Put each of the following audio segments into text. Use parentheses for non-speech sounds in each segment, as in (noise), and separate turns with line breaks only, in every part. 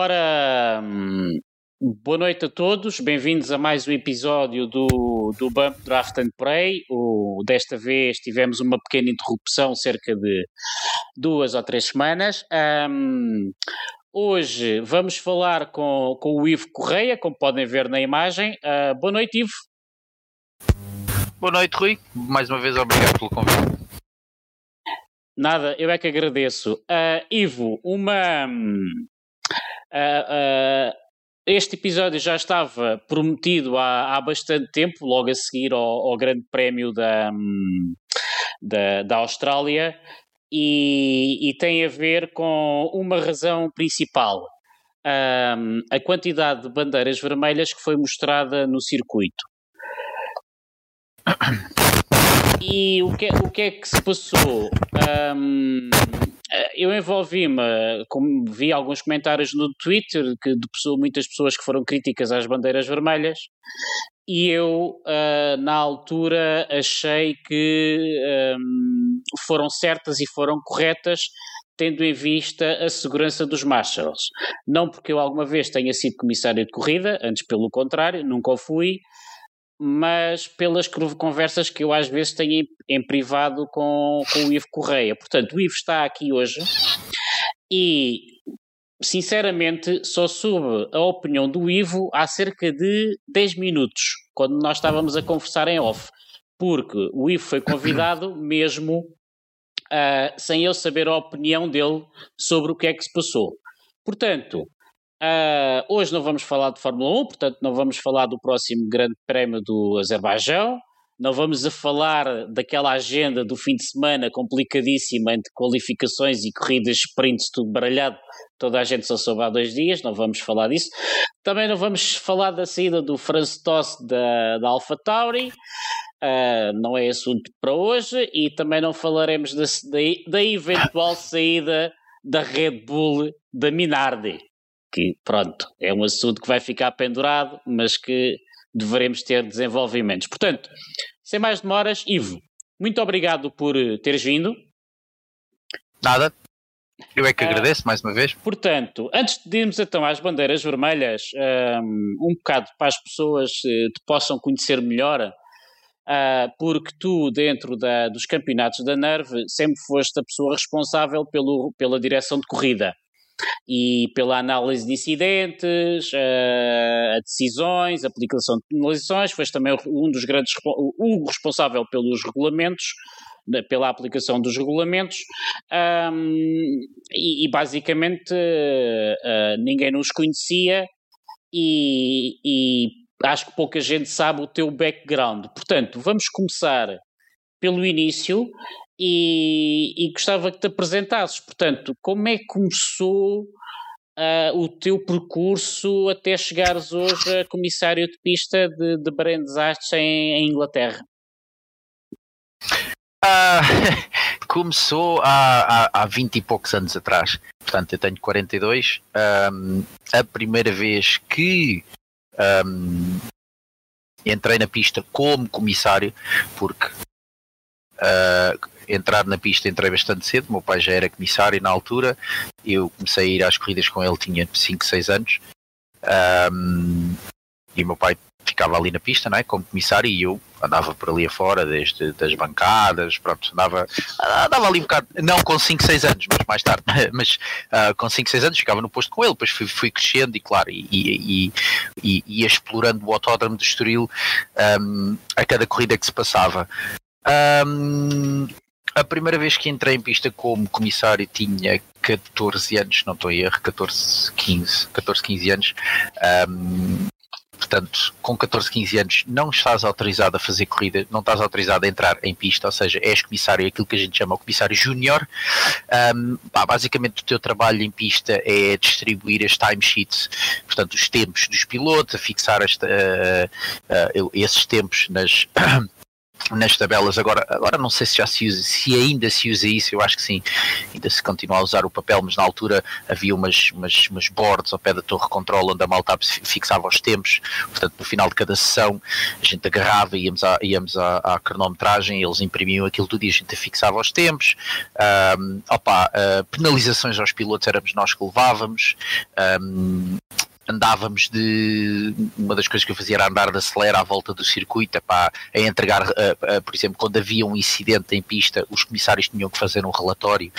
Ora, hum, boa noite a todos, bem-vindos a mais um episódio do, do Bump Draft and Pray. O, desta vez tivemos uma pequena interrupção, cerca de duas ou três semanas. Um, hoje vamos falar com, com o Ivo Correia, como podem ver na imagem. Uh, boa noite, Ivo.
Boa noite, Rui. Mais uma vez, obrigado pelo convite.
Nada, eu é que agradeço. Uh, Ivo, uma. Uh, uh, este episódio já estava prometido há, há bastante tempo, logo a seguir ao, ao Grande Prémio da, da, da Austrália, e, e, tem a ver com uma razão principal. Um, a quantidade de bandeiras vermelhas que foi mostrada no circuito. E o que, o que é que se passou? Um, eu envolvi-me, como vi alguns comentários no Twitter que de pessoa, muitas pessoas que foram críticas às bandeiras vermelhas, e eu, uh, na altura, achei que um, foram certas e foram corretas, tendo em vista a segurança dos marshals. Não porque eu alguma vez tenha sido comissário de corrida, antes pelo contrário, nunca o fui, mas pelas conversas que eu às vezes tenho em, privado com, com o Ivo Correia. Portanto, o Ivo está aqui hoje e, sinceramente, só soube a opinião do Ivo há cerca de 10 minutos, quando nós estávamos a conversar em off, porque o Ivo foi convidado (coughs) mesmo uh, sem eu saber a opinião dele sobre o que é que se passou. Portanto, Uh, hoje não vamos falar de Fórmula 1, portanto não vamos falar do próximo Grande Prémio do Azerbaijão, não vamos a falar daquela agenda do fim de semana complicadíssima entre qualificações e corridas sprints tudo baralhado, toda a gente só soube há dois dias, não vamos falar disso. Também não vamos falar da saída do Franz Tost da, da Tauri, uh, não é assunto para hoje, e também não falaremos da, da, da eventual saída da Red Bull da Minardi que, pronto, é um assunto que vai ficar pendurado, mas que deveremos ter desenvolvimentos. Portanto, sem mais demoras, Ivo, muito obrigado por eh, teres vindo.
Nada. Eu é que ah, agradeço mais uma vez.
Portanto, antes de irmos então às bandeiras vermelhas, um, bocado para as pessoas uh, te possam conhecer melhor, uh, porque tu, dentro da, dos campeonatos da NERV, sempre foste a pessoa responsável pelo, pela direção de corrida e pela análise de incidentes, a, a decisões, a aplicação de penalizações, foi também um dos grandes, o responsável pelos regulamentos, pela aplicação dos regulamentos um, e, e, basicamente uh, ninguém nos conhecia e, e, acho que pouca gente sabe o teu background. Portanto, vamos começar pelo início e, e gostava que te apresentasses, portanto, como é que começou uh, o teu percurso até chegares hoje a comissário de pista de, de Brands Arts em, em Inglaterra?
Uh, (laughs) começou há, há, há 20 e poucos anos atrás, portanto eu tenho 42. Um, a primeira vez que um, entrei na pista como comissário, porque uh, entrar na pista entrei bastante cedo, meu pai já era comissário na altura, eu comecei a ir às corridas com ele, tinha 5, 6 anos, um, e meu pai ficava ali na pista, não é, como comissário, e eu andava por ali afora, desde das bancadas, pronto, andava, andava ali um bocado, não com 5, 6 anos, mas mais tarde, (laughs) mas uh, com 5, 6 anos ficava no posto com ele, depois fui, fui crescendo e claro, e, e, e, e, explorando o autódromo de Estoril um, a cada corrida que se passava. Um, a primeira vez que entrei em pista como comissário tinha 14 anos, não estou em erro, 14, 15, 14, 15 anos. Um, portanto, com 14, 15 anos não estás autorizado a fazer corrida, não estás autorizado a entrar em pista, ou seja, és comissário, é aquilo que a gente chama o comissário júnior. Um, basicamente o teu trabalho em pista é distribuir as timesheets, portanto os tempos dos pilotos, a fixar esta, uh, uh, esses tempos nas nas tabelas. Agora, agora não sei se já se usa, se ainda se usa isso, eu acho que sim, ainda se continua a usar o papel, mas na altura havia umas, umas, umas boards ao pé da torre controle onde a malta fixava os tempos, portanto no final de cada sessão a gente agarrava, íamos à, íamos à, à cronometragem, eles imprimiam aquilo tudo e a gente fixava os tempos. Um, opa, uh, penalizações aos pilotos éramos nós que levávamos. Um, andávamos de. Uma das coisas que eu fazia era andar de acelera à volta do circuito, epá, a entregar, por exemplo, quando havia um incidente em pista, os comissários tinham que fazer um relatório.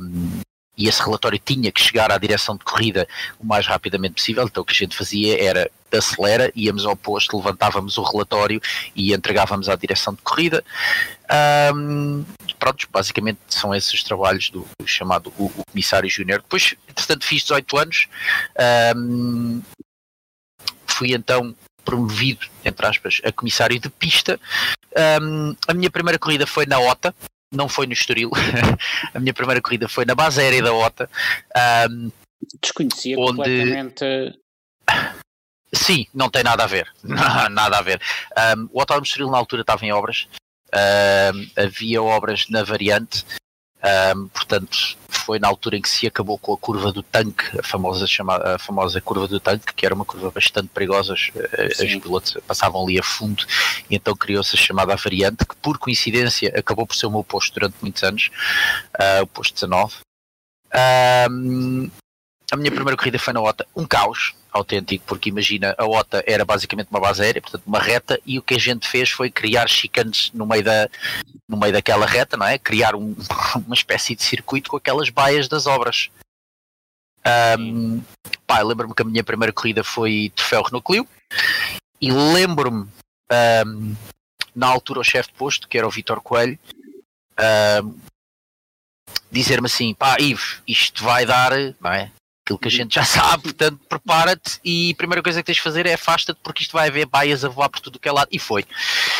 Um, e esse relatório tinha que chegar à direção de corrida o mais rapidamente possível. Então o que a gente fazia era acelera, íamos ao posto, levantávamos o relatório e entregávamos à direção de corrida. Um, pronto, basicamente são esses os trabalhos do, do chamado o, o, comissário júnior. Depois, entretanto, fiz 18 anos, um, fui então promovido, entre aspas, a comissário de pista. Um, a minha primeira corrida foi na OTA, não foi no Estoril. (laughs) a minha primeira corrida foi na base aérea da OTA. Um,
Desconhecia onde... completamente.
Sim, não tem nada a ver. (laughs) nada a ver. Um, o Autódromo Estoril na altura estava em obras. Havia obras na variante. Portanto, foi na altura em que se acabou com a curva do tanque, a famosa, chamada, a famosa curva do tanque, que era uma curva bastante perigosa, os, eh, os pilotos passavam ali a fundo, e então criou-se a chamada variante, que por coincidência acabou por ser o meu posto durante muitos anos, uh, o posto 19. Um, a minha primeira corrida foi na OTA, um caos autêntico, porque imagina, a OTA era basicamente uma base aérea, portanto uma reta, e o que a gente fez foi criar chicanes no meio, da, no meio daquela reta, não é? Criar um, (laughs) uma espécie de circuito com aquelas baias das obras. Um, pá, lembro-me que a minha primeira corrida foi troféu Renault Clio, e lembro-me, um, na altura o chefe de posto, que era o Vitor Coelho, um, dizer-me assim, pá, Ivo, isto vai dar, não é? Aquilo que a gente já sabe, portanto prepara-te e a primeira coisa que tens de fazer é afasta-te porque isto vai haver baias a voar por tudo que é lado e foi.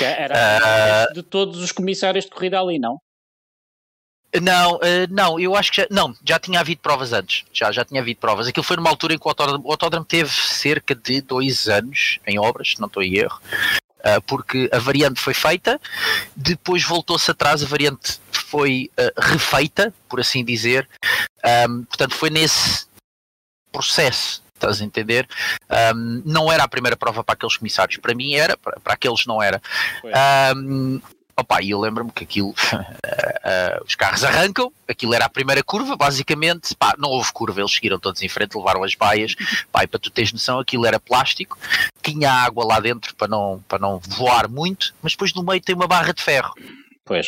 Era uh, de todos os comissários de corrida ali, não?
Não, uh, não, eu acho que já, não, já tinha havido provas antes, já, já tinha havido provas. Aquilo foi numa altura em que o autódromo, o autódromo teve cerca de dois anos em obras, não estou em erro, uh, porque a variante foi feita, depois voltou-se atrás, a variante foi refeita, por assim dizer, um, portanto foi nesse, processo. Estás a entender? Um, não era a primeira prova para aqueles comissários, para mim era, para, para aqueles não era. Um, opa, e eu lembro-me que aquilo, uh, (laughs) uh, os carros arrancam, aquilo era a primeira curva, basicamente, pá, não houve curva, eles seguiram todos em frente, levaram as baias, (laughs) pá, e para tu teres noção, aquilo era plástico, tinha água lá dentro para não, para não voar muito, mas depois no meio tem uma barra de ferro.
Pois.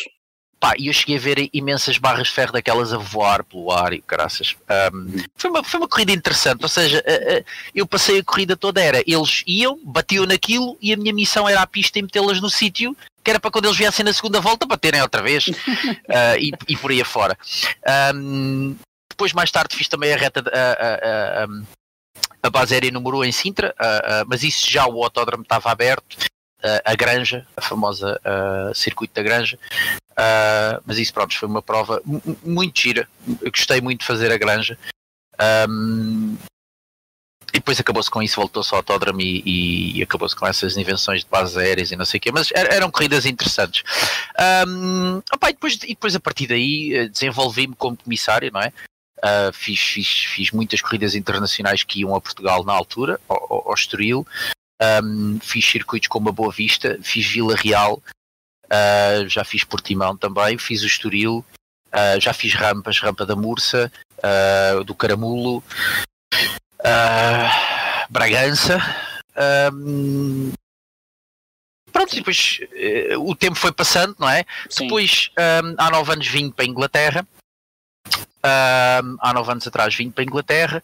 Pá, e eu cheguei a ver imensas barras de ferro daquelas a voar pelo ar e graças. Um, foi, uma, foi uma corrida interessante, ou seja, uh, uh, eu passei a corrida toda, era eles iam, batiam naquilo e a minha missão era a pista e metê-las no sítio, que era para quando eles viessem na segunda volta baterem outra vez uh, (laughs) e, e, por aí afora. Um, depois, mais tarde, fiz também a reta. De, a base aérea número 1 em Sintra, mas isso já o autódromo estava aberto a Granja, a famosa uh, circuito da Granja. Uh, mas isso, pronto, foi uma prova muito gira. Eu gostei muito de fazer a Granja. Um, e depois acabou-se com isso, voltou-se ao autódromo e, e acabou-se com essas invenções de bases aéreas e não sei o quê, mas er, eram corridas interessantes. Um, opa, e, depois, e depois a partir daí eh, desenvolvi-me como comissário, não é? Uh, fiz, fiz, fiz muitas corridas internacionais que iam a Portugal na altura, ao, ao Estoril, um, fiz circuitos como a Boa Vista, fiz Vila Real, uh, já fiz Portimão também, fiz o Estoril, uh, já fiz rampas, rampa da Mursa, uh, do Caramulo, Bragança. Um, pronto, depois o tempo foi passando, não é? Sim. Depois, um, há nove anos vim para a Inglaterra. Um, há nove anos atrás vim para a Inglaterra.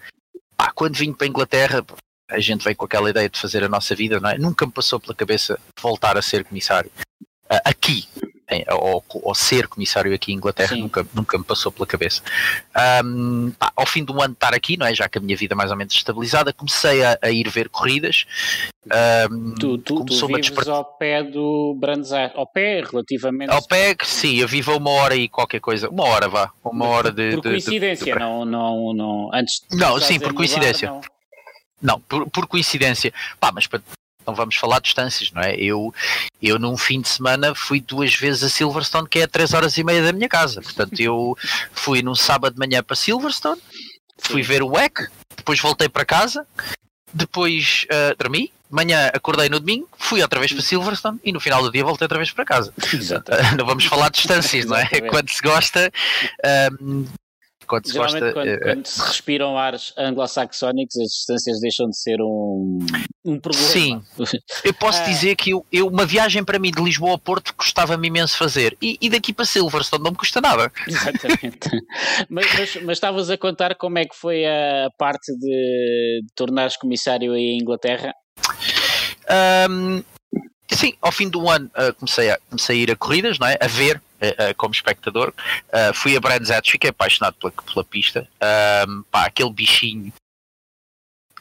Ah, quando vim para a Inglaterra, a gente veio com aquela ideia de fazer a nossa vida, não é? Nunca me passou pela cabeça voltar a ser comissário. Aqui, em, ou, ou, ser comissário aqui em Inglaterra, nunca, nunca me passou pela cabeça. Um, pá, ao fim do ano de estar aqui, não é? Já que a minha vida é mais ou menos estabilizada, comecei a, a ir ver corridas.
Um, tu, tu, tu vives despart... ao pé do Brands ao pé relativamente.
Ao pé, sim, eu vivo uma hora e qualquer coisa, uma hora vá, uma hora de.
Por coincidência, de, de, de... não, não, não, antes.
Não, sim, por coincidência. Mudar, não. Não, por, por coincidência. Pá, mas para, não vamos falar de distâncias, não é? Eu, eu num fim de semana fui duas vezes a Silverstone, que é a 3 horas e meia da minha casa. Portanto, eu fui num sábado de manhã para Silverstone, fui ver o WEC, depois voltei para casa, depois uh, dormi, manhã acordei no domingo, fui outra vez para Silverstone e no final do dia voltei outra vez para casa. Uh, não vamos falar de distâncias, não é? Quando se gosta, um,
quando se gosta, quando, uh, quando, se respiram ares anglo-saxónicos, as distâncias deixam de ser um, um problema.
Sim, eu posso (laughs) ah. dizer que eu, eu, uma viagem para mim de Lisboa ao Porto custava-me imenso fazer, e, e, daqui para Silverstone não me custa nada. (laughs)
Exatamente. mas, mas, mas, estavas a contar como é que foi a parte de, de tornares comissário aí em Inglaterra?
Um, sim, ao fim do ano uh, comecei, a, comecei a ir a corridas, não é? a ver como espectador. Uh, fui a Brands Hatch, fiquei apaixonado pela, pela pista. pá, aquele bichinho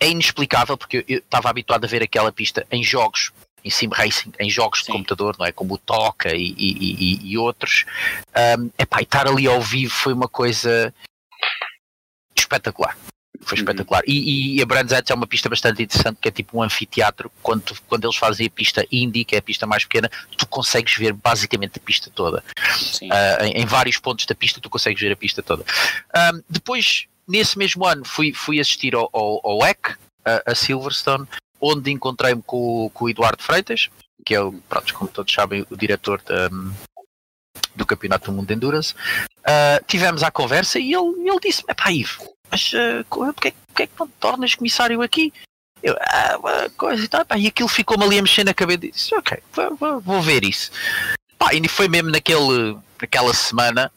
é inexplicável porque eu estava habituado a ver aquela pista em jogos em sim racing, em jogos Sim. de computador, não é? Como o Toca e, e, e, e outros. Um, epá, e estar ali ao vivo foi uma coisa espetacular. Foi uhum. espetacular. Uhum. E, e, a Brands Hatch é uma pista bastante interessante, que é tipo um anfiteatro. Quando, quando eles fazem a pista indie, que é a pista mais pequena, tu consegues ver basicamente a pista toda. Uh, em, em, vários pontos da pista, tu consegues ver a pista toda. depois, nesse mesmo ano, fui, fui assistir ao, ao, ao EC, a, a Silverstone, onde encontrei-me com, com o Eduardo Freitas, que é, o, pronto, como todos sabem, o diretor da, do Campeonato do Mundo de Endurance. Uh, tivemos a conversa e ele, ele disse: Epá, Ivo, mas uh, porque, porque é que não te tornas comissário aqui? Eu, ah, coisa e tal, e aquilo ficou-me ali a mexer na cabeça disse, ok, vou, vou ver isso. Pá, e foi mesmo naquele, naquela semana,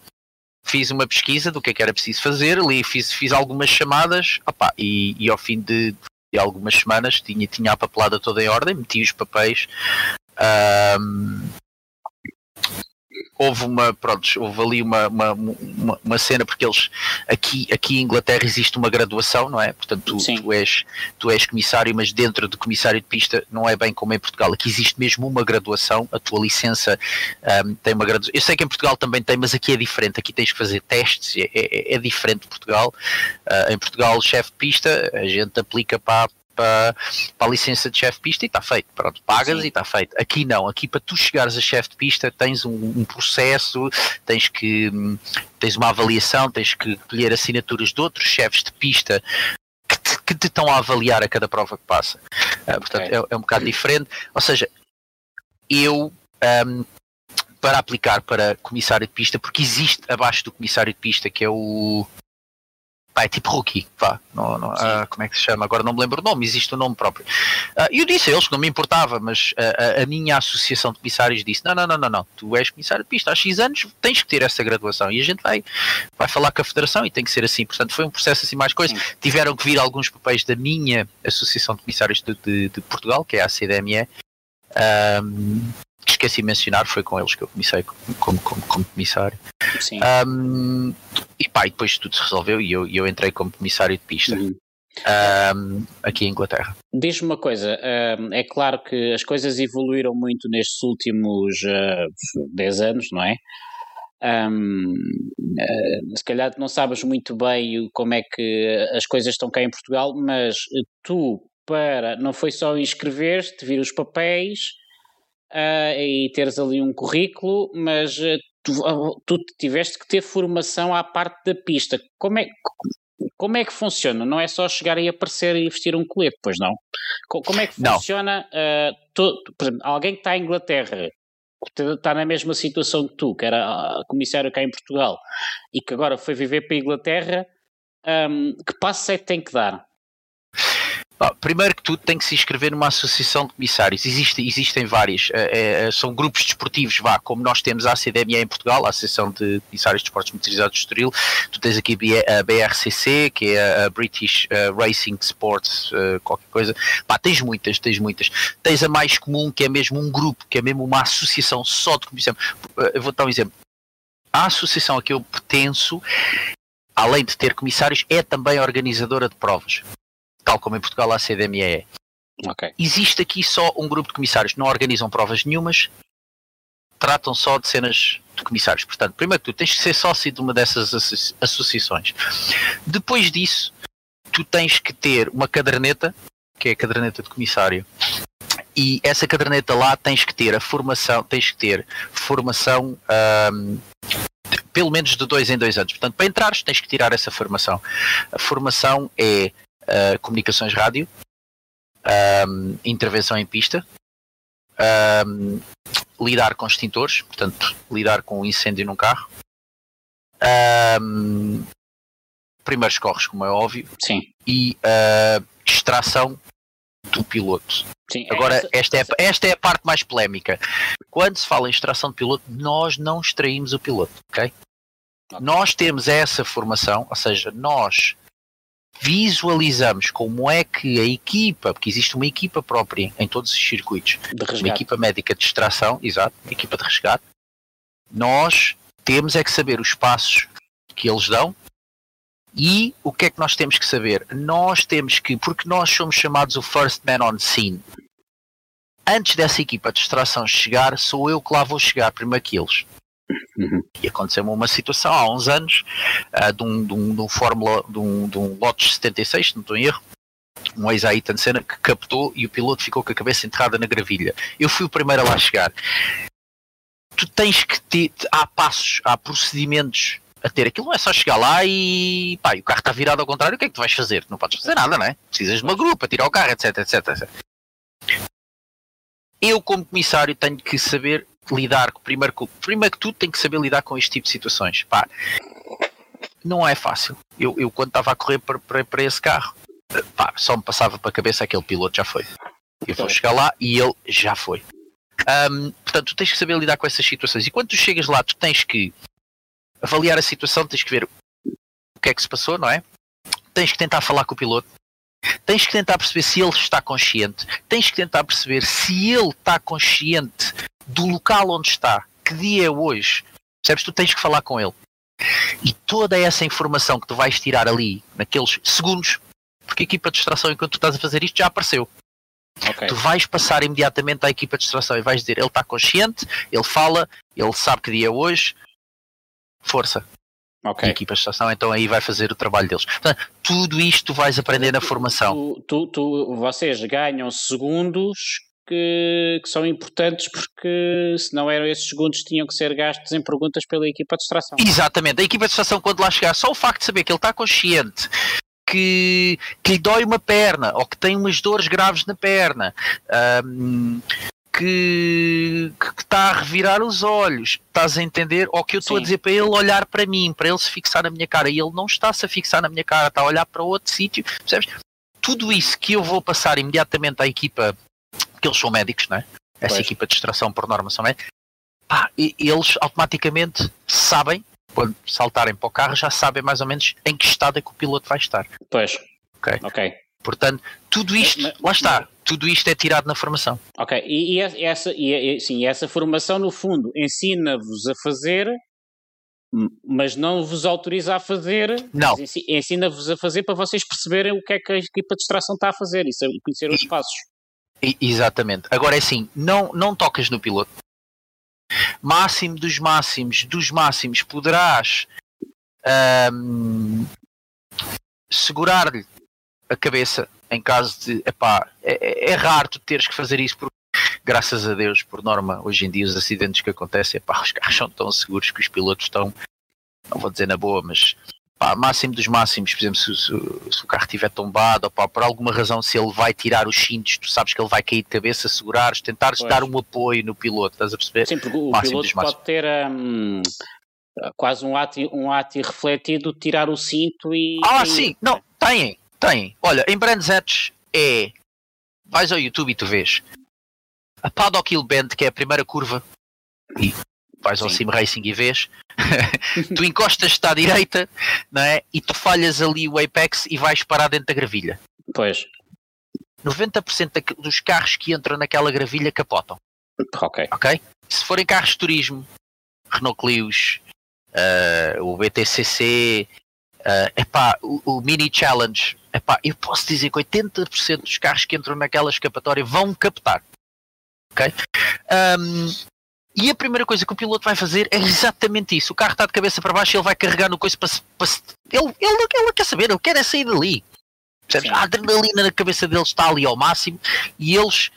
fiz uma pesquisa do que é que era preciso fazer, ali fiz, fiz algumas chamadas, opá, e, e ao fim de, de, algumas semanas tinha, tinha a papelada toda em ordem, meti os papéis, um, houve uma, pronto, houve ali uma, uma, uma, uma, cena, porque eles aqui, aqui em Inglaterra existe uma graduação, não é? Portanto, tu, tu, és, tu és comissário, mas dentro de comissário de pista não é bem como em Portugal. Aqui existe mesmo uma graduação, a tua licença um, tem uma graduação. Eu sei que em Portugal também tem, mas aqui é diferente. Aqui tens que fazer testes, é, é, é diferente de Portugal. Uh, em Portugal, chefe de pista, a gente aplica para para, para a licença de chefe de pista e está feito. Pronto, pagas Sim. e está feito. Aqui não, aqui para tu chegares a chefe de pista tens um, um, processo, tens que tens uma avaliação, tens que colher assinaturas de outros chefes de pista que te, que te estão a avaliar a cada prova que passa. Uh, portanto, okay. é, é, um bocado diferente. Ou seja, eu um, para aplicar para comissário de pista, porque existe abaixo do comissário de pista que é o é tipo rookie, vá, não, não, uh, como é que se chama? Agora não me lembro o nome, existe o um nome próprio. Uh, eu disse a eles que não me importava, mas uh, a, a, minha associação de comissários disse: não, não, não, não, não, tu és comissário de pista há X anos, tens que ter essa graduação e a gente vai, vai falar com a federação e tem que ser assim. Portanto, foi um processo assim mais coisa. Sim. Tiveram que vir alguns papéis da minha associação de comissários de, de, de Portugal, que é a CDME. Um, que esqueci de mencionar, foi com eles que eu comecei como, como, como comissário. Sim. Um, e pá, e depois tudo se resolveu e eu, eu entrei como comissário de pista. Uhum. Um, aqui em Inglaterra.
Diz-me uma coisa, um, é claro que as coisas evoluíram muito nestes últimos uh, ah, 10 anos, não é? Um, uh, ah, se calhar não sabes muito bem como é que as coisas estão cá em Portugal, mas tu, para, não foi só inscrever-te, vir os papéis, uh, e teres ali um currículo, mas tu, uh, tu, tiveste que ter formação à parte da pista. Como é, como é que funciona? Não é só chegar e aparecer e vestir um colete, pois não? Como é que funciona? Tu, por exemplo, alguém que está em Inglaterra, que está na mesma situação que tu, que era comissário cá em Portugal, e que agora foi viver para a Inglaterra, um, que passo é que tem que dar?
Primeiro que tudo tem que se inscrever numa associação de comissários. Existe, existem várias, é, é, são grupos desportivos, vá, como nós temos a ACDME em Portugal, a Associação de Comissários de Esportes Motorizados de Estoril, tu tens aqui a BRCC, que é a British Racing Sports, qualquer coisa, pá, tens muitas, tens muitas. Tens a mais comum, que é mesmo um grupo, que é mesmo uma associação só de comissários. Eu vou dar um exemplo. A associação a que eu pertenço, além de ter comissários, é também organizadora de provas tal como em Portugal a CDME é. Okay. Existe aqui só um grupo de comissários não organizam provas nenhumas, tratam só de cenas de comissários. Portanto, primeiro tu tens que ser sócio de uma dessas associações. Depois disso, tu tens que ter uma caderneta, que é a caderneta de comissário, e essa caderneta lá tens que ter a formação, tens que ter formação um, pelo menos de dois em dois anos. Portanto, para entrares tens que tirar essa formação. A formação é uh, comunicações rádio, um, intervenção em pista, um, lidar com extintores, portanto, lidar com um incêndio num carro. Um, primeiros corres, como é óbvio.
Sim.
E uh, extração do piloto.
Sim,
Agora,
essa-
esta, é, esta é a parte mais polémica. Quando se fala em extração de piloto, nós não extraímos o piloto? Ok. Nós temos essa formação, ou seja, nós visualizamos como é que a equipa, porque existe uma equipa própria em todos os circuitos, uma equipa médica de extração, exato, uma equipa de resgate, nós temos é que saber os passos que eles dão e o que é que nós temos que saber? Nós temos que, porque nós somos chamados o first man on scene, antes dessa equipa de extração chegar, sou eu que lá vou chegar primeiro que eles.
Uhum.
E aconteceu-me uma situação há uns anos ah, de, um, de, um, de um Fórmula, de um, de um Lotus 76, se não estou em erro, um ex-Ayrton Senna que captou e o piloto ficou com a cabeça enterrada na gravilha. Eu fui o primeiro a lá chegar. Tu tens que ter, há passos, há procedimentos a ter. Aquilo não é só chegar lá e pá, e o carro está virado ao contrário, o que é que tu vais fazer? Não podes fazer nada, não é? Precisas de uma grupa, tirar o carro, etc, etc, etc. Eu, como comissário, tenho que saber lidar com, primeiro, com, primeiro que tudo, tenho que saber lidar com este tipo de situações. Pá, não é fácil. Eu, eu quando estava a correr para, para, para esse carro, pá, só me passava para a cabeça aquele piloto já foi. Eu vou
Pois.
chegar lá e ele já foi. Ahm, portanto, tu tens que saber lidar com essas situações. E quando tu chegas lá, tu tens que avaliar a situação, tens que ver o que é que se passou, não é? Tens que tentar falar com o piloto. Tens que tentar perceber se ele está consciente. Tens que tentar perceber se ele está consciente do local onde está. Que dia é hoje? Percebes? Tu tens que falar com ele. E toda essa informação que tu vais tirar ali, naqueles segundos, porque a equipa de extração, enquanto tu estás a fazer isto, já apareceu.
Ok.
Tu vais passar imediatamente à equipa de extração e vais dizer: ele está consciente, ele fala, ele sabe que dia é hoje, força. A
Ok.
equipa de extração, então aí vai fazer o trabalho deles. Portanto, tudo isto tu vais aprender na formação.
Tu, tu, tu- vocês ganham segundos que, que são importantes porque se não eram esses segundos tinham que ser gastos em perguntas pela equipa de extração.
Exatamente, a equipa de extração, quando lá chegar, só o facto de saber que ele está consciente. Que, que lhe dói uma perna ou que tem umas dores graves na perna, ahm, que, que está a revirar os olhos, estás a entender? Ou que eu estou a dizer para ele olhar para mim, para ele se fixar na minha cara, e ele não está-se a fixar na minha cara, está a olhar para outro sítio, percebes? Tudo isso que eu vou passar imediatamente à equipa, que eles são médicos, não é? Essa
Pois.
equipa de extração por norma são médicos, pá, e- eles automaticamente sabem, quando saltarem para o carro, já sabem mais ou menos em que estado é que o piloto vai estar.
Pois.
Ok.
Ok.
Portanto, tudo isto,
Mas- mas-
lá está, tudo isto é tirado na formação.
Ok. E, e essa, e, sim, essa formação, no fundo, ensina-vos a fazer, mas não vos autoriza a fazer.
Não.
mas ensi- Ensina-vos a fazer para vocês perceberem o que é que a equipa de extração está a fazer e saber- conhecer os passos.
Exatamente. Agora é assim, não, não tocas no piloto. Máximo dos máximos, dos máximos, poderás ahm, segurar-lhe a cabeça em caso de. Epá, é, é raro tu teres que fazer isso porque, graças a Deus, por norma, hoje em dia os acidentes que acontecem, epá, os carros são tão seguros que os pilotos estão, não vou dizer na boa, mas pá, máximo dos máximos, por exemplo, se, se- se o carro estiver tombado, ou pá, por alguma razão, se ele vai tirar os cintos, tu sabes que ele vai cair de cabeça, segurares, tentares
Pois.
dar um apoio no piloto, estás a perceber?
Sim, porque o
Máximo
piloto pode ter hum, quase um ato, um ato irrefletido tirar o cinto e.
Ah,
e-
sim, não, têm, têm. Olha, em Brands Hatch é. Vais ao YouTube e tu vês. A Paddock Hill Bend, que é a primeira curva, e vais ao
Sim.
Sim Racing e vês. (laughs) tu encostas-te à direita, não é? E tu falhas ali o Apex e vais parar dentro da gravilha.
Pois.
90% daqu- dos carros que entram naquela gravilha capotam,
Ok.
ok? Se forem carros de turismo, Renault Clios, eh, o BTCC, eh, epá, o, o Mini Challenge, epá, eu posso dizer que 80% dos carros que entram naquela escapatória vão captar, ok? Ahm, e a primeira coisa que o piloto vai fazer é exatamente isso. O carro está de cabeça para baixo e ele vai carregar no coisa para, se- para ele, ele, ele quer saber, ele quer é sair dali.
Sim.
A adrenalina na cabeça deles está ali ao máximo e eles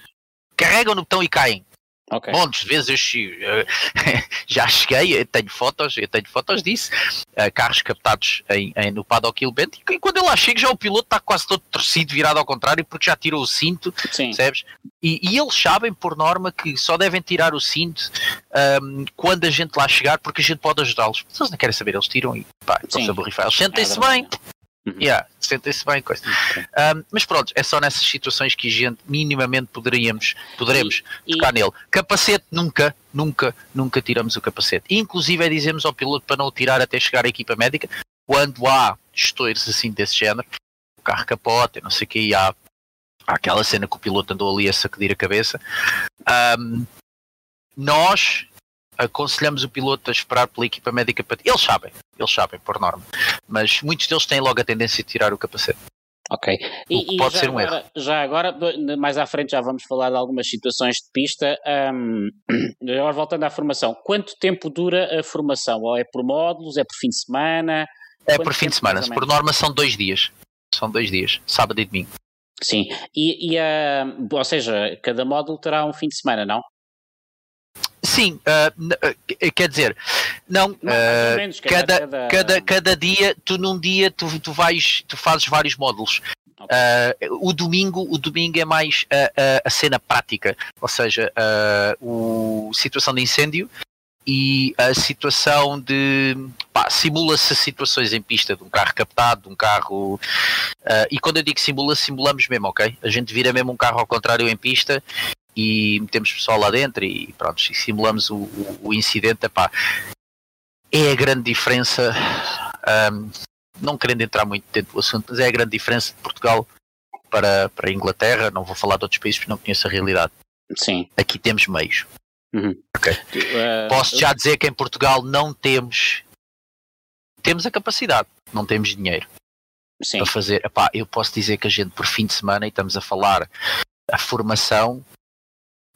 carregam no botão e caem.
Ok.
Montes de vezes eu (laughs) já cheguei, eu tenho fotos, eu tenho fotos disso, uh, carros captados em, em, no paddock Bent, e quando eu lá chego já o piloto está quase todo torcido, virado ao contrário, porque já tirou o cinto,
Sim.
percebes? E, e, eles sabem por norma que só devem tirar o cinto um, quando a gente lá chegar, porque a gente pode ajudá-los. Eles não querem saber, eles tiram e pá, estão-se a borrifar. Eles sentem-se é bem. Uhum. Yeah, sentem-se bem coisa. Okay. Um, mas pronto, é só nessas situações que a gente minimamente poderíamos, poderemos e, tocar e... nele. Capacete nunca, nunca, nunca tiramos o capacete. Inclusive é dizemos ao piloto para não o tirar até chegar à equipa médica, quando há estoures assim desse género, o carro capota, não sei o que, e há, há aquela cena que o piloto andou ali a sacudir a cabeça. Um, nós aconselhamos o piloto a esperar pela equipa médica para. Eles sabem, eles sabem, por norma. Mas muitos deles têm logo a tendência de tirar o capacete.
Ok.
E, pode ser um
agora,
erro.
Já agora, mais à frente, já vamos falar de algumas situações de pista. Um, (clears throat) agora, voltando à formação, quanto tempo dura a formação? Ou é por módulos? É por fim de semana?
É Quanto por fim de semana. Por norma, são dois dias. São dois dias, sábado e domingo.
Sim, e, e ou seja, cada módulo terá um fim de semana, não?
Sim, uh, quer dizer, não, uh, menos, cada, cada, cada, cada dia, tu num dia tu, tu vais, tu fazes vários módulos. Okay. Uh, o domingo, o domingo é mais a, a cena prática, ou seja, o situação de incêndio e a situação de simula-se situações em pista de um carro captado, de um carro e quando eu digo simula, simulamos mesmo, ok? A gente vira mesmo um carro ao contrário em pista e metemos pessoal lá dentro e pronto, e simulamos o, o, o incidente. Epá, é a grande diferença, um, não querendo entrar muito dentro do assunto, mas é a grande diferença de Portugal para, para a Inglaterra. Não vou falar de outros países porque não conheço a realidade.
Sim.
Aqui temos meios.
Uhum.
Okay. Uh, Posso já dizer que em Portugal não temos temos a capacidade, não temos dinheiro
Sim.
para fazer. Epá, eu posso dizer que a gente por fim de semana e estamos a falar a formação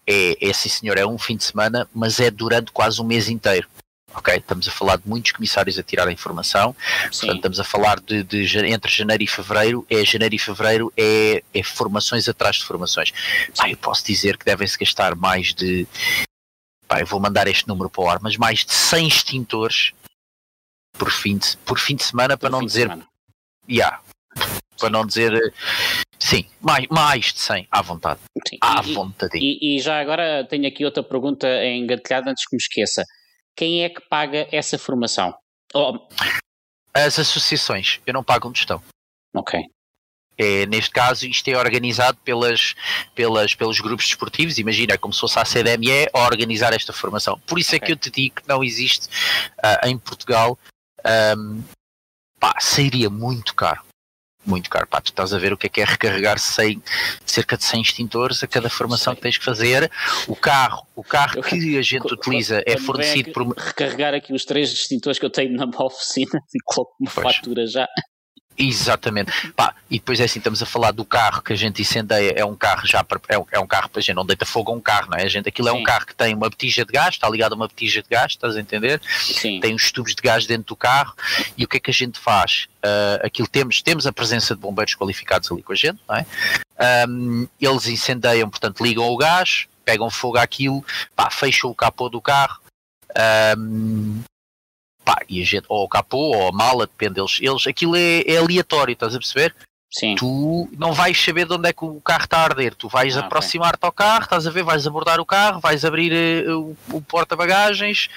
é, é sim senhor, é um fim de semana, mas é durante quase um mês inteiro. Ok, estamos a falar de muitos comissários a tirar a informação, Sim. portanto estamos a falar de, de, entre janeiro e fevereiro, é janeiro e fevereiro é, é formações atrás de formações. Pá, eu posso dizer que devem-se gastar mais de, pá, eu vou mandar este número para o ar, mas mais de 100 extintores por fim de, por fim de semana, para não dizer, yeah, para não dizer Sim, mais, mais de 100, à vontade. Sim. À e, vontade.
E, e, já agora tenho aqui outra pergunta engatilhada antes que me esqueça. Quem é que paga essa formação? Oh.
As associações. Eu não pago onde estão.
Ok.
É, neste caso, isto é organizado pelas, pelas, pelos grupos desportivos. Imagina, como se fosse a CDME a organizar esta formação. Por isso okay. é que eu te digo que não existe uh, em Portugal. Um, pá, seria muito caro muito caro. Pá, tu estás a ver o que é que é recarregar 100, cerca de 100 extintores a cada formação que tens que fazer. O carro, o carro que a gente utiliza é fornecido por.
Recarregar aqui os três extintores que eu tenho na (laughs) oficina e coloco uma pois. fatura já.
Exatamente. Pá, e depois é assim, estamos a falar do carro que a gente incendeia, é um carro já para, é, um, é um carro para a gente não deita fogo a um carro, não é? A gente, aquilo Sim. é um carro que tem uma botija de gás, está ligado a uma botija de gás, estás a entender?
Sim.
Tem os tubos de gás dentro do carro e o que é que a gente faz? Uh, aquilo temos, temos a presença de bombeiros qualificados ali com a gente, não é? Um, eles incendeiam, portanto, ligam o gás, pegam fogo àquilo, pá, fecham o capô do carro. Um, pá, e a gente, ou o capô, ou a mala, depende deles, eles, aquilo é, é aleatório, estás a perceber?
Sim.
Tu não vais saber de onde é que o carro está a arder, tu vais ah, aproximar-te okay. ao carro, estás a ver, vais abordar o carro, vais abrir uh, o, o porta-bagagens,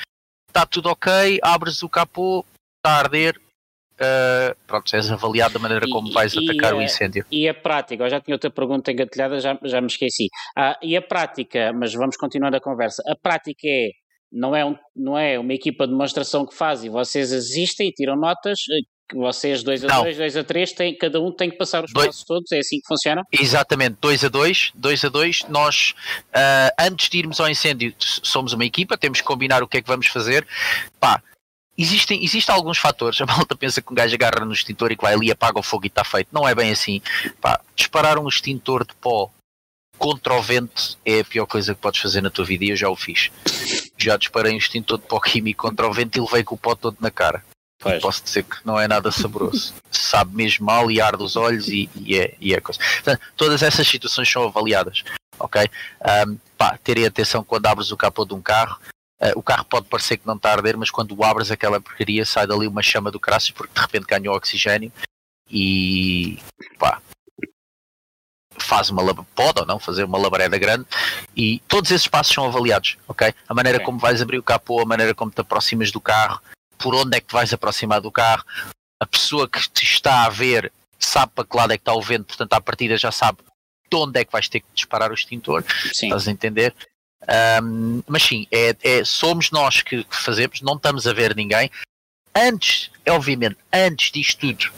está tudo ok, abres o capô, está a arder, Uh, pronto, és avaliado da maneira como vais e, atacar o incêndio.
E a prática, eu já tinha outra pergunta engatilhada, já, já me esqueci. Ah, e a prática, mas vamos continuar a conversa. A prática é não é, um, não é uma equipa de demonstração que faz e vocês existem e tiram notas, eh, vocês 2 a 2, 2 a 3, cada um tem que passar os dois, passos todos, é assim que funciona?
Exatamente, 2 a 2, 2 a 2, nós uh, antes de irmos ao incêndio somos uma equipa, temos que combinar o que é que vamos fazer, pá, existem, existem alguns fatores, (laughs) a malta pensa que um gajo agarra no extintor e que vai ali, apaga o fogo e está feito, não é bem assim, pá, disparar um extintor de pó contra o vento é a pior coisa que podes fazer na tua vida e eu já o fiz. Já disparei um extintor de pó químico contra o vento e levei com o pó todo na cara. Pois. Posso dizer que não é nada saboroso. Sabe mesmo mal e arde os olhos e, e, é, e é coisa. Portanto, todas essas situações são avaliadas. ok? Um, pá, terem atenção quando abres o capô de um carro. Uh, o carro pode parecer que não está a arder, mas quando abres aquela porcaria sai dali uma chama do crasso porque de repente ganhou oxigênio e pá, faz uma pode ou não fazer uma labareda grande e todos esses passos são avaliados, ok? A maneira okay. como vais abrir o capô, a maneira como te aproximas do carro, por onde é que te vais aproximar do carro, a pessoa que te está a ver sabe para que lado é que está o vento, portanto à partida já sabe de onde é que vais ter que disparar o extintor, sim. estás a entender? Um, mas sim, é, é, somos nós que, que fazemos, não estamos a ver ninguém. Antes, obviamente, antes disto tudo,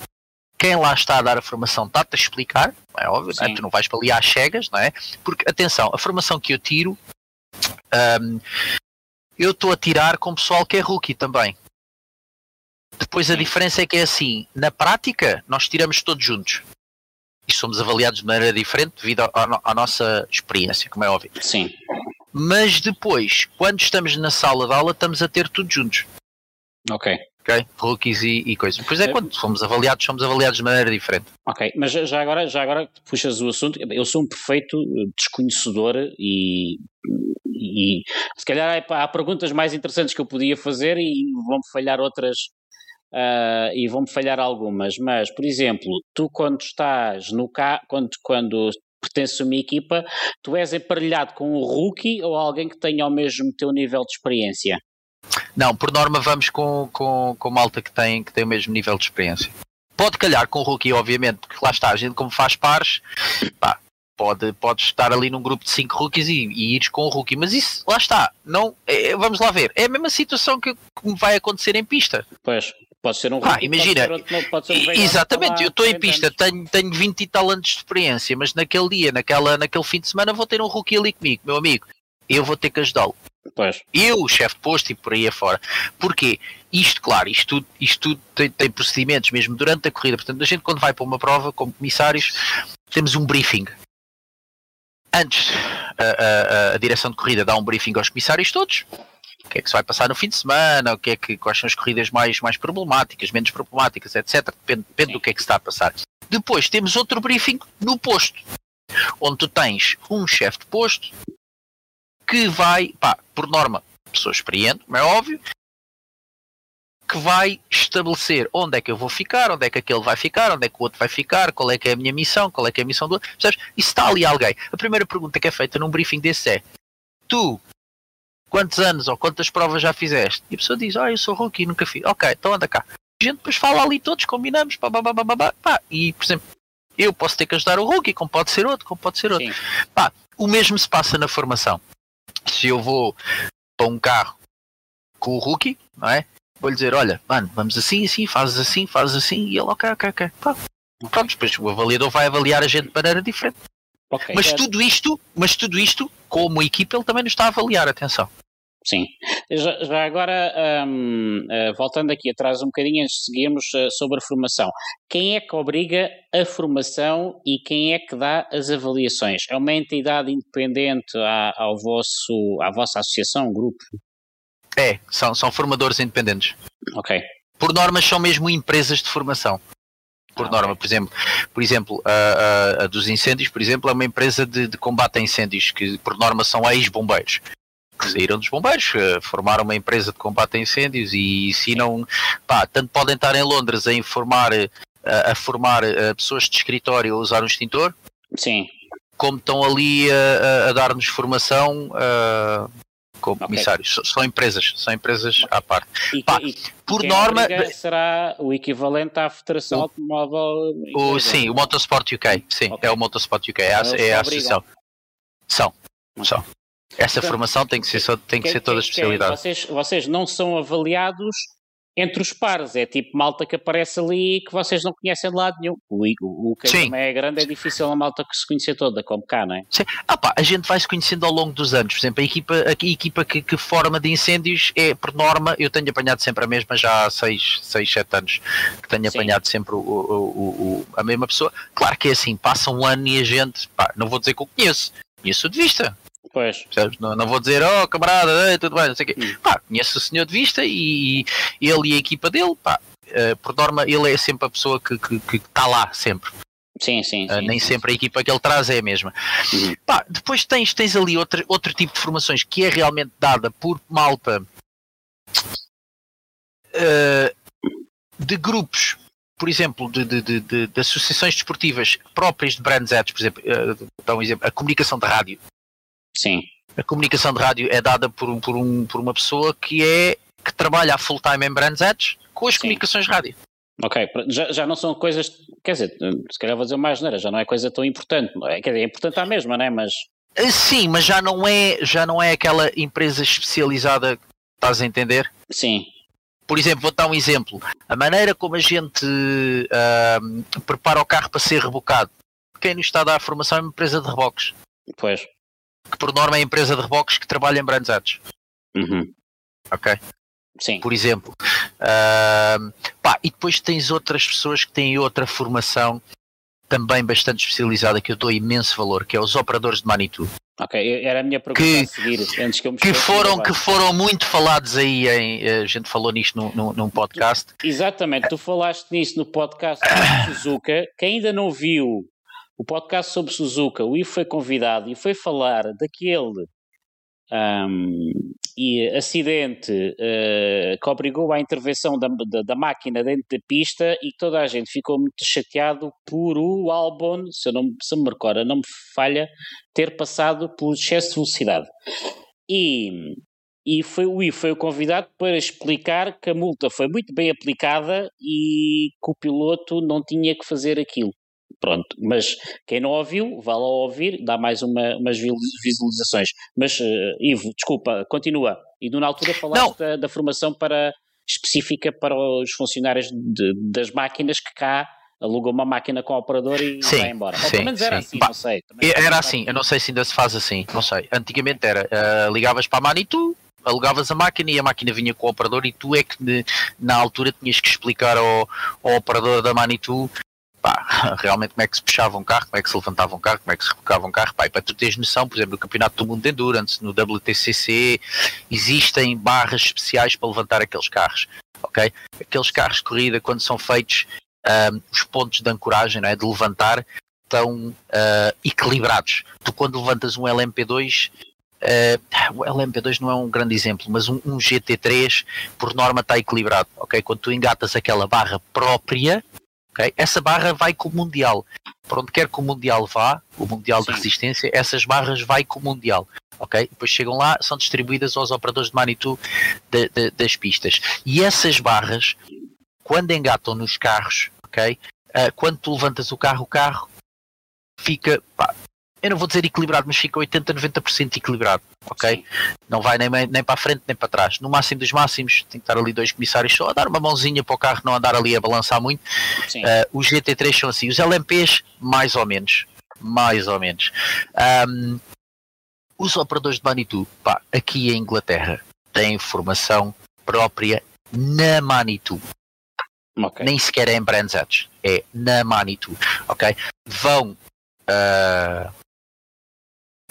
quem lá está a dar a formação está-te a explicar, é óbvio, não é? tu não vais para ali às cegas, não é? Porque, atenção, a formação que eu tiro, um, eu estou a tirar com pessoal que é rookie também. Depois a diferença é que é assim, na prática, nós tiramos todos juntos. E somos avaliados de maneira diferente devido à nossa experiência, como é óbvio.
Sim.
Mas depois, quando estamos na sala de aula, estamos a ter tudo juntos.
Ok
ok? Rookies e, e coisas. Pois é, quando fomos avaliados, somos avaliados de maneira diferente.
Ok, mas já agora, já agora puxas o assunto, eu sou um perfeito desconhecedor e, e se calhar há perguntas mais interessantes que eu podia fazer e vão-me falhar outras uh, e vão-me falhar algumas, mas, por exemplo, tu quando estás no carro, quando, quando pertences a uma equipa, tu és emparelhado com um rookie ou alguém que tenha o mesmo teu nível de experiência?
Não, por norma vamos com, com, com malta que tem, que tem o mesmo nível de experiência. Pode calhar com o rookie, obviamente, porque lá está, a gente como faz pares, pá, pode, pode estar ali num grupo de 5 rookies e, e ires com o rookie, mas isso, lá está, não, é, vamos lá ver, é a mesma situação que, que vai acontecer em pista.
Pois, pode ser um
rookie, ah, imagina, pode ser, pode ser um exatamente, eu estou em pista, tenho, tenho 20 e tal anos de experiência, mas naquele dia, naquela, naquele fim de semana vou ter um rookie ali comigo, meu amigo, eu vou ter que ajudá-lo.
Pois.
Eu, chefe de posto e por aí afora. Porquê? Isto, claro, isto tudo, isto tudo tem, tem, procedimentos mesmo durante a corrida. Portanto, a gente quando vai para uma prova, como comissários, temos um briefing. Antes, a, a, a direção de corrida dá um briefing aos comissários todos. O que é que se vai passar no fim de semana, o que é que, quais são as corridas mais, mais problemáticas, menos problemáticas, etc. Depende, depende do que é que se está a passar. Depois temos outro briefing no posto, onde tu tens um chefe de posto que vai, pá, por norma, pessoa experiente, como é óbvio, que vai estabelecer onde é que eu vou ficar, onde é que aquele vai ficar, onde é que o outro vai ficar, qual é que é a minha missão, qual é que é a missão do outro. Percebes? E se está ali alguém, a primeira pergunta que é feita num briefing desse é: Tu, quantos anos ou quantas provas já fizeste? E a pessoa diz: Ah, eu sou rookie, nunca fiz. Ok, então anda cá. A gente depois fala ali todos, combinamos, pá, pá, pá, pá, pá, e por exemplo, eu posso ter que ajudar o rookie, como pode ser outro, como pode ser outro. Pá, o mesmo se passa na formação se eu vou para um carro com o rookie, não é? Vou-lhe dizer, olha, mano, vamos assim, assim, fazes assim, fazes assim, e ele, ok, ok, ok. Pá. Pronto, depois o avaliador vai avaliar a gente de maneira diferente. Okay, mas é... tudo isto, mas tudo isto, como equipa, ele também nos está a avaliar, atenção.
Sim. Já, já agora, um, uh, eh, voltando aqui atrás um bocadinho, seguimos uh, sobre a formação. Quem é que obriga a formação e quem é que dá as avaliações? É uma entidade independente à, ao vosso, à vossa associação, grupo?
É, são, são formadores independentes.
Ok.
Por normas são mesmo empresas de formação por ah, norma, por exemplo, por exemplo a, a, a, dos incêndios, por exemplo, é uma empresa de, de combate a incêndios que por norma são ex-bombeiros que saíram dos bombeiros, eh, formaram uma empresa de combate a incêndios e ensinam, pá, tanto podem estar em Londres a informar, a, eh, a formar a eh, pessoas de escritório a usar um extintor,
sim.
como estão ali a, a dar-nos formação como okay. comissários. São empresas, são empresas à parte.
E, Pá, e, por norma. Será o equivalente à Federação o, Automóvel.
O, sim, o Motorsport UK. Sim, okay. é o Motorsport UK, é, a, é a associação. São, são. Essa formação tem que ser, só, tem que, que ser toda a especialidade.
Vocês, vocês não são avaliados entre os pares, é tipo malta que aparece ali que vocês não conhecem de lado nenhum. O, o, o que Sim. também é grande, é difícil a malta que se conhecer toda, como cá, não é?
Sim. Ah, pá, a gente vai se conhecendo ao longo dos anos. Por exemplo, a equipa, a equipa que, que forma de incêndios é, por norma, eu tenho apanhado sempre a mesma já há 6, 6 7 anos que tenho Sim. apanhado sempre o, o, a mesma pessoa. Claro que é assim, passa um ano e a gente, pá, não vou dizer que eu conheço, conheço de vista.
Pois.
Não, não vou dizer, oh camarada, tudo bem, não sei o quê. Hum. Pá, conheço o senhor de vista e, e ele e a equipa dele, pá, uh, por norma, ele é sempre a pessoa que está lá sempre.
Sim, sim.
Uh,
sim
nem
sim,
sempre a equipa que ele traz é a mesma. Uhum. Pá, depois tens, tens ali outro, outro tipo de formações que é realmente dada por malta uh, de grupos, por exemplo, de, de, de, de, associações desportivas próprias de brands ads, por exemplo, uh, um exemplo, a comunicação de rádio.
Sim.
A comunicação de rádio é dada por, por, um, por uma pessoa que é que trabalha full time em brands ads com as Sim. comunicações de rádio.
Ok, já, já não são coisas, quer dizer, se calhar vou dizer mais neira, já não é coisa tão importante, é, quer dizer, é importante à mesma, não é? Mas...
Eh, sim, mas já não é, já não é aquela empresa especializada, estás a entender?
Sim.
Por exemplo, vou dar um exemplo. A maneira como a gente uh, prepara o carro para ser rebocado. Quem nos está a dar a formação é uma empresa de reboques.
Pois.
Que por norma é a empresa de reboques que trabalha em brands ads.
Uhum.
Ok?
Sim.
Por exemplo. Uh, pá, e depois tens outras pessoas que têm outra formação também bastante especializada que eu dou imenso valor, que é os operadores de Manitou.
Ok, era a minha pergunta que, a seguir, antes que eu me
que foram Que foram muito falados aí, em, a gente falou nisto num, num, num podcast.
Exatamente, tu falaste nisso no podcast sobre Suzuka, quem ainda não viu o podcast sobre Suzuka, o Ivo foi convidado e foi falar daquele um, e acidente uh, que obrigou à intervenção da, da, da, máquina dentro da pista e toda a gente ficou muito chateado por o Albon, se, eu não, se me recordo, não me falha, ter passado por excesso de velocidade. E, e foi, o foi o convidado para explicar que a multa foi muito bem aplicada e que o piloto não tinha que fazer aquilo. Pronto, mas quem não ouviu, vá lá ouvir, dá mais uma, umas visualizações. Mas, uh, Ivo, desculpa, continua. E na altura falaste da, da, formação para, específica para os funcionários de, das máquinas que cá alugam uma máquina com o operador e sim, vai embora. Ou sim, pelo menos era sim. assim, bah, não sei.
Era assim, eu não sei se ainda se faz assim, não sei. Antigamente era, uh, ligavas para a Manitou, alugavas a máquina e a máquina vinha com o operador e tu é que na altura tinhas que explicar ao, ao operador da Manitou pá, (laughs) realmente como é que se puxava um carro, como é que se levantava um carro, como é que se rebocava um carro, pá, e para tu teres noção, por exemplo, no Campeonato do Mundo de Endurance, no WTCC, existem barras especiais para levantar aqueles carros, ok? Aqueles carros de corrida, quando são feitos, um, os pontos de ancoragem, não é, de levantar, estão uh, equilibrados. Tu quando levantas um LMP2, Uh, o LMP2 não é um grande exemplo, mas um, um, GT3 por norma está equilibrado, ok? Quando tu engatas aquela barra própria, Okay? Essa barra vai com o Mundial. Para onde quer que o Mundial vá, o Mundial Sim. de Resistência, essas barras vai com o Mundial. ok? Depois chegam lá, são distribuídas aos operadores de Manitou de, de, das pistas. E essas barras, quando engatam nos carros, ok? Uh, quando tu levantas o carro, o carro fica, pá, eu não vou dizer equilibrado, mas fica 80, 90% equilibrado, ok? Sim. Não vai nem, nem para a frente nem para trás. No máximo dos máximos, tem que estar ali dois comissários só a dar uma mãozinha para o carro não andar ali a balançar muito. Uh, os GT3 são assim, os LMPs, mais ou menos. Mais ou menos. Um, os operadores de Manitou, pá, aqui em Inglaterra, têm formação própria na Manitou. Okay. Nem sequer é em Brands é na Manitou, ok? Vão uh,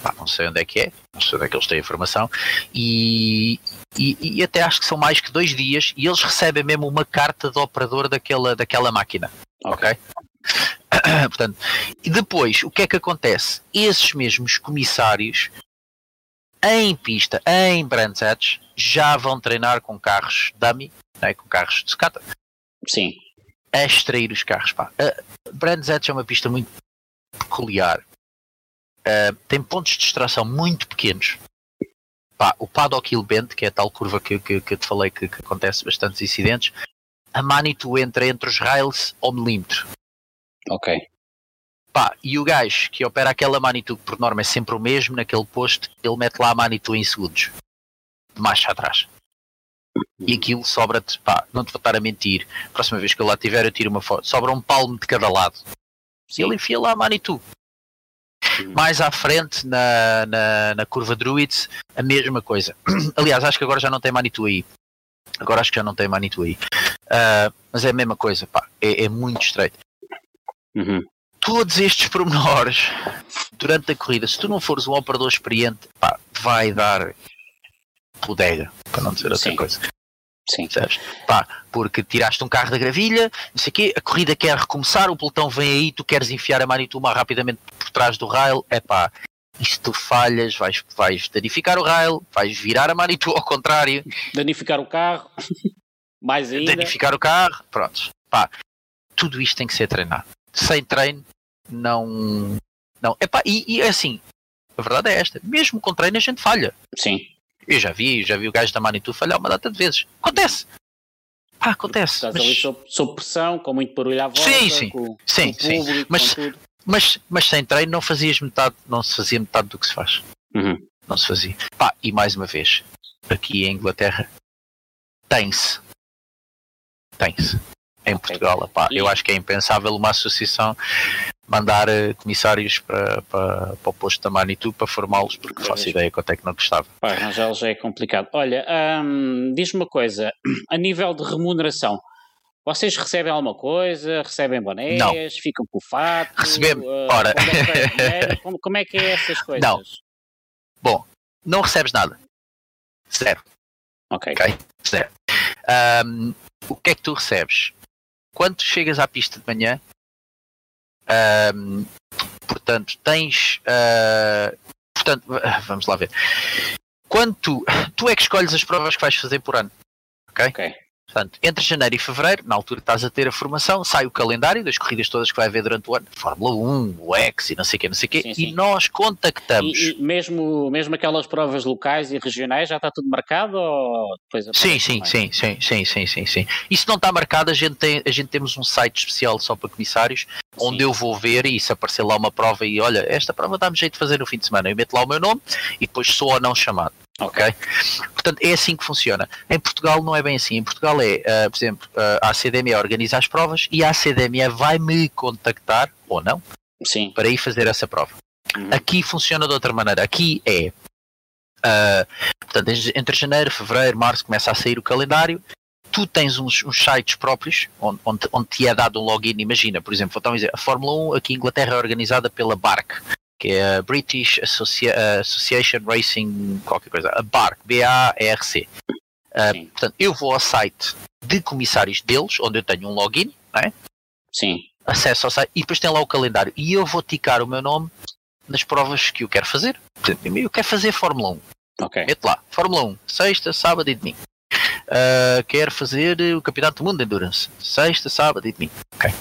Pá, não sei onde é que é, não sei onde é que eles têm a informação, e, e, e, até acho que são mais que dois dias e eles recebem mesmo uma carta do operador daquela, daquela máquina. Ok? okay? (clears throat) Portanto, e depois, o que é que acontece? Esses mesmos comissários em pista, em Brandsets, já vão treinar com carros dummy, né, com carros de sucata.
Sim.
A extrair os carros. Pá. Uh, é uma pista muito peculiar uh, tem pontos de extração muito pequenos. Pá, o Paddock Hill Bend, que é a tal curva que, que, que eu te falei que, que, acontece bastantes incidentes, a Manitou entra entre os rails ao milímetro.
Ok.
Pá, e o gajo que opera aquela Manitou, que por norma é sempre o mesmo, naquele posto, ele mete lá a Manitou em segundos. De marcha atrás. E aquilo sobra-te, pá, não te vou estar a mentir. Próxima vez que eu lá tiver, eu tiro uma foto. Sobra um palmo de cada lado. E ele enfia lá a Manitou. Mais à frente, na, na, na curva Druids, a mesma coisa. (clears throat) Aliás, acho que agora já não tem Manitou aí. Agora acho que já não tem Manitou aí. Uh, mas é a mesma coisa, pá. É, é muito estreito.
Uhum.
Todos estes pormenores durante a corrida, se tu não fores um operador experiente, pá, vai dar bodega, para não dizer outra Sim. coisa.
Sim.
Percebes? Pá, porque tiraste um carro da gravilha, não sei o quê, a corrida quer recomeçar, o pelotão vem aí, tu queres enfiar a Manitou mais rapidamente por trás do rail, é pá, e se tu falhas, vais, vais danificar o rail, vais virar a Manitou ao contrário,
Danificar o carro, (laughs) mais ainda.
danificar o carro, pronto. Pá, tudo isto tem que ser treinado. Sem treino, não. não. Epá, e, e é assim, a verdade é esta, mesmo com treino a gente falha.
Sim.
Eu já vi, já vi o gajo da Manitou falhar uma data de vezes. Acontece. Pá, acontece.
Estás
Mas,
ali sob, sob pressão, com muito barulho à volta,
Sim, sim.
com,
Sim,
com
sim.
público,
Mas- mas, mas sem treino não fazias metade, não se fazia metade do que se faz.
Uhum.
Não se fazia. Pá, e mais uma vez, aqui em Inglaterra, tem-se. Tem-se. Em
Ok.
Portugal, pá, eu acho que é impensável uma associação mandar eh, comissários para, para, para o posto da Manitou para formá-los, porque faço ideia quanto é que não gostava.
Pá, arranjá já é complicado. Olha, hum, diz-me uma coisa, a nível de remuneração, vocês recebem alguma coisa? Recebem bonés?
Não.
Ficam com o fato?
Recebemos-
Uh,
ora.
é (laughs) como, como é que é essas coisas?
Não. Bom, não recebes nada. Zero.
Ok.
Ok. Zero. Ahm, o que é que tu recebes? Quando tu chegas à pista de manhã, ahm, portanto, tens. ah, portanto, (laughs) vamos lá ver. Quando tu, é que escolhes as provas que vais fazer por ano.
Ok.
Portanto, entre janeiro e fevereiro, na altura estás a ter a formação, sai o calendário das corridas todas que vai haver durante o ano, Fórmula 1, o X e não sei o quê, não sei o quê,
Sim, sim.
e nós contactamos.
E, e mesmo, mesmo aquelas provas locais e regionais já está tudo marcado ou depois
Sim, sim, sim, sim, sim, sim, sim, sim. Isso não está marcado, a gente, tem, a gente temos um site especial só para comissários, onde eu vou ver e se aparecer lá uma prova e olha, esta prova dá-me jeito de fazer no fim de semana, eu meto lá o meu nome e depois sou ou não chamado.
Ok.
Portanto, é assim que funciona. Em Portugal não é bem assim. Em Portugal é, ah, por exemplo, ah, a CDME organiza as provas e a CDME vai me contactar, ou não,
Sim.
para ir fazer essa prova.
Uhum.
Aqui funciona de outra maneira. Aqui é. ah, portanto, en- entre janeiro, fevereiro, março começa a sair o calendário. Tu tens uns, uns sites próprios onde, onde, onde te é dado um login. Imagina, por exemplo, vou dar um exemplo. A Fórmula 1 aqui em Inglaterra é organizada pela BARC, que é a British Associa- Association Racing, qualquer coisa. A BARC, B-A-R-C.
Sim.
portanto, eu vou ao site de comissários deles, onde eu tenho um login, não é?
Sim.
acesso ao site e depois tem lá o calendário e eu vou ticar o meu nome nas provas que eu quero fazer. Por exemplo, eu quero fazer Fórmula 1.
Ok.
Mete lá, Fórmula 1, sexta, sábado e domingo. Ah, quero fazer o Campeonato do Mundo de Endurance, sexta, sábado e domingo. Ok.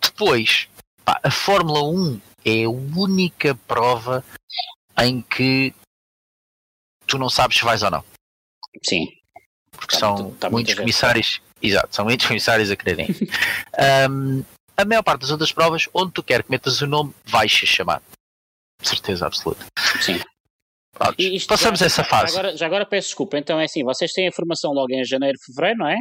Depois, pá, a Fórmula 1 é a única prova em que tu não sabes se vais ou não
Sim.
porque
Tá
são
muito- tá
muitos comissários, exato, são muitos comissários a quererem. (laughs) Ahm, a maior parte das outras provas, onde tu quer que metas o nome, vais ser chamado. Certeza absoluta.
Sim.
Pronto, Passamos
já-
essa fase.
Já agora, já agora peço desculpa. Então é assim, vocês têm a formação logo em janeiro, fevereiro, não é?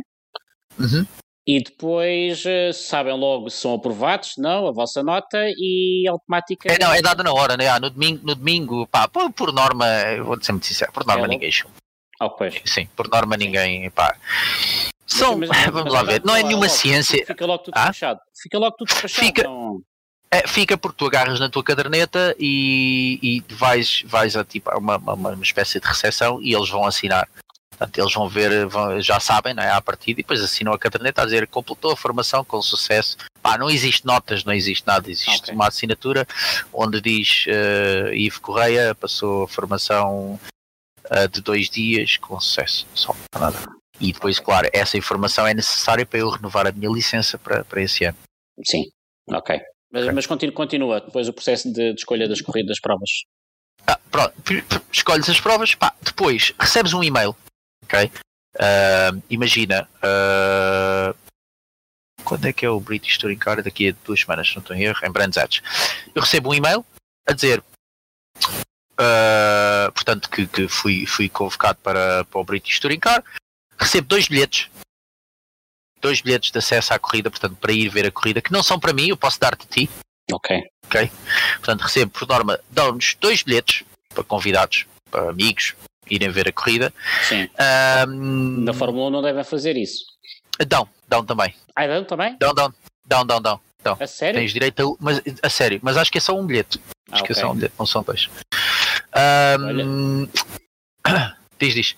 Uhum.
E depois eh, sabem logo se são aprovados, se não, a vossa nota e automaticamente.
É, não, é dada na hora, né? Ah, no domingo, no domingo pá, por, por norma, vou ser muito sincero, por norma
logo?
ninguém chama.
Oh, pois.
Sim, por norma ninguém, pá. São,
Mas- (laughs) mas-
vamos
mas
lá
agora
ver, não é
logo-
nenhuma
logo,
ciência.
Fica logo tudo
Ah?
fechado. Fica logo tudo fechado.
Fica-
Não...
É, fica porque tu agarras na tua caderneta e, e vais, vais a tipo, uma, uma, uma espécie de recepção e eles vão assinar. Portanto, eles vão ver, vão- já sabem, não é? À partida, e depois assinam a caderneta a dizer que completou a formação com sucesso. Pá, não existe notas, não existe nada, existe
Ok.
uma assinatura onde diz uh, Ivo Correia passou a formação uh, de dois dias com sucesso. Só, nada. E depois, claro, essa informação é necessária para eu renovar a minha licença para, para esse ano.
Sim, ok. Mas,
Ok.
mas continua, continua depois o processo de, de escolha das corridas, das provas.
Ah, pronto, escolhes as provas, pá, depois recebes um e-mail, ok? Ah, imagina, ah, quando é que é o British Touring Car? Daqui a duas semanas, se não estou em erro, em Brands Hatch. Eu recebo um e-mail a dizer, ah, portanto, que, que fui, fui convocado para, para o British Touring Car, recebo dois bilhetes, dois bilhetes de acesso à corrida, portanto, para ir ver a corrida, que não são para mim, eu posso dar-te a ti,
Ok.
Portanto, recebo, por norma, dão-nos dois bilhetes para convidados, para amigos, irem ver a corrida.
Sim.
Ahm,
Na Fórmula 1 não devem fazer isso.
dão, dão também.
Ah, dão também?
Dão, dão, dão, dão, dão. dão.
A sério?
Tens direito a, mas, a sério, mas acho que é só um bilhete.
Ah,
Acho que é só um bilhete, não são dois. Ahm, (coughs) diz, diz.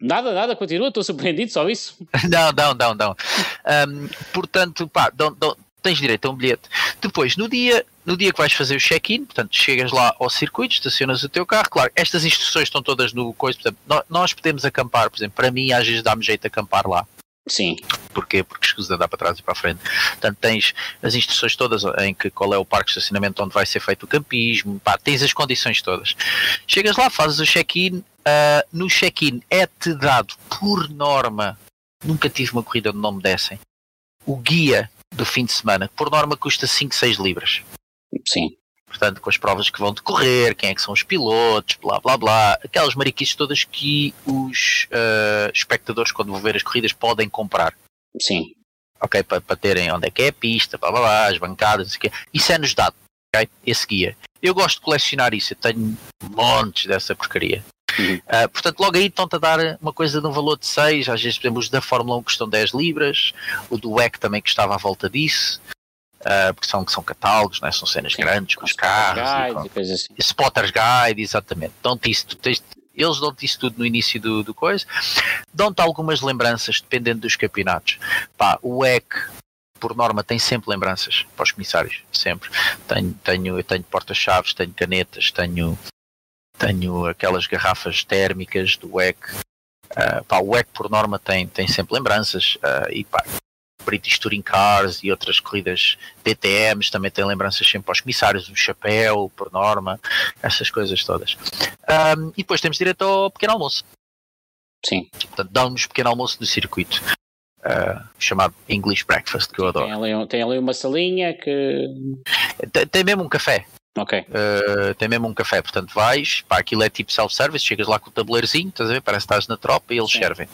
Nada, nada, continua, estou surpreendido, só isso. (laughs)
não, não, não, não. Um, portanto, pá, don't, don't, tens direito a um bilhete. Depois, no dia, no dia que vais fazer o check-in, portanto, chegas lá ao circuito, estacionas o teu carro, claro, estas instruções estão todas no coisa, portanto, nós podemos acampar, por exemplo, para mim às vezes dá-me jeito de acampar lá.
Sim.
Porquê? Porque escusa andar para trás e para a frente. Portanto, tens as instruções todas em que qual é o parque de estacionamento onde vai ser feito o campismo, pá, tens as condições todas. Chegas lá, fazes o check-in, uh, no check-in é-te dado por norma, nunca tive uma corrida onde não me dessem, o guia do fim de semana, por norma custa 5, 6 libras.
Sim.
Portanto, com as provas que vão decorrer, quem é que são os pilotos, blá blá blá, aquelas mariquices todas que os uh, espectadores, quando vão ver as corridas, podem comprar.
Sim.
Ok, para, terem onde é que é a pista, blá blá blá, as bancadas, isso, isso é-nos dado, ok? Esse guia. Eu gosto de colecionar isso, eu tenho montes dessa porcaria. Uhum. Uh, portanto, logo aí estão-te a dar uma coisa de um valor de 6, às vezes, por exemplo, os da Fórmula 1 custam 10 libras, o do WEC também custava à volta disso, uh, porque são, são catálogos, né? são cenas Sim, grandes com os carros.
Guide, e, assim.
Spotter's Guide, exatamente. Dão-te isso, tens, eles dão-te isso tudo no início do, do coisa, dão-te algumas lembranças, dependendo dos campeonatos. Pá, o WEC por norma tem sempre lembranças para os comissários, sempre. Tenho, tenho, eu tenho porta-chaves, tenho canetas, tenho tenho aquelas garrafas térmicas do WEC. Uh, pá, o WEC por norma tem, tem sempre lembranças uh, e pá, British Touring Cars e outras corridas DTMs também tem lembranças sempre aos comissários, o chapéu por norma, essas coisas todas. Um, e depois temos direito ao pequeno almoço.
Sim.
Portanto, dão-nos pequeno almoço no circuito. Uh, chamado English Breakfast, que eu adoro.
Tem ali, tem ali uma salinha que.
Tem, tem mesmo um café.
Ok.
Uh, tem mesmo um café, portanto vais, pá, aquilo é tipo self-service, chegas lá com o tabuleirozinho, estás a ver? Parece que estás na tropa e eles Sim. servem.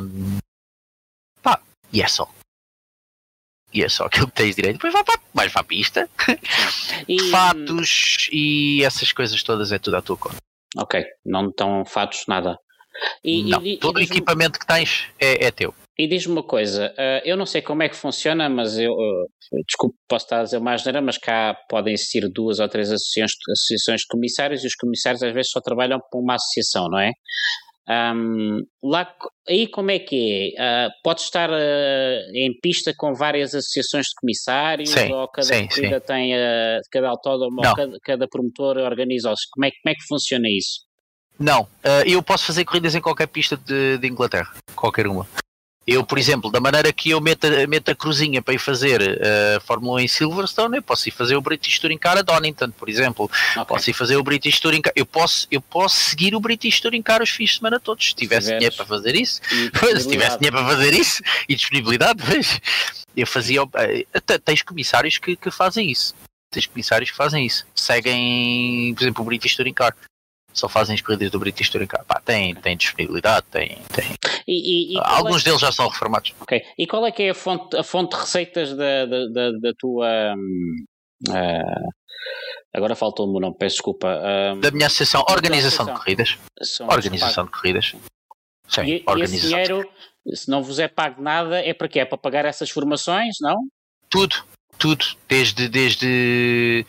Um, e é só. E é só (laughs) aquilo que tens direito. Depois vai para, vais para a pista. (laughs) E... Fatos e essas coisas todas é tudo à tua conta.
Ok, não estão fatos nada.
E, não, e, todo o equipamento que tens é, é teu.
E diz-me uma coisa, uh, eu não sei como é que funciona, mas eu, uh, desculpe, posso estar a dizer mais geneira, mas cá podem existir duas ou três associações, associações de comissários e os comissários às vezes só trabalham para uma associação, não é? Um, lá, aí como é que é? Uh, pode estar uh, em pista com várias associações de comissários
sim,
ou cada
sim,
corrida
sim.
tem uh, cada autódromo ou cada, cada, promotor organiza-os? Como é, como é que funciona isso?
Não, eu posso fazer corridas em qualquer pista de, de Inglaterra, qualquer uma. Eu, por exemplo, da maneira que eu meto, meto a cruzinha para ir fazer a uh, Fórmula 1 em Silverstone, eu posso ir fazer o British Touring Car a Donington, por exemplo. Okay. Posso ir fazer o British Touring Car. Eu posso, eu posso seguir o British Touring Car os fins de semana todos. Se tivesse dinheiro para fazer isso, (laughs) se tivesse dinheiro para fazer isso e disponibilidade, veja, eu fazia. Uh, tens comissários que, que fazem isso. Tens comissários que fazem isso. Seguem, por exemplo, o British Touring Car só fazem as corridas do British Touring Car. Pá, tem, tem disponibilidade, tem. tem.
E, e, e
Alguns
é...
deles já são reformados.
Ok. E qual é que é a fonte, a fonte de receitas da, da, da, da tua. Uh, agora faltou-me o nome, peço desculpa. Uh,
da minha associação, Organização de Corridas. Organização de Corridas.
Sim, e, organização. Esse dinheiro, se não vos é pago nada, é para quê? É para pagar essas formações, não?
Tudo, tudo. Desde. desde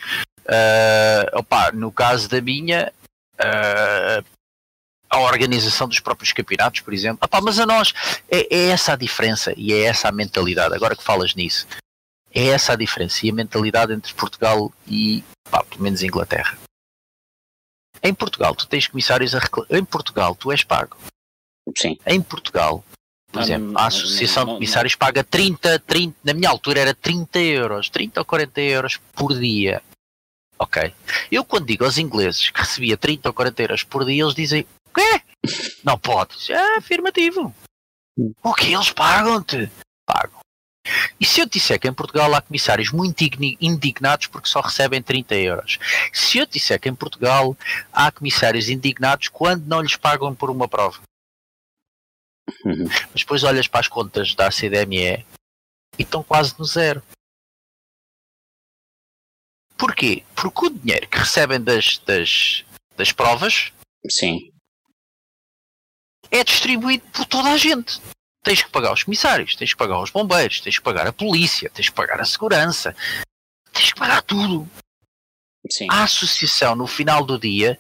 uh, opa, no caso da minha, uh, a organização dos próprios campeonatos, por exemplo. Epá, mas a nós é, é, essa a diferença e é essa a mentalidade. Agora que falas nisso, é essa a diferença e a mentalidade entre Portugal e, pá, pelo menos, Inglaterra. Em Portugal, tu tens comissários a reclamar. Em Portugal, tu és pago.
Sim.
Em Portugal, por exemplo, a Associação de Comissários paga 30, 30, na minha altura era 30 euros, 30 ou 40 euros por dia Ok. Eu quando digo aos ingleses que recebia 30 ou 40 euros por dia, eles dizem, o quê? Não podes. É afirmativo. O que eles pagam-te? Pagam. E se eu disser que em Portugal há comissários muito indignados porque só recebem 30 euros? Se eu disser que em Portugal há comissários indignados quando não lhes pagam por uma prova? Uhum. Mas depois olhas para as contas da CDME e estão quase no zero. Porquê? Porque o dinheiro que recebem das, das, das provas
Sim.
é distribuído por toda a gente. Tens que pagar os comissários, tens que pagar os bombeiros, tens que pagar a polícia, tens que pagar a segurança, tens que pagar tudo.
Sim.
A associação, no final do dia,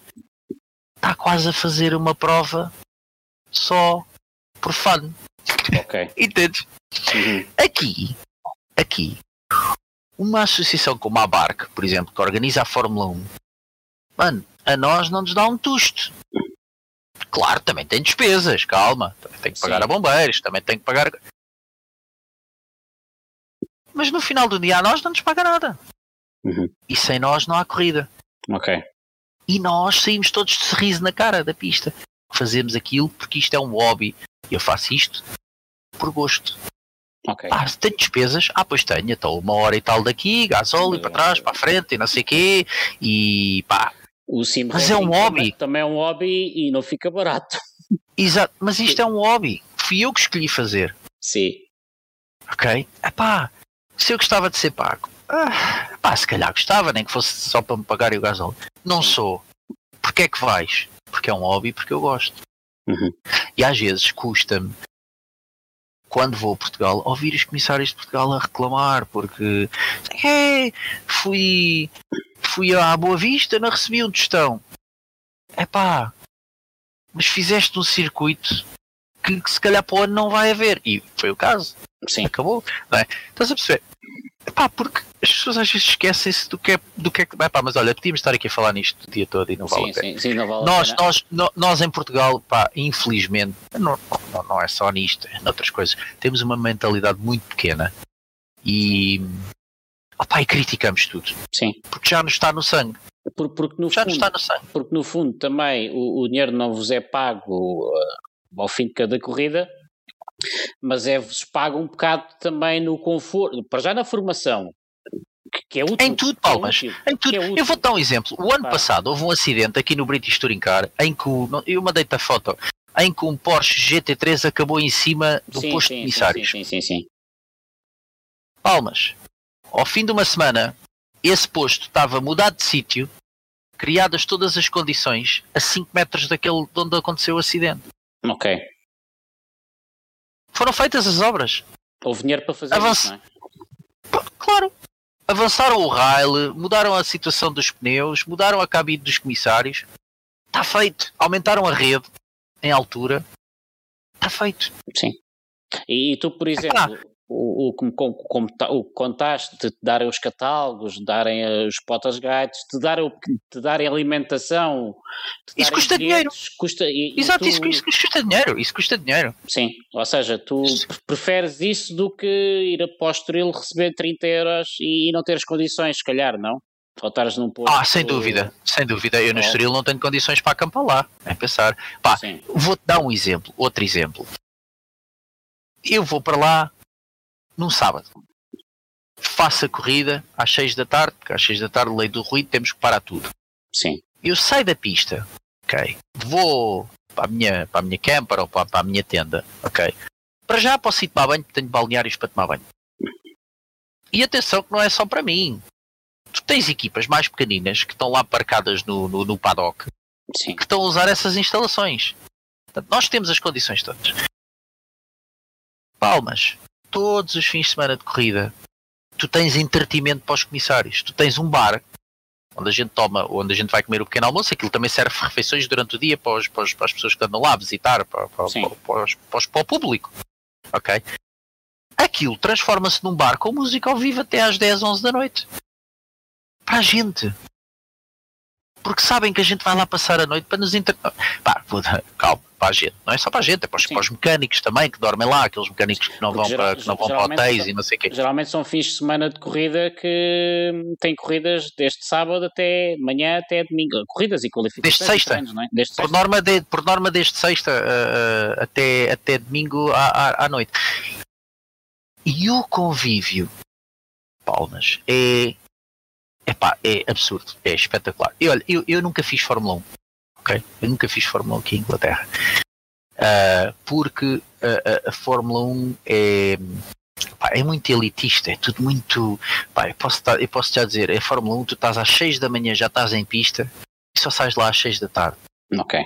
está quase a fazer uma prova só por fun.
Ok. (laughs)
Entendes?
Uhum.
Aqui, aqui, uma associação como a BARC, por exemplo, que organiza a Fórmula 1, mano, a nós não nos dá um tusto. Claro, também tem despesas, calma. Também tem que pagar
Sim.
a bombeiros, também tem que pagar. Mas no final do dia a nós não nos paga nada.
Uhum.
E sem nós não há corrida.
Ok.
E nós saímos todos de sorriso na cara da pista. Fazemos aquilo porque isto é um hobby. E eu faço isto por gosto.
Ok.
Ah, se tenho despesas? Ah, pois tenho. Então uma hora e tal daqui, gasóleo para trás, para a frente e não sei o quê. E pá, Mas é um hobby.
Também é um hobby e não fica barato. (laughs)
exato. Mas isto é um hobby. Fui eu que escolhi fazer.
Sim.
Ok? Epá, se eu gostava de ser pago, ah, pá, se calhar gostava, nem que fosse só para me pagarem o gasóleo. Não sou. Porquê é que vais? Porque é um hobby, porque eu gosto.
Uhum.
E às vezes custa-me, quando vou a Portugal, ouvir os comissários de Portugal a reclamar, porque é, fui, fui à Boa Vista, não recebi um tostão. Epá, mas fizeste um circuito que, que se calhar para o ano não vai haver. E foi o caso
Sim.
acabou, não é? Estás a perceber? Pá, porque as pessoas às vezes esquecem-se do que é do que é que. Mas olha, podíamos estar aqui a falar nisto o dia todo e não vale
Sim,
a pena.
sim, sim, não vale a
Nós,
pena.
nós, no- nós em Portugal, pá, infelizmente, não, não, não é só nisto, é noutras coisas, temos uma mentalidade muito pequena e, opá, e criticamos tudo,
Sim.
porque já nos está no sangue,
Por- porque, no
já nos
fundo,
está no sangue.
porque no fundo também o, o dinheiro não vos é pago uh, ao fim de cada corrida, mas é-vos pago um bocado também no conforto, para já na formação, que, é útil.
Em tudo,
é
Palmas.
útil,
Em tudo.
é.
Eu vou dar um exemplo. O ano
Pá.
passado houve um acidente aqui no British Touring Car em que o, eu mandei-te a foto em que um Porsche GT3 acabou em cima do
Sim,
posto
sim,
de comissários.
Sim, sim, sim. sim.
Palmas. Ao fim de uma semana, esse posto estava mudado de sítio, criadas todas as condições a 5 metros daquele de onde aconteceu o acidente.
Ok.
Foram feitas as obras.
Houve dinheiro para fazer
Avance.
isso, não é?
Claro. Avançaram o rail, mudaram a situação dos pneus, mudaram a cabine dos comissários. Está feito. Aumentaram a rede em altura. Está feito.
Sim. E, e tu, por exemplo, o, o, como, como, como ta- o que contaste de te darem os catálogos, de darem os potas guides, te darem, te darem alimentação. te
Isso
darem
custa dinheiro.
Custa, e, e
Exato,
tu-
isso, isso custa dinheiro. Isso custa dinheiro.
Sim, ou seja, tu preferes isso do que ir a Postoril receber 30 euros e não ter as condições, se calhar, não? Ou estares num posto.
Ah, sem dúvida. Sem dúvida. Eu no
Oh.
Estoril não tenho condições para acampar lá. É pensar. Pá, Vou-te dar um exemplo, outro exemplo. Eu vou para lá num sábado. Faço a corrida às 6 da tarde, porque às 6 da tarde, lei do ruído, temos que parar tudo.
sim,
Eu saio da pista, ok? Vou para a minha, para a minha camper ou para, para a minha tenda, ok? Para já posso ir tomar banho, porque tenho balneários para tomar banho. E atenção que não é só para mim. Tu tens equipas mais pequeninas que estão lá parcadas no, no, no paddock
sim.
que estão a usar essas instalações. Portanto, nós temos as condições todas. Palmas, todos os fins de semana de corrida, tu tens entretimento para os comissários. Tu tens um bar onde a gente toma, onde a gente vai comer o pequeno almoço, aquilo também serve refeições durante o dia para, os- para os- para as pessoas que andam lá a visitar, para, para, para o público. Ok? Aquilo transforma-se num bar com música ao vivo até às 10, 11 da noite. Para a gente porque sabem que a gente vai lá passar a noite para nos inter... Pá, calma, para a gente, não é só para a gente, é para os, para os mecânicos também que dormem lá, aqueles mecânicos que não
Porque
vão
geral-
para, que não vão para hotéis
são-
e não sei o quê.
Geralmente são fins de semana de corrida que têm corridas desde sábado até manhã até domingo. Corridas e qualificações.
Desde sexta.
treinos, não é? Desde
Por
sexta.
norma, de, por norma desde sexta ah, até, até domingo à, à, à noite. E o convívio, palmas, é, epá, é absurdo, é espetacular. E olha, eu, eu nunca fiz Fórmula 1, ok? Eu nunca fiz Fórmula 1 aqui em Inglaterra. Ah, porque a- a, a Fórmula 1 é, pá, é muito elitista, é tudo muito. Pá, eu, posso, eu posso já dizer, a Fórmula 1, tu estás às 6 da manhã, já estás em pista e só sais lá às 6 da tarde.
Ok.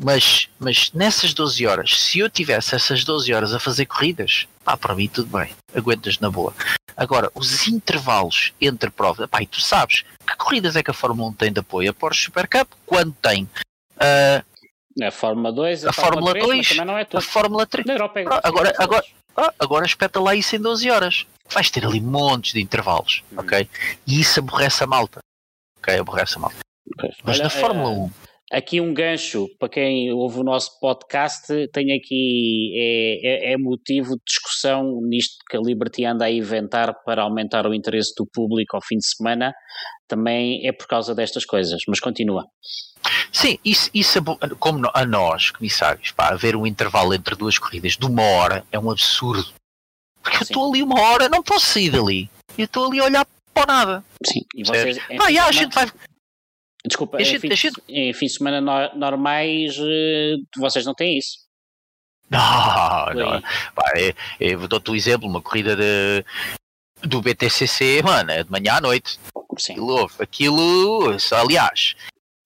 Mas, mas nessas 12 horas, se eu tivesse essas 12 horas a fazer corridas, pá, para mim tudo bem, aguentas na boa. Agora, os intervalos entre provas, e tu sabes que corridas é que a Fórmula 1 tem de apoio? A Porsche Super Cup, quando tem? Ah,
A Fórmula 2,
a, a Fórmula, 3, 2,
também não é tudo.
a Fórmula 3.
Na Europa é
ah, agora, agora, ah, agora espeta lá isso em 12 horas. Vais ter ali montes de intervalos, hum. ok? E isso aborrece a malta. Ok, aborrece a malta. Mas Olha, na Fórmula é, 1
Aqui um gancho para quem ouve o nosso podcast, tem aqui é, é, é, motivo de discussão nisto que a Liberty anda a inventar para aumentar o interesse do público ao fim de semana, também é por causa destas coisas, mas continua.
Sim, isso, isso como a nós, comissários, para haver um intervalo entre duas corridas de uma hora é um absurdo. Porque Sim. eu estou ali uma hora, não posso sair dali. Eu estou ali a olhar para nada.
Sim, e vocês.
Ah, yeah, a gente vai
Desculpa, em, fim, em fim de semana no, normais eh, vocês não têm isso?
Não, não. Vai, eu dou-te um exemplo, uma corrida de, do BTCC, mano, é de manhã à noite. Sim. Aquilo, aquilo, aliás,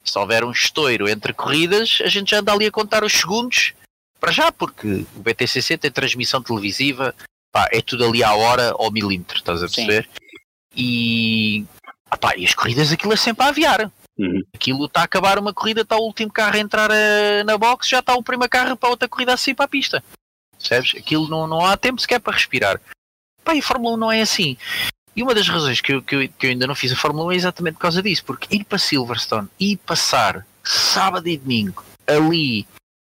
se houver um estouro entre corridas, a gente já anda ali a contar os segundos para já, porque o BTCC tem transmissão televisiva, pá, é tudo ali à hora ao milímetro, estás a perceber? Sim. E, pá, e as corridas aquilo é sempre a aviar. Uhum. Aquilo está a acabar uma corrida, está o último carro a entrar uh, na box, já está o primeiro carro para outra corrida a sair para a pista. Percebes? Aquilo não, não há tempo sequer para respirar. Pá, e a Fórmula 1 não é assim. E uma das razões que eu, que, eu, que eu ainda não fiz a Fórmula 1 é exatamente por causa disso, porque ir para Silverstone e passar sábado e domingo ali,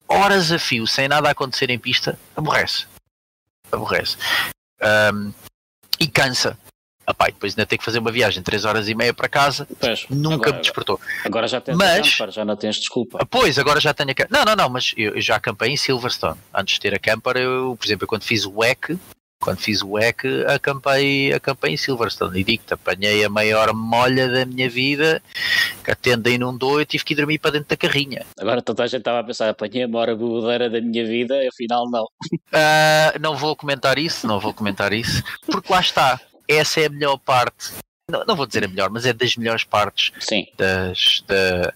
horas a fio, sem nada a acontecer em pista, aborrece. Aborrece. Um, e cansa. Epá, depois ainda tem que fazer uma viagem de 3 horas e meia para casa, pois, nunca agora, me despertou.
Agora já tens mas, camper, já não tens desculpa.
Ah, pois, agora já tenho a Não, não, não, mas eu, eu já acampei em Silverstone. Antes de ter a camper, eu, por exemplo, quando fiz o WEC, quando fiz o WEC, acampei, acampei em Silverstone e digo-te, apanhei a maior molha da minha vida, que a tenda inundou e tive que ir dormir para dentro da carrinha.
Agora toda a gente estava a pensar, apanhei a maior bebedeira da minha vida, afinal não.
Uh, não vou comentar isso, não vou comentar isso, porque lá está essa é a melhor parte. Não, não vou dizer a melhor, mas é das melhores partes
Sim.
das. Da...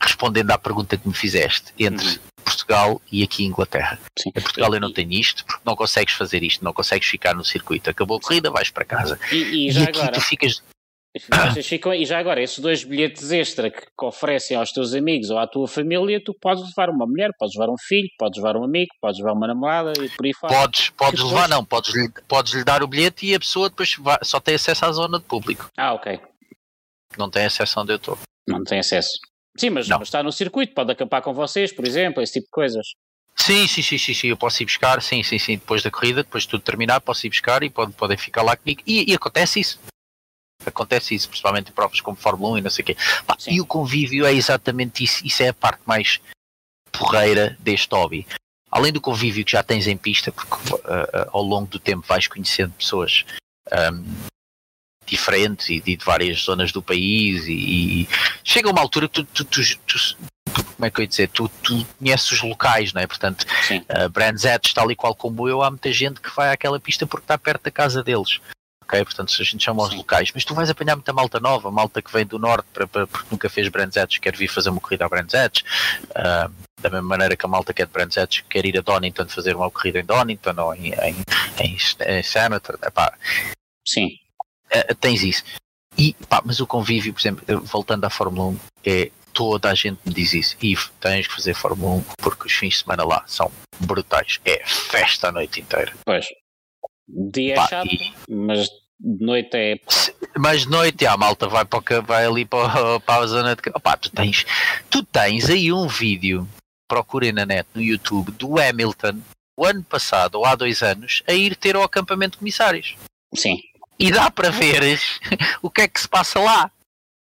Respondendo à pergunta que me fizeste, entre uhum. Portugal e aqui Inglaterra. Sim. Em Portugal eu não tenho isto, porque não consegues fazer isto, não consegues ficar no circuito. Acabou a corrida, vais para casa.
E, e, e aqui agora? tu ficas ficam, e já agora, esses dois bilhetes extra que, oferecem aos teus amigos ou à tua família, tu podes levar uma mulher, podes levar um filho, podes levar um amigo, podes levar uma namorada e por aí fora.
Podes, podes levar, depois... não, podes, podes lhe dar o bilhete e a pessoa depois vai, só tem acesso à zona de público.
Ah, ok.
Não tem acesso onde eu estou.
Não tem acesso. Sim, mas, mas está no circuito, pode acampar com vocês, por exemplo, esse tipo de coisas.
Sim, sim, sim, sim, sim, eu posso ir buscar, sim, sim, sim, depois da corrida, depois de tudo terminar, posso ir buscar e podem, podem ficar lá comigo. E, e acontece isso acontece isso, principalmente em provas como Fórmula 1 e não sei o quê. Pá, e o convívio é exatamente isso, isso é a parte mais porreira deste hobby. Além do convívio que já tens em pista, porque uh, uh, ao longo do tempo vais conhecendo pessoas um, diferentes e de, de, várias zonas do país e, e chega uma altura que tu, tu, tu, tu, como é que eu ia dizer, tu, conheces os locais, não é? Portanto, uh, Brands Edge, tal e qual como eu, há muita gente que vai àquela pista porque está perto da casa deles ok? Portanto, se a gente chama aos locais, mas tu vais apanhar muita malta nova, malta que vem do norte para, para, porque nunca fez Brands Edge, quer vir fazer uma corrida a Brands Edge, uh, da mesma maneira que a malta que é de Brands Edge quer ir a Donington fazer uma corrida em Donington ou em, em, em, em Senator, epá,
Sim.
Uh, tens isso. E, pá, mas o convívio, por exemplo, voltando à Fórmula 1, é toda a gente me diz isso. Ivo, tens que fazer Fórmula 1 porque os fins de semana lá são brutais. É festa a noite inteira.
Pois. Dia Pá, é chato, e... mas de noite é.
Mas de noite a malta vai, para, vai ali para, (laughs) para a zona de. Opá, tu tens, tu tens aí um vídeo, procurem na net no YouTube, do Hamilton, o ano passado ou há dois anos, a ir ter ao acampamento de comissários.
Sim.
E dá para ver (laughs) o que é que se passa lá.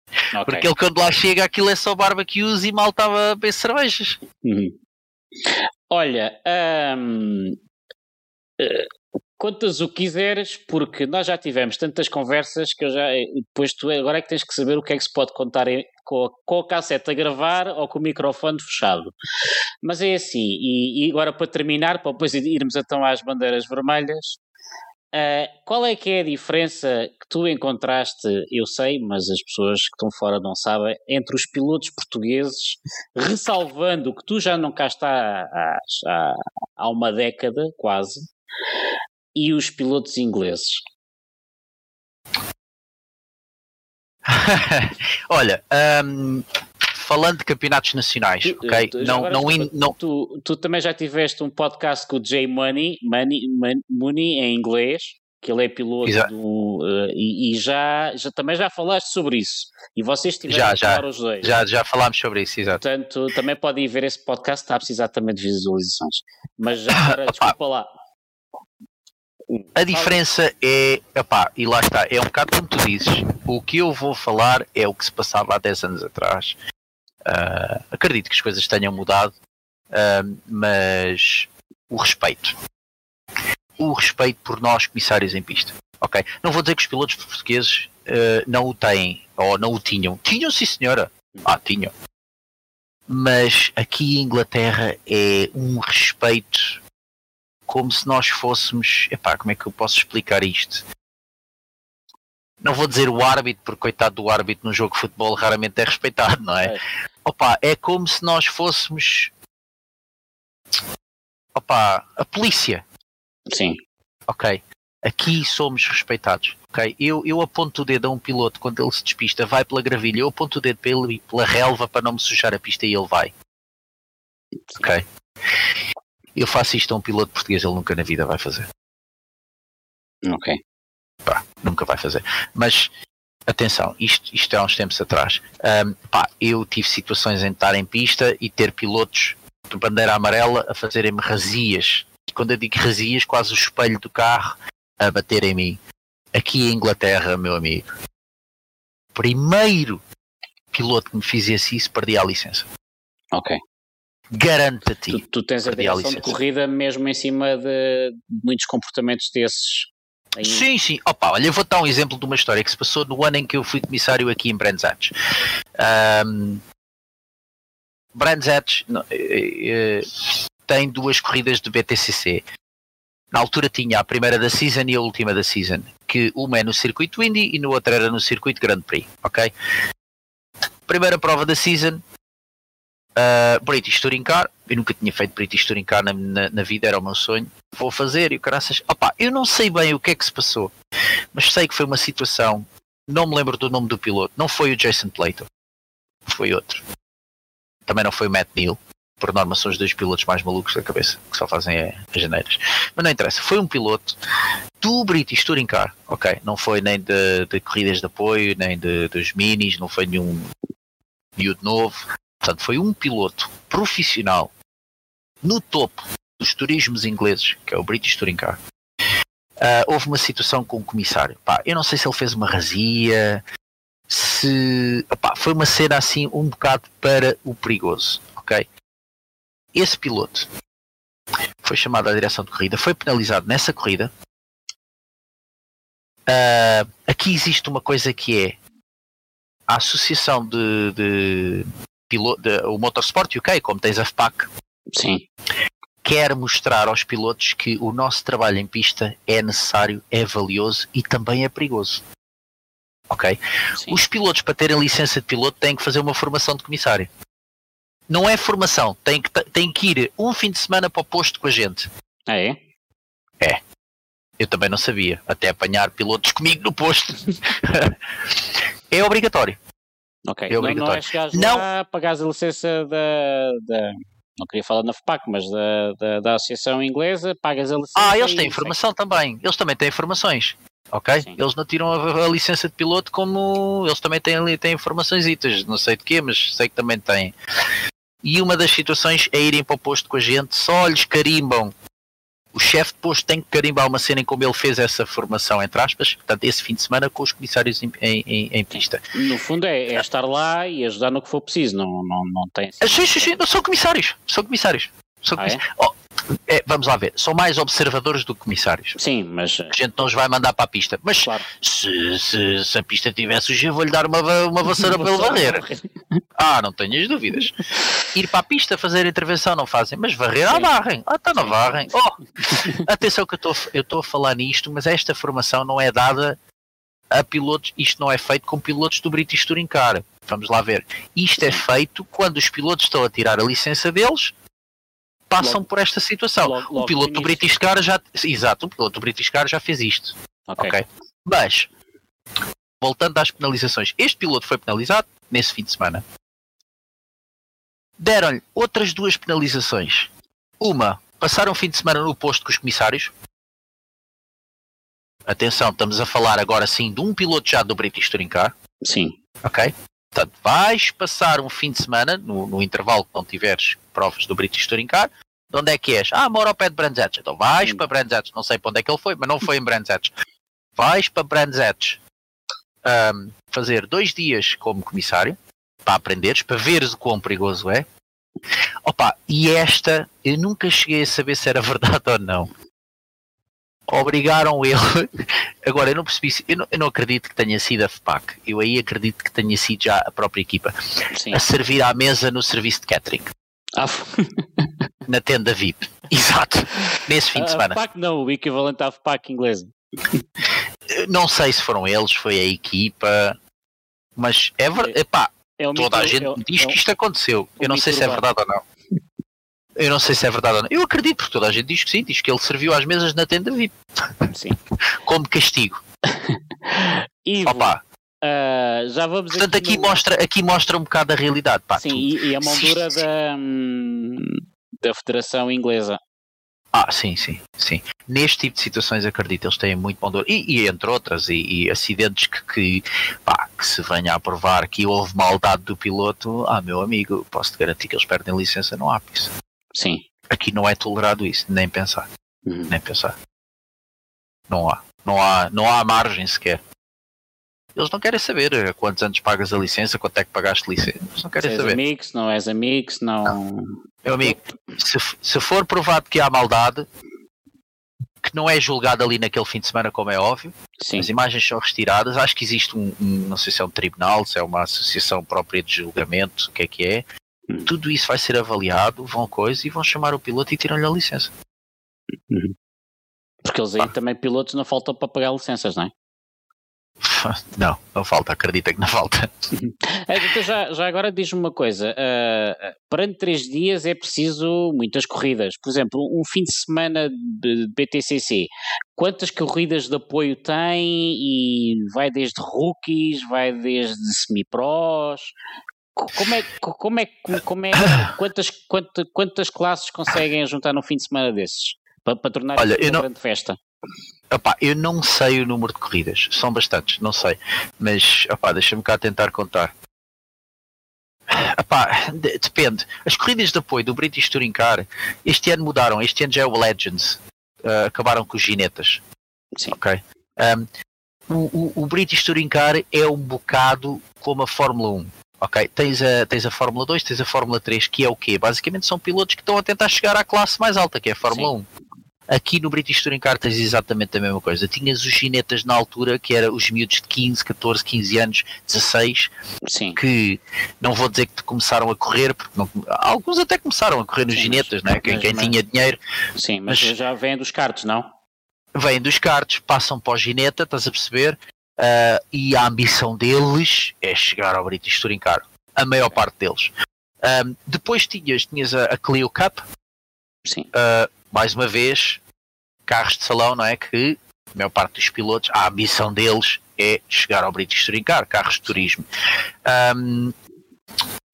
Okay. Porque ele quando lá chega aquilo é só barbecues e mal estava a beber cervejas.
Uhum. Olha, hum, contas o que quiseres, porque nós já tivemos tantas conversas que eu já. Depois tu agora é que tens que saber o que é que se pode contar em, com, a, com a cassete a gravar ou com o microfone fechado. Mas é assim, e, e agora para terminar, para depois irmos então às bandeiras vermelhas, uh, qual é que é a diferença que tu encontraste, eu sei, mas as pessoas que estão fora não sabem, entre os pilotos portugueses, ressalvando que tu já não cá está há, há, há uma década quase, e os pilotos ingleses? (laughs)
Olha, um, falando de campeonatos nacionais,
Tu-
ok?
tu-
Não, não, in- não,
Tu, tu também já tiveste um podcast com o Jay Money, Money, Mon- Money em inglês, que ele é piloto do, eh, e, e já, já também já falaste sobre isso. E vocês tiveram
Já, já.
falar os dois.
já, já falámos sobre isso, exato.
Portanto, também podem ver esse podcast, está a precisar também de visualizações. Mas já agora, (laughs) desculpa lá.
A diferença é, epá, e lá está, é um bocado como tu dizes, o que eu vou falar é o que se passava há 10 anos atrás. Ah, acredito que as coisas tenham mudado, ah, mas o respeito. O respeito por nós, comissários em pista. Ok? Não vou dizer que os pilotos portugueses ah, não o têm, ou não o tinham. Tinham, sim senhora. Ah, tinham. Mas aqui em Inglaterra é um respeito como se nós fôssemos. Epá, como é que eu posso explicar isto? Não vou dizer o árbitro, porque coitado do árbitro num jogo de futebol raramente é respeitado, não é?
É.
Opa, é como se nós fôssemos. Opa, a polícia,
Sim,
ok? Aqui somos respeitados, ok? Eu, eu aponto o dedo a um piloto quando ele se despista, vai pela gravilha, eu aponto o dedo ele pela relva para não me sujar a pista e ele vai, ok? Eu faço isto a um piloto português, ele nunca na vida vai fazer.
ok.
pá, nunca vai fazer. Mas atenção, isto, isto é há uns tempos atrás. Ahm, pá, eu tive situações em estar em pista e ter pilotos de bandeira amarela a fazerem-me razias. E quando eu digo razias, quase o espelho do carro a bater em mim. Aqui em Inglaterra, meu amigo, primeiro piloto que me fizesse isso perdia a licença.
Ok.
Garanta-te.
Tu, tu tens a
a
direção de corrida mesmo em cima de muitos comportamentos desses. Em-
Sim, sim. Opa, olha, eu vou dar um exemplo de uma história que se passou no ano em que eu fui comissário aqui em Brands Hatch. Um, Brands Hatch não, eh, eh, tem duas corridas de BTCC. Na altura tinha a primeira da season e a última da season, que uma é no circuito Indy e no outro era no circuito Grand Prix, ok? Primeira prova da season, uh, British Touring Car, eu nunca tinha feito British Touring Car na, na, na vida, era o meu sonho vou fazer e o caraças. Opa, eu não sei bem o que é que se passou, mas sei que foi uma situação. Não me lembro do nome do piloto. Não foi o Jason Plato, foi outro. Também não foi o Matt Neal. Por norma, são os dois pilotos mais malucos da cabeça que só fazem é, as janeiras. Mas não interessa, foi um piloto do British Touring Car, ok? Não foi nem de, de corridas de apoio, nem de, dos minis, não foi nenhum miúdo novo. Portanto, foi um piloto profissional no topo dos turismos ingleses, que é o British Touring Car, ah, houve uma situação com o comissário. Pá, eu não sei se ele fez uma razia, se opá, foi uma cena assim um bocado para o perigoso, ok? Esse piloto foi chamado à direção de corrida, foi penalizado nessa corrida. Ah, aqui existe uma coisa que é a associação de, de, piloto, de o Motorsport UK, como tens a FPAC,
Sim,
quer mostrar aos pilotos que o nosso trabalho em pista é necessário, é valioso e também é perigoso. Ok?
sim.
Os pilotos, para terem licença de piloto, têm que fazer uma formação de comissário. Não é formação, têm que, têm que ir um fim de semana para o posto com a gente.
Ah, é?
Eu também não sabia, até apanhar pilotos comigo no posto. (laughs) é obrigatório.
Ok.
É
não, não é chegares
Não.
lá, pagares a licença da, da. Não queria falar na FPAC, mas da, da, da Associação Inglesa, pagas a licença.
Ah, eles têm
segue.
formação também. Eles também têm formações. Ok?
Sim.
Eles não tiram a, a licença de piloto como eles também têm, ali- têm formações não sei de quê, mas sei que também têm. E uma das situações é irem para o posto com a gente, só lhes carimbam. O chefe de posto tem que carimbar uma cena em como ele fez essa formação, entre aspas, portanto, esse fim de semana com os comissários em, em- em- pista.
No fundo é, é estar lá e ajudar no que for preciso, não, não, não tem.
Ah, Sim, sim, sim, não, são comissários. São comissários. São
Ah, é?
comissários. Oh, é, vamos lá ver, são mais observadores do que comissários.
Sim, mas.
A gente não os vai mandar para a pista, mas
Claro.
se, se, se a pista tivesse suja, eu vou-lhe dar uma, uma vassoura (laughs) para ele varrer. Ah, não tenhas dúvidas. Ir para a pista fazer intervenção não fazem, mas varrer, ah,
Sim.
varrem. Ah, então não varrem. Oh, (laughs) atenção que eu estou- a falar nisto, mas esta formação não é dada a pilotos, isto não é feito com pilotos do British Touring Car. Vamos lá ver. Isto é feito quando os pilotos estão a tirar a licença deles, passam
Logo-
por esta situação.
logo-
o
logo
piloto
no
do. British Car já, exato, o piloto do British Car já fez isto.
Ok.
Ok. Mas, voltando às penalizações, este piloto foi penalizado nesse fim de semana. deram-lhe outras duas penalizações. Uma, passar um fim de semana no posto com os comissários. Atenção, estamos a falar agora sim de um piloto já do British Touring Car.
Sim.
Ok? Portanto, vais passar um fim de semana, no, no intervalo que não tiveres provas do British Touring Car, de onde é que és? Ah, moro ao pé de Brands Hatch. Então vais para Brands Hatch. Não sei para onde é que ele foi, mas não foi em Brands Hatch. Vais para Brands Hatch ahm, fazer dois dias como comissário para aprenderes, para veres o quão perigoso é. Opa, e esta eu nunca cheguei a saber se era (laughs) verdade ou não. Obrigaram ele. (laughs) Agora eu não percebi, eu não, eu não acredito que tenha sido a FPAC. Eu aí acredito que tenha sido já a própria equipa
Sim.
a servir à mesa no serviço de catering,
Ah, (laughs)
na tenda VIP. Exato, nesse fim de
a
semana.
FPAC não, o equivalente à FPAC inglesa.
Não sei se foram eles, foi a equipa, mas é verdade.
É um
toda a gente
é
me diz
é
que isto aconteceu. Eu não sei se é verdade ou não. Eu não sei se é verdade ou não. Eu acredito, porque toda a gente diz que sim, diz que ele serviu às mesas na tenda VIP,
Sim. (laughs)
como castigo. (laughs)
Ivo,
Opa,
ah, já vamos
portanto aqui
no-
mostra, aqui mostra um bocado a realidade. Pá,
Sim,
tu-
e, e a mão dura
sim.
da, hum, da Federação Inglesa.
Ah, sim, sim, sim. Neste tipo de situações acredito, eles têm muito bom dor. E, e entre outras, e, e acidentes que, que, pá, que se venha a provar que houve maldade do piloto, ah, meu amigo, posso te garantir que eles perdem licença no ápice.
Sim.
Aqui não é tolerado isso, nem pensar,
Uhum.
nem pensar. Não há, não há, não há margem sequer. Eles não querem saber a quantos anos pagas a licença, quanto é que pagaste licença. Eles não
Se
querem
és
saber.
amigo, se não és amigo, se não.
Meu amigo, se, se for provado que há maldade, que não é julgado ali naquele fim de semana, como é óbvio,
Sim.
as imagens são retiradas. Acho que existe um, um- não sei se é um tribunal, se é uma associação própria de julgamento, o que é que é.
Hum.
Tudo isso vai ser avaliado, vão coisa e vão chamar o piloto e tiram-lhe a licença.
Porque eles aí também, pilotos, não faltam para pagar licenças, não é? (laughs)
Não, não falta, acredita que não falta. (laughs)
É, Então já, já agora diz-me uma coisa: ah, perante três dias é preciso muitas corridas. Por exemplo, um fim de semana de de BTCC, quantas corridas de apoio tem? E vai desde rookies, vai desde semi-pros? Co- Como é, co- como é, como é, (coughs) quantas, quantas, quantas classes conseguem juntar num fim de semana desses? Para, para tornar
Olha,
uma
não-
grande festa.
Opá, eu não sei o número de corridas, são bastantes, não sei. Mas, deixa-me cá tentar contar. Opá, de- depende. As corridas de apoio do British Touring Car este ano mudaram, este ano já é o Legends. Ah, acabaram com os ginetas.
Sim.
Ok. Um, o, o, o British Touring Car é um bocado como a Fórmula 1. Ok, tens a, tens a Fórmula 2, tens a Fórmula 3, que é o quê? Basicamente são pilotos que estão a tentar chegar à classe mais alta, que é a Fórmula 1. Aqui no British Touring Car tens exatamente a mesma coisa. Tinhas os ginetas na altura, que eram os miúdos de 15, 14, 15 anos, 16,
Sim.
que não vou dizer que começaram a correr, porque não- alguns até começaram a correr nos
Sim,
ginetas,
mas-
né? quem,
mas-
quem
mas-
tinha dinheiro
Sim, mas,
Mas-
já vêm dos cartos, não?
vêm dos cartos, passam para o gineta, estás a perceber? Ah, e a ambição deles é chegar ao British Touring Car. A maior parte deles. Ahm, depois tinhas, tinhas a, a Clio Cup,
Sim.
ah, mais uma vez, carros de salão, não é? Que a maior parte dos pilotos, a ambição deles é chegar ao British Touring Car, carros de turismo. Ahm,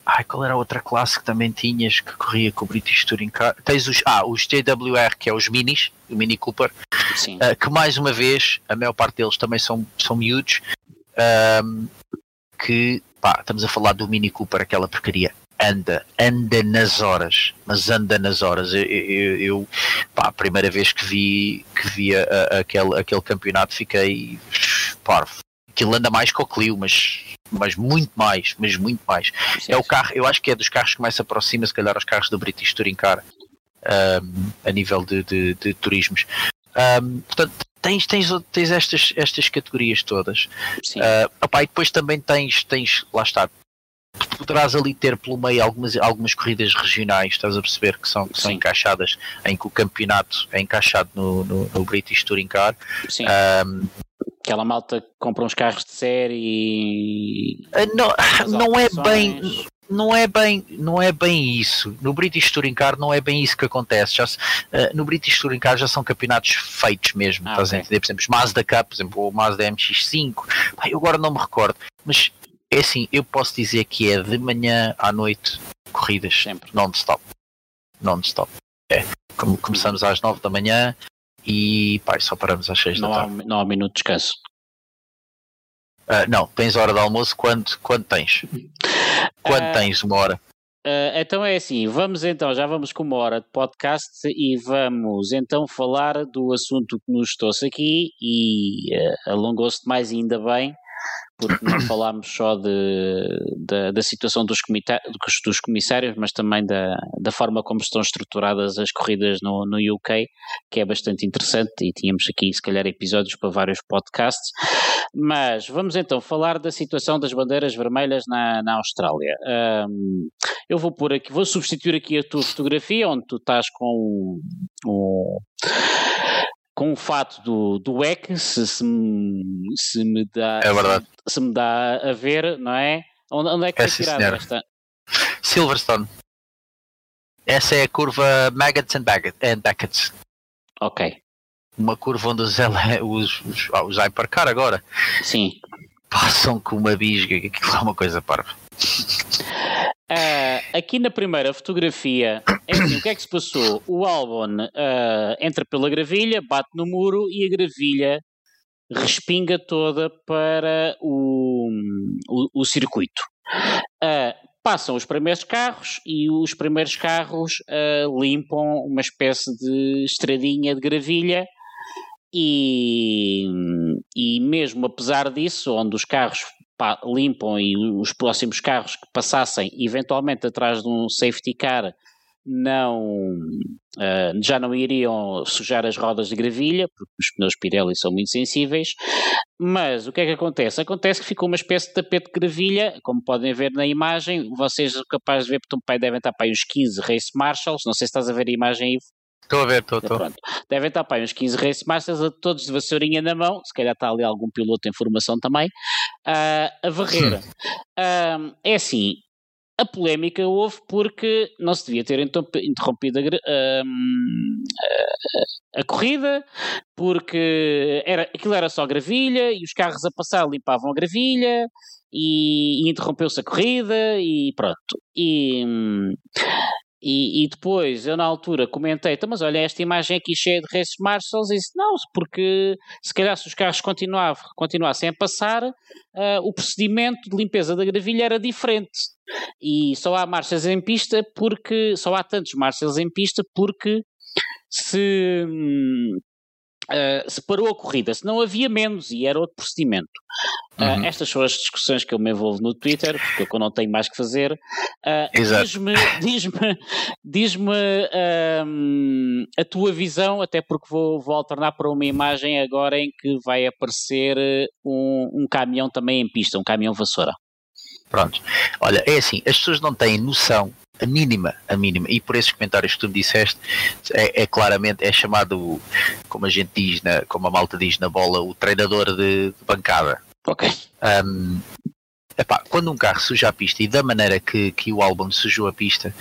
ai, qual era a outra classe que também tinhas que corria com o British Touring Car? Tens os, ah, os JWR, que é os minis, o Mini Cooper. Uh, que mais uma vez, a maior parte deles também são, são miúdos, um, que pá, estamos a falar do Mini Cooper, aquela porcaria. Anda, anda nas horas, mas anda nas horas. Eu, eu, eu, pá, a primeira vez que vi, que vi a- a- aquele, aquele campeonato fiquei parvo. Aquilo anda mais que o Clio, mas, mas muito mais, mas muito mais.
Sim,
É o carro, eu acho que é dos carros que mais se aproxima, se calhar, aos carros do British Touring Car um, a nível de, de, de turismos. Um, portanto, tens, tens, tens estas, estas categorias todas.
Sim.
Uh, opá, e depois também tens, tens, lá está, poderás ali ter pelo meio algumas, algumas corridas regionais, estás a perceber, que são, que são encaixadas, em que o campeonato é encaixado no, no, no British Touring Car.
Sim.
Um,
Aquela malta que compra uns carros de série e.
uh, não, (laughs) não é bem. não é bem não é bem isso no British Touring Car não é bem isso que acontece já se- eh, no British Touring Car já são campeonatos feitos mesmo
Ah,
estás a
ok.
entender por exemplo os Mazda Cup por exemplo o Mazda MX5 Pá, eu agora não me recordo mas é assim eu posso dizer que é de manhã à noite corridas sempre non-stop. Non-stop. É. Começamos às 9 da manhã e pá, só paramos às 6
não
da
tarde. Há, não há minuto de descanso.
Uh, não, tens hora de almoço quando, quando tens? Quando uh, tens uma hora?
Uh, então é assim, vamos então, já vamos com uma hora de podcast e vamos então falar do assunto que nos trouxe aqui e alongou-se mais ainda bem porque não falámos só de, de, da situação dos, dos, comissários, mas também da, da forma como estão estruturadas as corridas no, no UK, que é bastante interessante e tínhamos aqui se calhar episódios para vários podcasts. Mas vamos então falar da situação das bandeiras vermelhas na, na Austrália. Um, eu vou pôr aqui, vou substituir aqui a tua fotografia, onde tu estás com um, com o fato do, do EC, se, se, se me dá
é verdade.
Se, se, me dá a ver, não é? Onde, onde é que é foi tirada esta?
Silverstone. Essa é a curva Maggots and, and Beckett's.
Ok.
Uma curva onde os, os, os, ah, os Hypercar agora
Sim.
passam com uma bisga, que aquilo é uma coisa parva.
Uh, aqui na primeira fotografia, assim, o que é que se passou? O Albon uh, entra pela gravilha, bate no muro e a gravilha respinga toda para o, o, o circuito. Uh, passam os primeiros carros e os primeiros carros limpam uma espécie de estradinha de gravilha e, e mesmo apesar disso, onde os carros limpam e os próximos carros que passassem eventualmente atrás de um safety car não uh, já não iriam sujar as rodas de gravilha, porque os pneus Pirelli são muito sensíveis, mas o que é que acontece? Acontece que ficou uma espécie de tapete de gravilha, como podem ver na imagem, vocês capazes de ver, porque pai devem estar para aí uns 15 Race Marshals, não sei se estás a ver a imagem aí,
Estou a ver, estou, estou.
Devem estar para uns 15 Race Masters, todos de vassourinha na mão, se calhar está ali algum piloto em formação também, uh, a varrer. Uh, é assim, a polémica houve porque não se devia ter interrompido a, a, a, corrida, porque era, aquilo era só gravilha e os carros a passar limpavam a gravilha e, e interrompeu-se a corrida e pronto. E, e, e, depois eu na altura comentei, então, mas olha, esta imagem aqui cheia de race marshals, e disse, não, porque se calhar se os carros continuavam, continuassem a passar, uh, o procedimento de limpeza da gravilha era diferente. E só há marchas em pista porque, só há tantos marchas em pista porque se, hum, Uh, se parou a corrida, se não havia menos e era outro procedimento. Uh, Estas são as discussões que eu me envolvo no Twitter, porque eu não tenho mais que fazer. Uh, diz-me diz-me, diz-me a tua visão, até porque vou, vou alternar para uma imagem agora em que vai aparecer um, um caminhão também em pista, um caminhão vassoura.
Pronto. Olha, é assim, as pessoas não têm noção a mínima, a mínima. E por esses comentários que tu me disseste, é, é, claramente, é chamado, como a gente diz, na, como a malta diz na bola, o treinador de, de bancada.
Ok.
Um, epá, quando um carro suja a pista e da maneira que, que o álbum sujou a pista,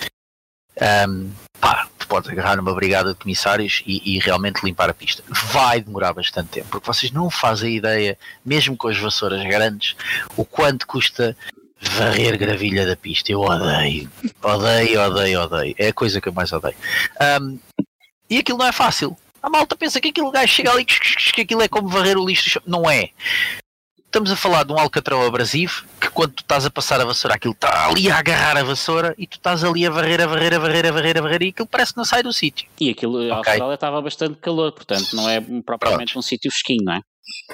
um, pá, tu podes agarrar numa brigada de comissários e, e, realmente limpar a pista. Vai demorar bastante tempo, porque vocês não fazem ideia, mesmo com as vassouras grandes, o quanto custa varrer gravilha da pista. Eu odeio, odeio, odeio, odeio. É a coisa que eu mais odeio. Um, e aquilo não é fácil. A malta pensa que aquilo gajo chega ali que aquilo é como varrer o lixo. Não é. Estamos a falar de um alcatrão abrasivo que quando tu estás a passar a vassoura aquilo está ali a agarrar a vassoura e tu estás ali a varrer, a varrer, a varrer, a varrer, a varrer e aquilo parece que não sai do sítio.
E aquilo, okay. a Austrália estava bastante calor, portanto não é propriamente Pronto. um sítio fresquinho, não é?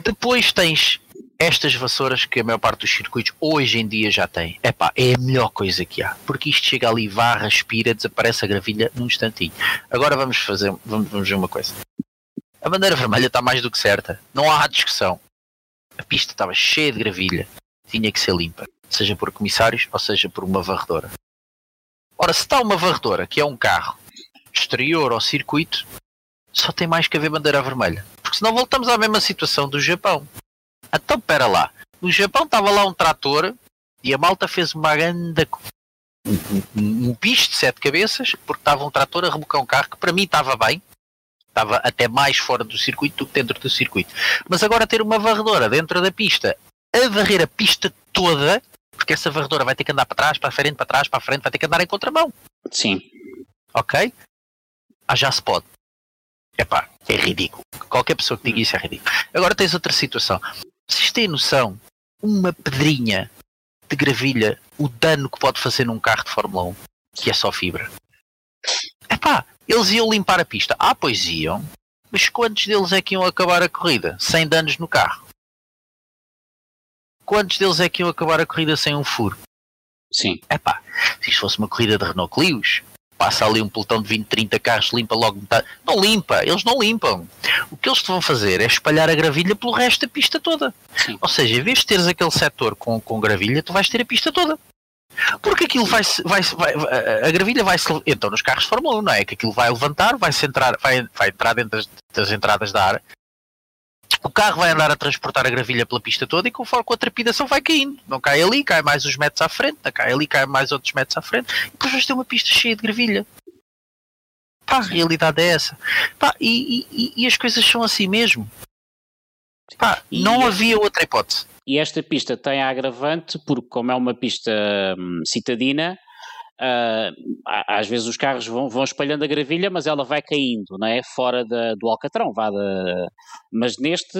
Depois tens estas vassouras que a maior parte dos circuitos hoje em dia já tem. Epá, é a melhor coisa que há. Porque isto chega ali, varra, aspira, desaparece a gravilha num instantinho. Agora vamos fazer, vamos, vamos ver uma coisa. A bandeira vermelha está mais do que certa. Não há discussão. A pista estava cheia de gravilha. Tinha que ser limpa. Seja por comissários ou seja por uma varredora. Ora, se está uma varredora, que é um carro exterior ao circuito, só tem mais que haver bandeira vermelha. Porque senão voltamos à mesma situação do Japão. Então, pera lá. No Japão estava lá um trator e a malta fez uma grande. Um, um, um bicho de sete cabeças, porque estava um trator a rebocar um carro que para mim estava bem, estava até mais fora do circuito do que dentro do circuito. Mas agora ter uma varredora dentro da pista a varrer a pista toda, porque essa varredora vai ter que andar para trás, para a frente, para trás, para a frente, vai ter que andar em contramão.
Sim.
Ok? Ah, já se pode. Epá, é ridículo. Qualquer pessoa que diga isso é ridículo. Agora tens outra situação. Vocês têm noção, uma pedrinha de gravilha, o dano que pode fazer num carro de Fórmula 1, que é só fibra. Epá, eles iam limpar a pista. Ah, pois iam. Mas quantos deles é que iam acabar a corrida sem danos no carro? Quantos deles é que iam acabar a corrida sem um furo?
Sim.
Epá, se isto fosse uma corrida de Renault Clios, passa ali um pelotão de 20, 30 carros, limpa logo metade. Não limpa, eles não limpam. O que eles te vão fazer é espalhar a gravilha pelo resto da pista toda.
Sim.
Ou seja, em vez de teres aquele setor com, com gravilha, tu vais ter a pista toda. Porque aquilo vai, vai, vai, a gravilha vai se então nos carros de Fórmula 1, não é? Que aquilo vai levantar, vai, -se entrar, vai, vai entrar dentro das, das entradas da área, o carro vai andar a transportar a gravilha pela pista toda e conforme com a trepidação vai caindo. Não cai ali, cai mais uns metros à frente, não cai ali, cai mais outros metros à frente, e depois vais ter uma pista cheia de gravilha. Pá, a realidade é essa. Pá, e, e, e as coisas são assim mesmo. Pá, não havia outra hipótese.
E esta pista tem a agravante, porque como é uma pista hum, citadina, a- às vezes os carros vão, vão espalhando a gravilha, mas ela vai caindo, não é? Fora da- do alcatrão, vá da- mas neste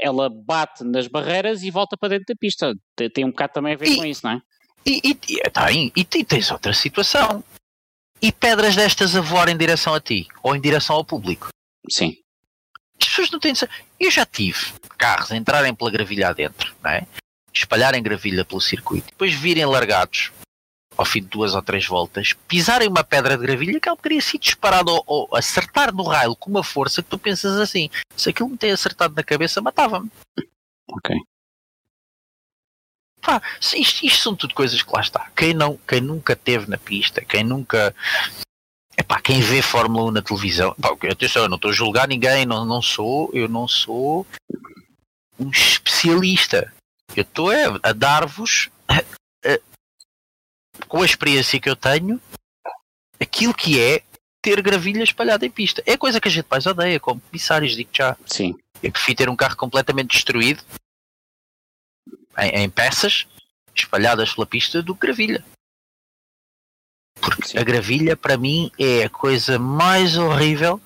ela bate nas barreiras e volta para dentro da pista. Tem, tem um bocado também a ver
E-
com isso, não é?
E, e, tem, e, e tens outra situação. E pedras destas a voar em direção a ti, ou em direção ao público.
Sim,
As pessoas não têm. Eu já tive carros a entrarem pela gravilha adentro, não é? espalharem gravilha pelo circuito, depois virem largados ao fim de duas ou três voltas, pisarem uma pedra de gravilha que ela teria sido disparado ou, ou acertar no raio com uma força que tu pensas assim: se aquilo me tem acertado na cabeça, matava-me.
ok.
Pá, isto, isto são tudo coisas que lá está. Quem, não, quem nunca teve na pista, quem nunca. Epá, quem vê Fórmula 1 na televisão, pá, atenção, eu não estou a julgar ninguém, não, não sou, eu não sou um especialista. Eu estou a, a dar-vos, com a experiência que eu tenho, aquilo que é ter gravilha espalhada em pista. É a coisa que a gente mais odeia, como comissários, digo já.
Sim,
Eu prefiro ter um carro completamente destruído em, em peças espalhadas pela pista do que gravilha. Porque
Sim.
a gravilha para mim é a coisa mais horrível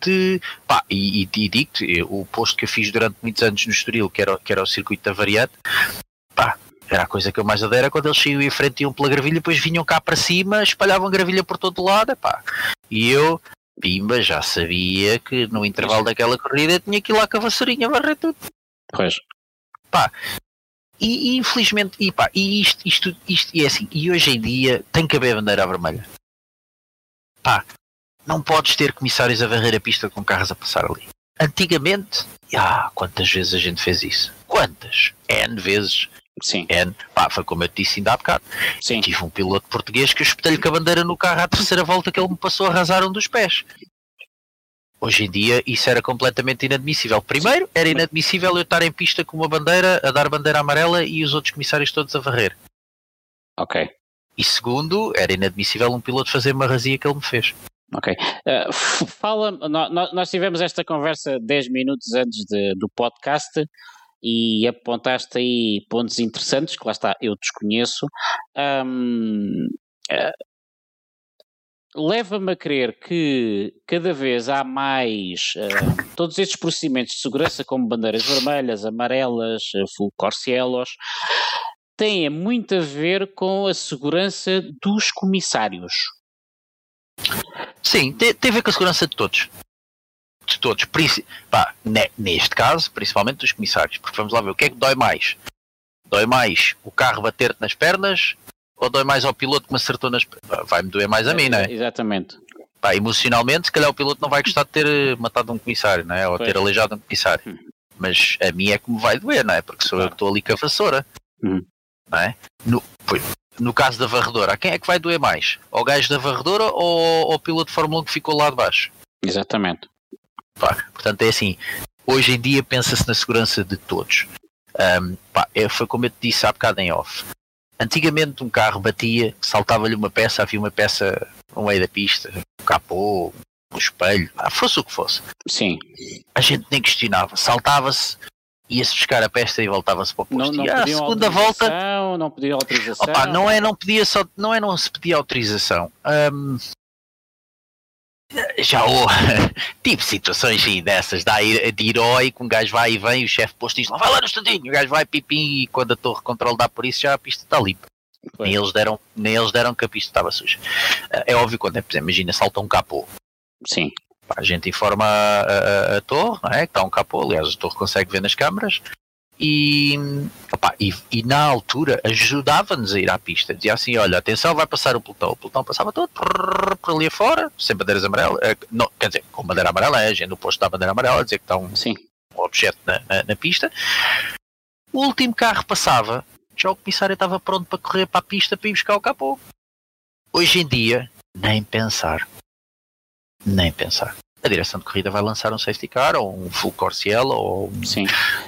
de. Pá, e, e, e digo-te, o posto que eu fiz durante muitos anos no Estoril, que era, que era o circuito da variante, pá, era a coisa que eu mais era quando eles saíam em frente e iam pela gravilha, depois vinham cá para cima, espalhavam gravilha por todo lado, pá. E eu, pimba, já sabia que no intervalo daquela corrida tinha que ir lá com a vassourinha varrer tudo.
pois.
E, e, infelizmente, e, pá, e isto, isto, isto, e é assim, e hoje em dia tem que haver bandeira vermelha. Pá, não podes ter comissários a varrer a pista com carros a passar ali. Antigamente, ah, quantas vezes a gente fez isso? Quantas? N vezes.
Sim,
N. Pá, foi como eu te disse ainda há bocado.
sim.
Tive um piloto português que eu espetei-lhe com a bandeira no carro à terceira volta que ele me passou a arrasar um dos pés. Hoje em dia isso era completamente inadmissível. Primeiro, era inadmissível eu estar em pista com uma bandeira, a dar bandeira amarela e os outros comissários todos a varrer.
Ok.
E segundo, era inadmissível um piloto fazer uma razia que ele me fez.
Ok. Uh, fala, nó- nó- nós tivemos esta conversa 10 minutos antes de- do podcast e apontaste aí pontos interessantes que lá está, eu desconheço. Ahm, eh, Leva-me a crer que cada vez há mais eh, todos estes procedimentos de segurança, como bandeiras vermelhas, amarelas, eh, full corcielos, têm muito a ver com a segurança dos comissários.
Sim, te- tem a ver com a segurança de todos. De todos. Pá, ne- neste caso, principalmente dos comissários. Porque vamos lá ver, o que é que dói mais? Dói mais o carro bater-te nas pernas ou dói mais ao piloto que me acertou nas pernas? Vai-me doer mais a mim, não é?
Exatamente.
Pá, emocionalmente, se calhar o piloto não vai gostar de ter eh, matado um comissário, não é? Ou
Pois.
ter aleijado um comissário.
Hum.
Mas a mim é que me vai doer, não é? Porque sou eu
Claro.
que estou ali com a vassoura.
Hum.
Não é? No, foi- no caso da varredora, a quem é que vai doer mais? Ao gajo da varredora ou ao piloto de Fórmula 1 que ficou lá de baixo?
Exatamente.
Pá, portanto, é assim. Hoje em dia pensa-se na segurança de todos. Ahm, pá, é- foi como eu te disse há bocado em off. Antigamente um carro batia, saltava-lhe uma peça, havia uma peça no meio da pista, um capô, um espelho, ah, fosse o que fosse.
Sim.
A gente nem questionava. Saltava-se, ia-se buscar a pesta e voltava-se para o posto.
Não, não
e à
pediam
segunda volta,
Não pediam autorização.
opa, não é não pedia só, não é não se pedia autorização. Hum, já houve (laughs) tipo situações aí dessas, de herói, que um gajo vai e vem, o chefe posto diz lá, vai lá no estudinho, o gajo vai pipim e quando a torre de controle dá por isso já a pista está limpa. Nem eles, deram, nem eles deram que a pista estava suja. É óbvio quando é, por exemplo, imagina, salta um capô.
Sim.
A gente informa a, a- a torre, não é? Que está um capô, aliás, a torre consegue ver nas câmaras. E, opá, e, e na altura ajudava-nos a ir à pista. Dizia assim: olha, atenção, vai passar o pelotão. O pelotão passava todo prrr, por ali afora, sem bandeiras amarelas. eh, não, quer dizer, com bandeira amarela, é, a gente no posto da bandeira amarela, dizer que está um,
Sim.
um objeto na, na- na pista. O último carro passava, já o comissário estava pronto para correr para a pista para ir buscar o capô. Hoje em dia, nem pensar. Nem pensar. A direção de corrida vai lançar um safety car, ou um full Corsiel, ou um,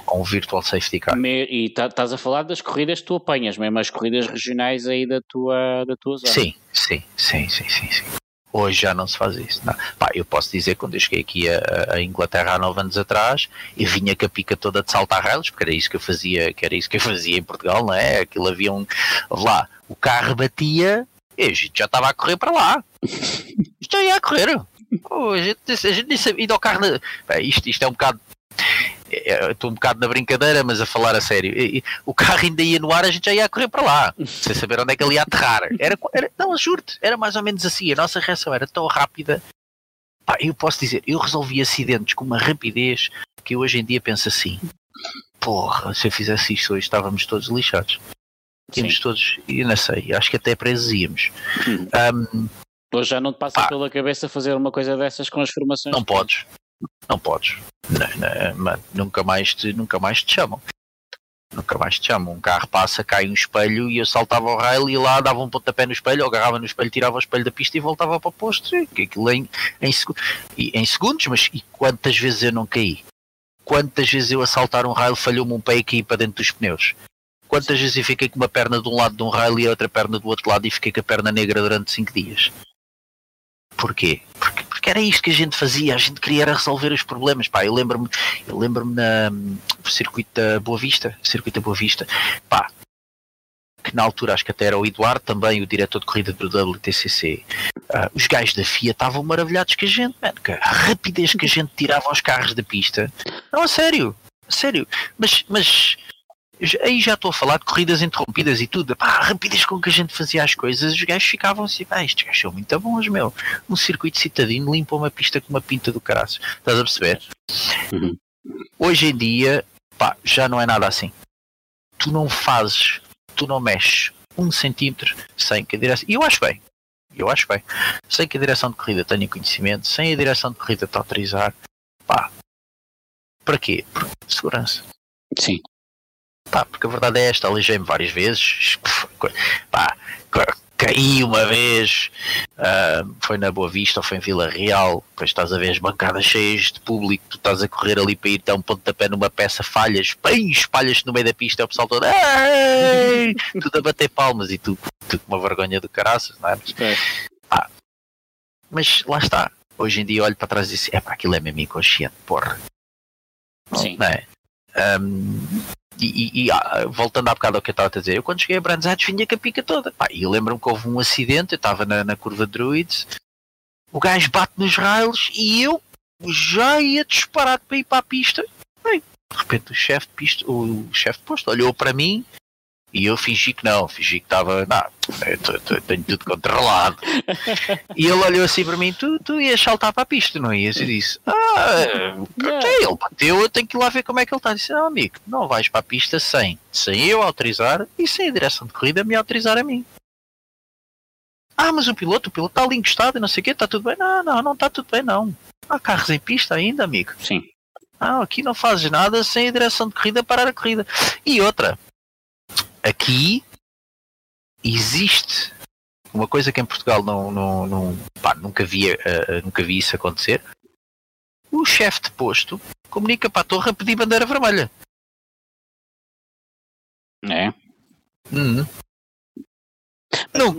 ou um virtual safety car.
Me- E tá- estás a falar das corridas que tu apanhas, mesmo as corridas regionais aí da tua, da tua zona.
Sim, sim, sim, sim, sim, sim. Hoje já não se faz isso. Não. Pá, eu posso dizer que quando eu cheguei aqui a, a Inglaterra há nove anos atrás, eu vinha com a pica toda de saltar rails, porque era isso que eu fazia, que era isso que eu fazia em Portugal, não é? Aquilo havia um. lá, o carro batia e a gente já estava a correr para lá. Isto (laughs) já ia a correr. Pô, a, gente, a gente nem sabia. Indo ao carro. na- Pá, isto, isto é um bocado. é, eu Estou um bocado na brincadeira, mas a falar a sério. O carro ainda ia no ar, a gente já ia a correr para lá, sem saber onde é que ele ia aterrar. Era, era, não, juro-te, era mais ou menos assim. A nossa reação era tão rápida. Pá, eu posso dizer, eu resolvi acidentes com uma rapidez que eu hoje em dia penso assim: porra, se eu fizesse isto hoje estávamos todos lixados. Tínhamos
Sim.
todos, e não sei, acho que até presos íamos.
Hum.
Ahm,
Hoje já não te passa
Pá.
pela cabeça fazer uma coisa dessas com as formações.
não podes, não podes. Não, não, mano, nunca, mais te, nunca mais te chamam. Nunca mais te chamam. Um carro passa, cai um espelho e eu saltava ao rail e lá dava um pontapé no espelho, eu agarrava no espelho, tirava o espelho da pista e voltava para o posto. Aquilo em, em, em segundos, mas e quantas vezes eu não caí? Quantas vezes eu a saltar um rail falhou-me um pé e caí para dentro dos pneus? Quantas vezes eu fiquei com uma perna de um lado de um rail e a outra perna do outro lado e fiquei com a perna negra durante 5 dias? Porquê? Porque, porque era isto que a gente fazia, a gente queria resolver os problemas. Pá, eu lembro-me, eu lembro-me no circuito da Boa Vista, circuito da Boa Vista, pá, que na altura acho que até era o Eduardo, também o diretor de corrida do WTCC. Ah, os gajos da FIA estavam maravilhados com a gente, mano, que a rapidez que a gente tirava os carros da pista. Não, a sério, a sério. Mas, mas aí já estou a falar de corridas interrompidas e tudo. Pá, rapidez com que a gente fazia as coisas, os gajos ficavam assim, pá, estes gajos são muito bons, meu. Um circuito citadino limpa uma pista com uma pinta do caraço. Estás a perceber?
Uhum.
Hoje em dia, pá, já não é nada assim. Tu não fazes, tu não mexes um centímetro sem que a direção. E eu acho bem. Eu acho bem. Sem que a direção de corrida tenha conhecimento, sem a direção de corrida te autorizar, pá. Para quê? Por segurança.
Sim.
Pá, porque a verdade é esta, aleijei-me várias vezes, pá, ca- caí uma vez, ah, foi na Boa Vista ou foi em Vila Real, depois estás a ver as bancadas cheias de público, tu estás a correr ali para ir dar um pontapé numa peça, falhas, bem, espalhas-te no meio da pista, é o pessoal todo, Ei! (laughs) tudo a bater palmas e tu, tu com uma vergonha do caraças, não é? Mas,
Pois.
mas lá está, hoje em dia olho para trás e disse, é pá, aquilo é mesmo inconsciente, porra.
Sim.
Não é? Ahm, e, e- e, ah, voltando há bocado ao que eu estava a dizer, eu quando cheguei a Brands Hatch vinha com a pica toda. Pá, e lembro-me que houve um acidente, eu estava na, na curva de Druids, o gajo bate nos rails e eu já ia disparado para ir para a pista. Bem, de repente o chefe de pista, o chefe de posto olhou para mim e eu fingi que não, fingi que estava, não, tenho tudo controlado. e ele olhou assim para mim, tu, tu ias saltar para a pista, não ias? Eu disse, ah, ok, ele bateu, eu tenho que ir lá ver como é que ele está. Disse, não, amigo, não vais para a pista sem, sem eu autorizar e sem a direção de corrida me autorizar a mim. Ah, mas o piloto, o piloto está ali encostado e não sei o quê, está tudo bem? Não, não, não está tudo bem, não. Há carros em pista ainda, amigo.
Sim.
Ah, aqui não fazes nada sem a direção de corrida parar a corrida. E outra, aqui existe uma coisa que em Portugal não, não, não- pá, nunca, vi, eh, eh, nunca vi isso acontecer. O chefe de posto comunica para a torre a pedir bandeira vermelha.
É.
Uhum. Não,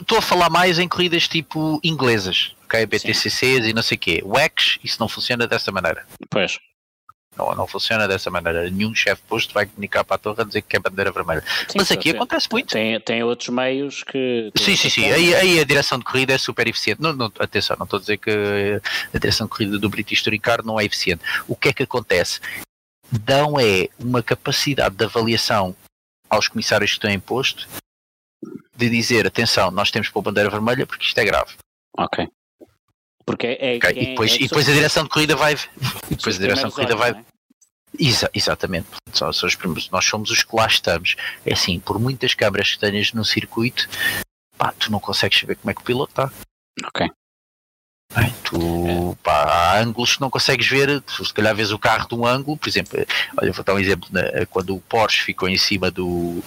estou a falar mais em corridas tipo inglesas, ok? BTCCs e não sei o quê. O X, isso não funciona dessa maneira.
Pois.
Não, não funciona dessa maneira. Nenhum chefe posto vai comunicar para a torre a dizer que é bandeira vermelha. Sim, Mas aqui acontece muito.
Tem, tem outros meios que.
Sim, sim, sim. Aí, aí, a direção de corrida é super eficiente. Não, não, atenção, não estou a dizer que a direção de corrida do British Touring Car não é eficiente. O que é que acontece? Dão é uma capacidade de avaliação aos comissários que estão em posto de dizer, atenção, nós temos para a bandeira vermelha porque isto é grave.
Ok. Porque é,
okay. e, depois, é, e depois a direção de corrida vai. E (laughs) depois a direção de corrida vai. É? Exa exatamente. Nós somos os que lá estamos. É assim, por muitas câmaras que tenhas no circuito, pá, tu não consegues saber como é que o piloto está.
Ok.
Bem, tu, pá, há ângulos que não consegues ver, se calhar vês o carro de um ângulo, por exemplo, olha, vou dar um exemplo, quando o Porsche ficou em cima do,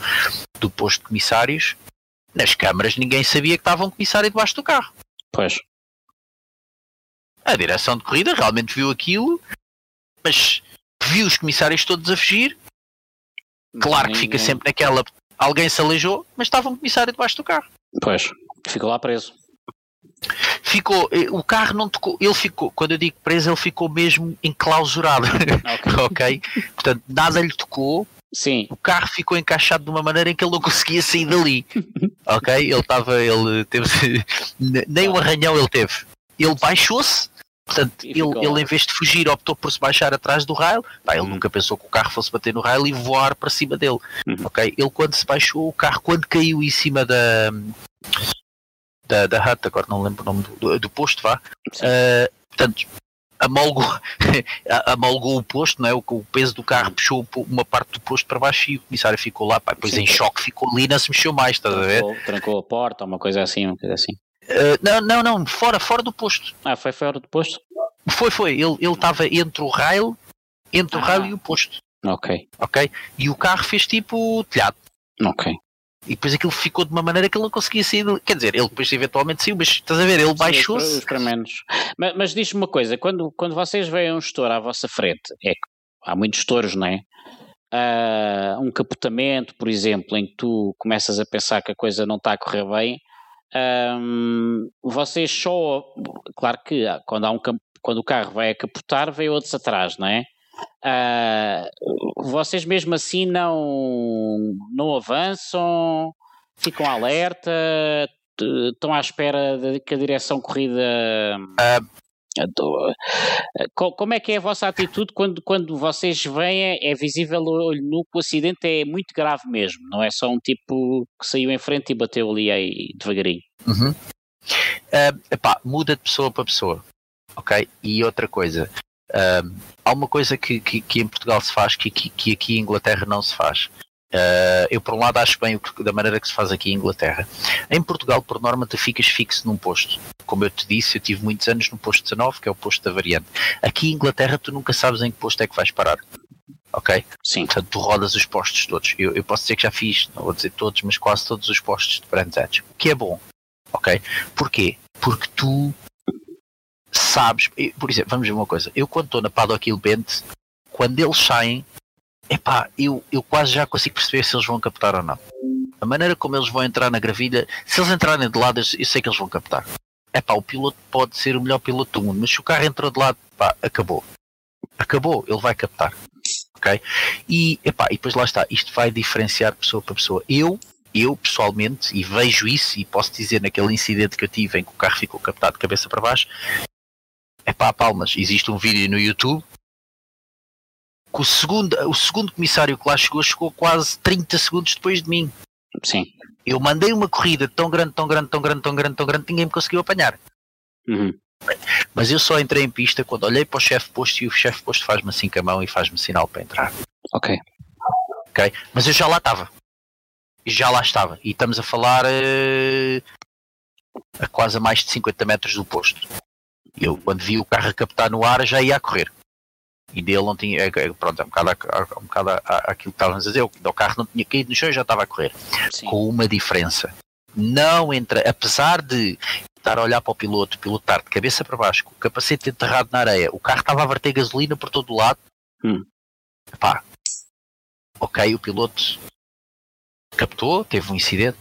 do posto de comissários, nas câmaras ninguém sabia que estava um comissário debaixo do carro.
Pois.
A direção de corrida realmente viu aquilo, mas viu os comissários todos a fugir. Claro que fica sempre naquela. Alguém se aleijou, mas estava um comissário debaixo do carro.
Pois, ficou lá preso.
Ficou, eh, o carro não tocou, ele ficou, quando eu digo preso, ele ficou mesmo enclausurado. (laughs) Ok. okay? Portanto, nada lhe tocou.
Sim.
O carro ficou encaixado de uma maneira em que ele não conseguia sair dali. ok? Ele estava, ele teve, (laughs) nem um arranhão ele teve. Ele baixou-se Portanto, ele, ele em vez de fugir optou por se baixar atrás do rail. Pá, ele uhum. nunca pensou que o carro fosse bater no rail e voar para cima dele. Uhum. Ok? Ele quando se baixou, o carro quando caiu em cima da da, da hut, agora não lembro o nome do, do posto, vá. Uh, portanto, amolgou, (laughs) amolgou o posto, não é? o, o peso do carro uhum. puxou uma parte do posto para baixo e o comissário ficou lá, pá, depois Sim. em choque ficou ali não se mexeu mais, estás
trancou,
a ver?
Trancou a porta, uma coisa assim, uma coisa assim.
Uh, não, não, não, fora, fora do posto.
Ah, foi fora do posto?
Foi, foi. Ele estava entre o rail, entre ah. o rail e o posto.
Ok.
Ok? E o carro fez tipo telhado.
Ok.
E depois aquilo ficou de uma maneira que ele não conseguia sair. Quer dizer, ele depois eventualmente saiu, mas estás a ver, ele baixou-se.
Mas, mas diz-me uma coisa: quando, quando vocês veem um gestor à vossa frente, é que há muitos gestores, não é? Uh, um capotamento, por exemplo, em que tu começas a pensar que a coisa não está a correr bem, um, vocês só, claro que quando, há um, quando o carro vai a capotar, vem outros atrás, não é? Uh, vocês mesmo assim não, não avançam, ficam alerta, estão à espera de que a direção corrida. Uh, como é que é a vossa atitude quando, quando vocês veem, é visível o olho nu que o acidente é muito grave mesmo, não é só um tipo que saiu em frente e bateu ali aí devagarinho?
Uhum. Uh, epá, muda de pessoa para pessoa, ok? E outra coisa, uh, há uma coisa que, que, que, em Portugal se faz que, que, que aqui em Inglaterra não se faz. Uh, eu, por um lado, acho bem o da maneira que se faz aqui em Inglaterra. Em Portugal, por norma, tu ficas fixo num posto. Como eu te disse, eu tive muitos anos no posto 19, que é o posto da variante. Aqui em Inglaterra, tu nunca sabes em que posto é que vais parar. Ok?
Sim.
Portanto, tu rodas os postos todos. Eu, eu posso dizer que já fiz, não vou dizer todos, mas quase todos os postos de Brands Edge. O que é bom. Ok? Porquê? Porque tu sabes. Por exemplo, vamos ver uma coisa. Eu, quando estou na Paddock Hill Bent, quando eles saem, epá, eu, eu quase já consigo perceber se eles vão captar ou não. A maneira como eles vão entrar na gravilha, se eles entrarem de lado, eu sei que eles vão captar. Epá, o piloto pode ser o melhor piloto do mundo, mas se o carro entrou de lado, pá, acabou. Acabou, ele vai captar. Ok? E, epá, e depois lá está, isto vai diferenciar pessoa para pessoa. Eu, eu pessoalmente, e vejo isso, e posso dizer naquele incidente que eu tive em que o carro ficou captado de cabeça para baixo, é palmas, existe um vídeo no YouTube que o segundo, o segundo comissário que lá chegou chegou quase 30 segundos depois de mim.
Sim.
Eu mandei uma corrida tão grande, tão grande, tão grande, tão grande, tão grande, ninguém me conseguiu apanhar.
Uhum.
Mas eu só entrei em pista quando olhei para o chefe posto e o chefe posto faz-me assim com a mão e faz-me sinal para entrar.
Ok.
Ok. Mas eu já lá estava. Já lá estava. E estamos a falar uh, a quase a mais de 50 metros do posto. Eu, quando vi o carro a captar no ar, já ia a correr e dele não tinha, é, é, pronto, é um bocado, um bocado aquilo que estávamos a dizer, o carro não tinha caído no chão e já estava a correr, Sim. com uma diferença, não entra, apesar de estar a olhar para o piloto, o piloto estar de cabeça para baixo, com o capacete enterrado na areia, o carro estava a verter gasolina por todo o lado,
hum.
Epá, ok, o piloto captou, teve um incidente,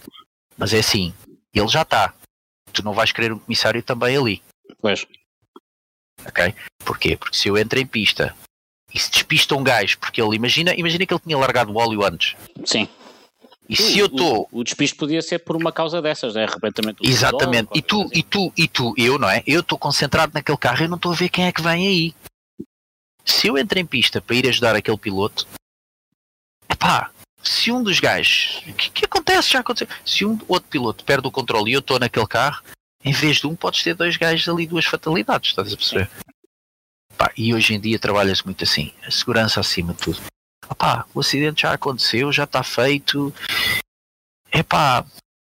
mas é assim, ele já está, tu não vais querer um comissário também ali.
Pois.
Ok? Porquê? Porque se eu entro em pista e se despista um gajo, porque ele imagina, imagina que ele tinha largado o óleo antes.
Sim.
E se eu estou.
O, o despiste podia ser por uma causa dessas, né? arrebentamento do
Exatamente. E tu,
qualquer
e tu, e tu, eu, não é? Eu estou concentrado naquele carro e não estou a ver quem é que vem aí. Se eu entro em pista para ir ajudar aquele piloto, epá, se um dos gajos. O que, que acontece? Já aconteceu. Se um outro piloto perde o controle e eu estou naquele carro, em vez de um, podes ter dois gajos ali, duas fatalidades, estás a perceber? Pá, e hoje em dia trabalha-se muito assim, a segurança acima de tudo. Opá, o acidente já aconteceu, já está feito. Epá,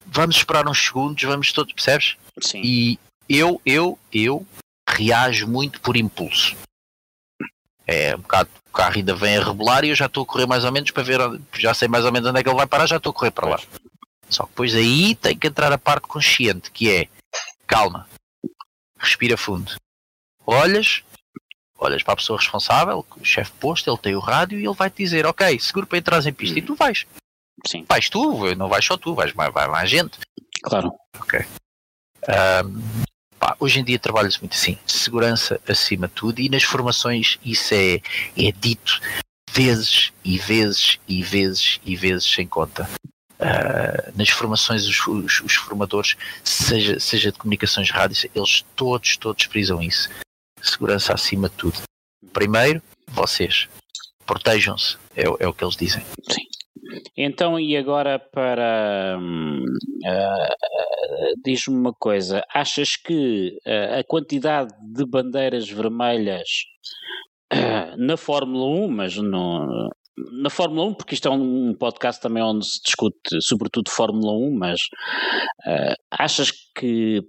vamos esperar uns segundos, vamos todos, percebes?
Sim.
E eu, eu, eu reajo muito por impulso. É um bocado, o carro ainda vem a rebolar e eu já estou a correr mais ou menos para ver, já sei mais ou menos onde é que ele vai parar, já estou a correr para lá. Só que depois aí tem que entrar a parte consciente, que é calma, respira fundo, olhas, olhas para a pessoa responsável, o chefe posto, ele tem o rádio e ele vai te dizer, ok, seguro para entrar em pista e tu vais.
Sim,
Vais tu, não vais só tu, vais, vai, vai mais gente.
claro.
Ahm, pá, hoje em dia trabalha-se muito assim, segurança acima de tudo, e nas formações isso é, é dito vezes e vezes e vezes e vezes sem conta. Ah, nas formações, os, os- os formadores, seja, seja de comunicações rádios, eles todos, todos frisam isso. Segurança acima de tudo. Primeiro, vocês. Protejam-se, é, o- é o que eles dizem.
Então, e agora para. ah, Diz-me uma coisa: achas que ah, a quantidade de bandeiras vermelhas ah, na Fórmula 1, mas no, na Fórmula 1, porque isto é um podcast também onde se discute sobretudo Fórmula 1, mas ah, achas que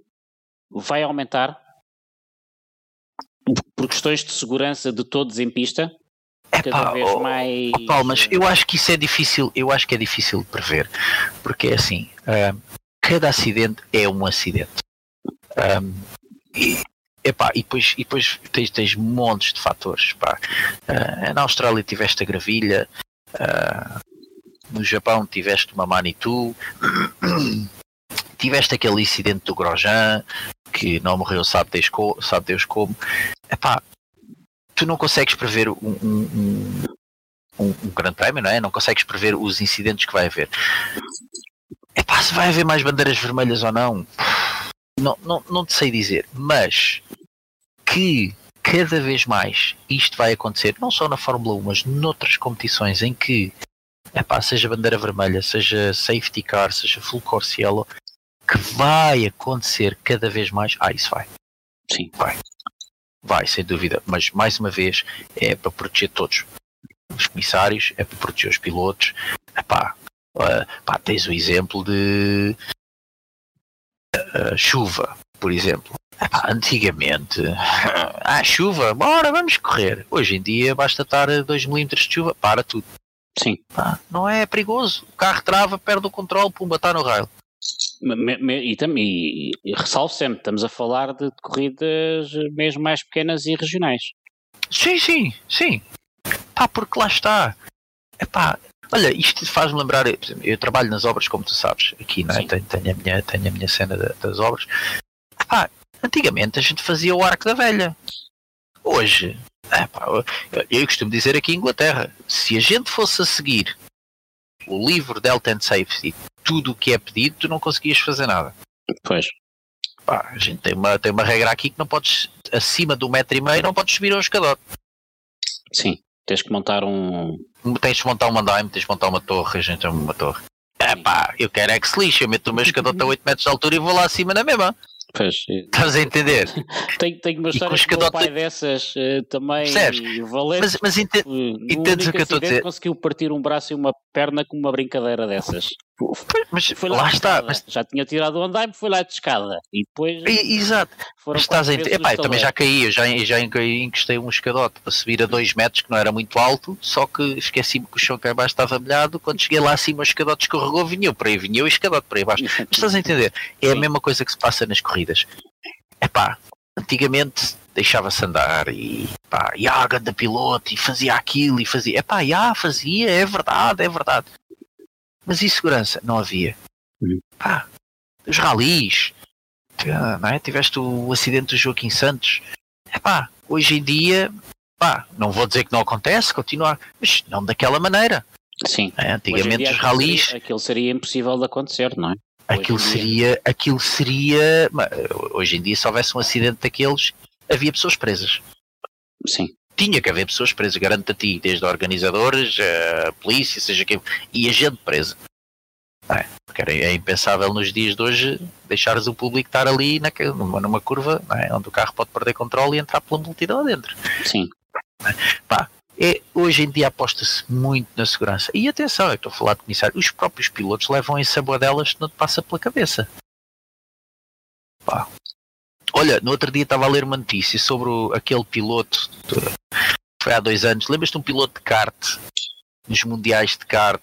vai aumentar por questões de segurança de todos em pista? Cada
Epá,
vez
oh,
mais.
Oh, Paulo, mas eu acho que isso é difícil, eu acho que é difícil de prever, porque é assim, ah, cada acidente é um acidente. Ahm, e, epá, e depois, e depois tens, tens montes de fatores. Pá. Ah, na Austrália tiveste a gravilha, ah, no Japão tiveste uma Manitou, (coughs) tiveste aquele incidente do Grosjean, que não morreu, sabe Deus, co- sabe Deus como. Epá, tu não consegues prever um, um- um- um, grande prémio, não é? Não consegues prever os incidentes que vai haver. É pá, se vai haver mais bandeiras vermelhas ou não, não, não, não te sei dizer, mas que cada vez mais isto vai acontecer, não só na Fórmula 1, mas noutras competições em que é pá, seja bandeira vermelha, seja safety car, seja full course yellow, que vai acontecer cada vez mais. Ah, isso vai.
Sim.
Vai. Vai, sem dúvida. Mas, mais uma vez, é para proteger todos. Os comissários, é para proteger os pilotos. Epá, ah, pá, tens o exemplo de ah, chuva, por exemplo. Epá, antigamente, (laughs) ah, chuva, bora, vamos correr. Hoje em dia basta estar a 2 milímetros de chuva, para tudo.
Sim.
Pá, não é perigoso. O carro trava, perde o controle, pumba, está no raio.
E, e, e ressalvo sempre, estamos a falar de corridas mesmo mais pequenas e regionais.
Sim, sim, sim. Pá, porque lá está. Epá, olha, isto faz-me lembrar, exemplo, eu trabalho nas obras, como tu sabes, aqui, não é? Tenho, tenho a minha, tenho a minha cena da- das obras. Epá, antigamente a gente fazia o arco da velha. Hoje, epá, eu, eu costumo dizer aqui em Inglaterra, se a gente fosse a seguir o livro de Health and Safety, tudo o que é pedido, tu não conseguias fazer nada.
Pois.
Pá, a gente tem uma, tem uma regra aqui que não podes, acima de um metro e meio, não podes subir ao escadote.
Sim. Tens que montar um.
tens de montar um andaime, tens de montar uma torre, a gente tem uma torre. É pá, eu quero é que se lixe, eu meto o meu escadote a 8 metros de altura e vou lá acima na mesma.
Pois.
Estás a entender? (laughs)
Tenho, tenho uma história com o pai dessas eh, também.
Percebes?
Valente.
Mas, mas ente- entendes o que eu estou a dizer?
Conseguiu partir um braço e uma perna com uma brincadeira dessas.
Mas
Foi lá,
lá está. Mas,
Já tinha tirado o andaime, foi lá de escada. E depois
e- exato. estás a
vezes
Epá, eu também já caí, eu já, já encostei um escadote para subir a 2 metros, que não era muito alto, só que esqueci-me que o chão cá em baixo estava molhado. Quando cheguei lá acima, o escadote escorregou, vinha eu para aí, vinha eu e o escadote para aí baixo. Mas estás a entender? É a
Sim.
mesma coisa que se passa nas corridas. Epá, antigamente deixava-se andar e pá, ia ganda piloto e fazia aquilo e fazia. Epá, já fazia, é verdade, é verdade. Mas e segurança? Não havia. Pá, os ralis, ah, não é? tiveste o acidente do Joaquim Santos. Epá, hoje em dia, pá, não vou dizer que não acontece, continua, mas não daquela maneira.
Sim.
É, antigamente os ralis.
Seria, aquilo seria impossível de acontecer, não é?
Aquilo seria, aquilo seria. Hoje em dia, se houvesse um acidente daqueles, havia pessoas presas.
Sim.
Tinha que haver pessoas presas, garanto a ti, desde organizadores, a polícia, seja quem. e a gente presa. É, porque é impensável nos dias de hoje deixares o público estar ali na, numa, numa curva é? onde o carro pode perder controle e entrar pela multidão dentro.
Sim.
Pá, é, hoje em dia aposta-se muito na segurança. E atenção, eu estou a falar de comissário, os próprios pilotos levam em delas que não te passa pela cabeça. Pá. Olha, no outro dia estava a ler uma notícia sobre o, aquele piloto, foi há dois anos, lembras-te de um piloto de kart, nos mundiais de kart,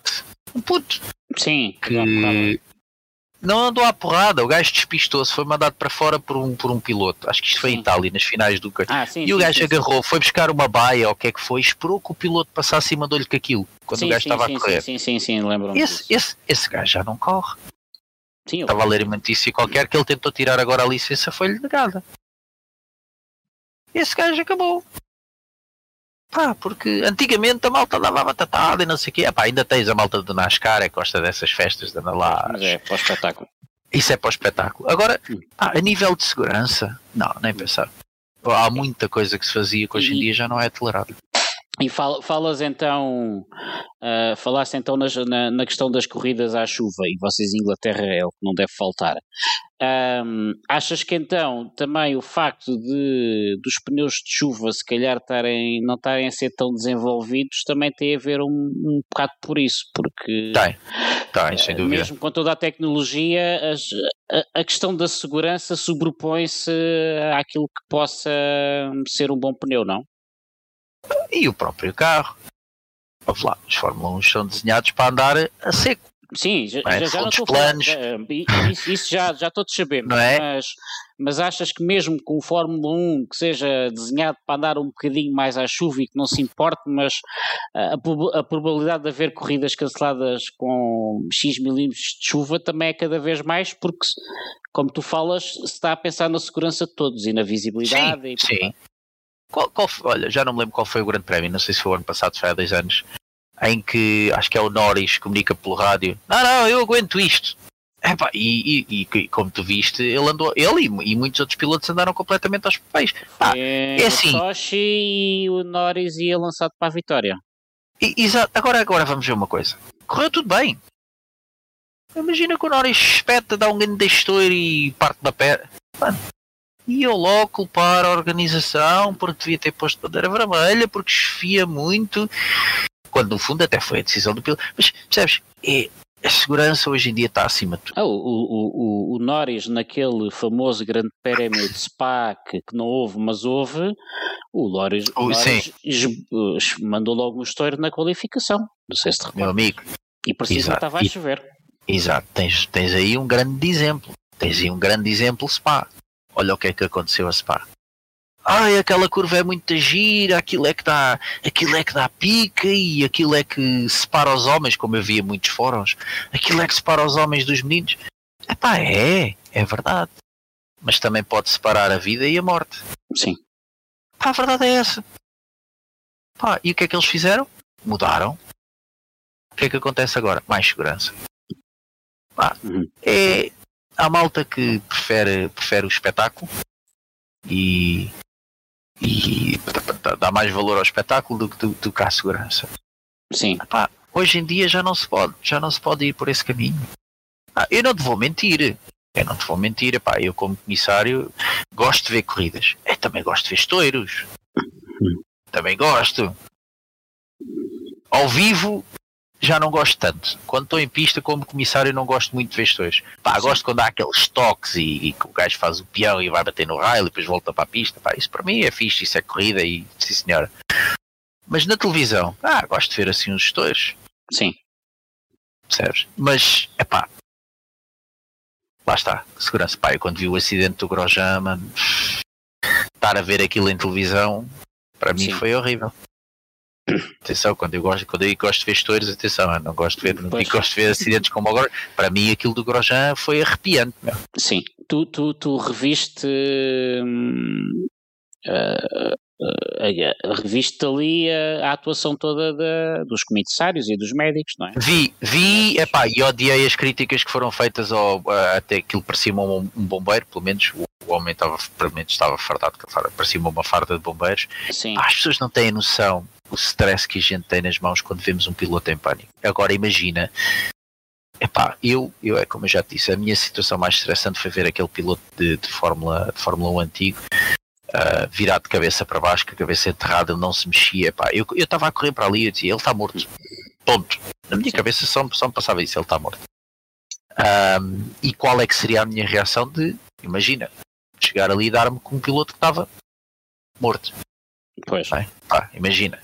um puto,
Sim,
que não andou à porrada, o gajo despistou-se, foi mandado para fora por um, por um piloto. Acho que isto foi sim. em Itália, nas finais do
ah, sim,
E
sim,
o gajo agarrou, foi buscar uma baia ou o que é que foi, esperou que o piloto passasse e mandou-lhe com aquilo, quando o gajo estava a correr.
Sim, sim, sim, lembro
esse, esse, esse gajo já não corre.
Sim,
estava a ler uma notícia qualquer que ele tentou tirar agora a licença, foi-lhe negada. Esse gajo acabou. Pá, porque antigamente a malta dava batatada e não sei o quê. Pá, ainda tens a malta do NASCAR, é gosta dessas festas de andar lá.
Mas é para o espetáculo.
Isso é para o espetáculo. Agora, hum. a nível de segurança, não, nem pensar. Há muita coisa que se fazia que hoje em dia já não é tolerado.
E fal, falas então, uh, falaste então nas, na, na, questão das corridas à chuva, e vocês Inglaterra é o que não deve faltar. Um, achas que então também o facto de dos pneus de chuva se calhar tarem, não estarem a ser tão desenvolvidos também tem a ver um, um bocado por isso, porque
tem, tem, sem dúvida.
mesmo com toda a tecnologia, as, a, a, questão da segurança sobrepõe-se àquilo que possa ser um bom pneu, não?
E o próprio carro. Vamos lá, os Fórmula 1 são desenhados para andar a seco.
Sim, já,
é?
já, não estou
planos.
Falar, isso, isso, já, já todos sabemos,
não é?
mas, mas achas que mesmo com o Fórmula 1 que seja desenhado para andar um bocadinho mais à chuva e que não se importe, mas a, a probabilidade de haver corridas canceladas com X milímetros de chuva também é cada vez mais, porque, como tu falas, se está a pensar na segurança de todos e na visibilidade.
Sim,
e,
sim. Qual, qual, olha, já não me lembro qual foi o grande prémio, não sei se foi o ano passado, foi há dois anos, em que acho que é o Norris comunica pelo rádio: Não, não, eu aguento isto. Epá, e, e, e, como tu viste, ele andou, ele e, e, muitos outros pilotos andaram completamente aos papéis. Ah, é assim.
O Sochi e o Norris ia lançado para a vitória.
Exato. Agora, agora vamos ver uma coisa. Correu tudo bem. Imagina que o Norris espeta, dá um grande estouro e parte da perna. Mano, e eu logo culpar a organização porque devia ter posto bandeira vermelha, porque chefia muito, quando no fundo até foi a decisão do piloto. Mas percebes? É, a segurança hoje em dia está acima de tudo.
Ah, o, o, o, Norris, naquele famoso grande prémio de Spa, que, não houve, mas houve, o Norris, Norris mandou logo um estouro na qualificação. Não sei se te recordas.
Meu amigo.
E precisa estava a chover.
Exato, tens, tens aí um grande exemplo. Tens aí um grande exemplo Spa. Olha o que é que aconteceu a Spa. Ai, aquela curva é muito gira, aquilo é que dá, aquilo é que dá pica e aquilo é que separa os homens, como eu via muitos fóruns, aquilo é que separa os homens dos meninos. Epá, é, é verdade. Mas também pode separar a vida e a morte.
Sim.
Pá, a verdade é essa. Pá, e o que é que eles fizeram? Mudaram. O que é que acontece agora? Mais segurança. Pá, uhum. é, há malta que prefere, prefere o espetáculo e, e dá mais valor ao espetáculo do, do, do que à segurança.
Sim.
Epá, hoje em dia já não se pode, já não se pode ir por esse caminho. Ah, eu não te vou mentir. Eu não te vou mentir, epá, eu como comissário gosto de ver corridas. Eu também gosto de ver estoiros. Também gosto. Ao vivo já não gosto tanto. Quando estou em pista, como comissário, não gosto muito de versões. Pá, Sim. gosto quando há aqueles toques e, e que o gajo faz o peão e vai bater no raio e depois volta para a pista. Pá, isso para mim é fixe, isso é corrida e sim senhora. Mas na televisão, ah, gosto de ver assim uns gestores.
Sim.
Percebes? Mas, é pá. Lá está, segurança. Pá, eu quando vi o acidente do Grosjean, mano, estar a ver aquilo em televisão, para mim Sim. foi horrível. Atenção, quando eu gosto, quando eu gosto de ver histórias, atenção, eu não gosto de ver, não gosto de ver acidentes como agora. Para mim, aquilo do Grosjean foi arrepiante. Meu.
Sim, tu, tu, tu reviste hum, uh, uh, reviste ali a, a atuação toda de, dos comissários e dos médicos, não é?
Vi, vi, epá, e odiei as críticas que foram feitas ao, até aquilo parecia um, um bombeiro, pelo menos o, o homem estava, provavelmente estava fardado, parecia uma farda de bombeiros.
Sim.
as pessoas não têm noção o stress que a gente tem nas mãos quando vemos um piloto em pânico. Agora imagina, epá, eu, eu é como eu já te disse, a minha situação mais estressante foi ver aquele piloto de, de Fórmula, de Fórmula 1 antigo uh, virado de cabeça para baixo, com a cabeça enterrada, ele não se mexia. Epá, eu estava a correr para ali e dizia, ele está morto. Ponto. Na minha cabeça só, só me passava isso, ele está morto. Um, e qual é que seria a minha reação de, imagina, chegar ali e dar-me com um piloto que estava morto.
Pois.
É? Pá, imagina.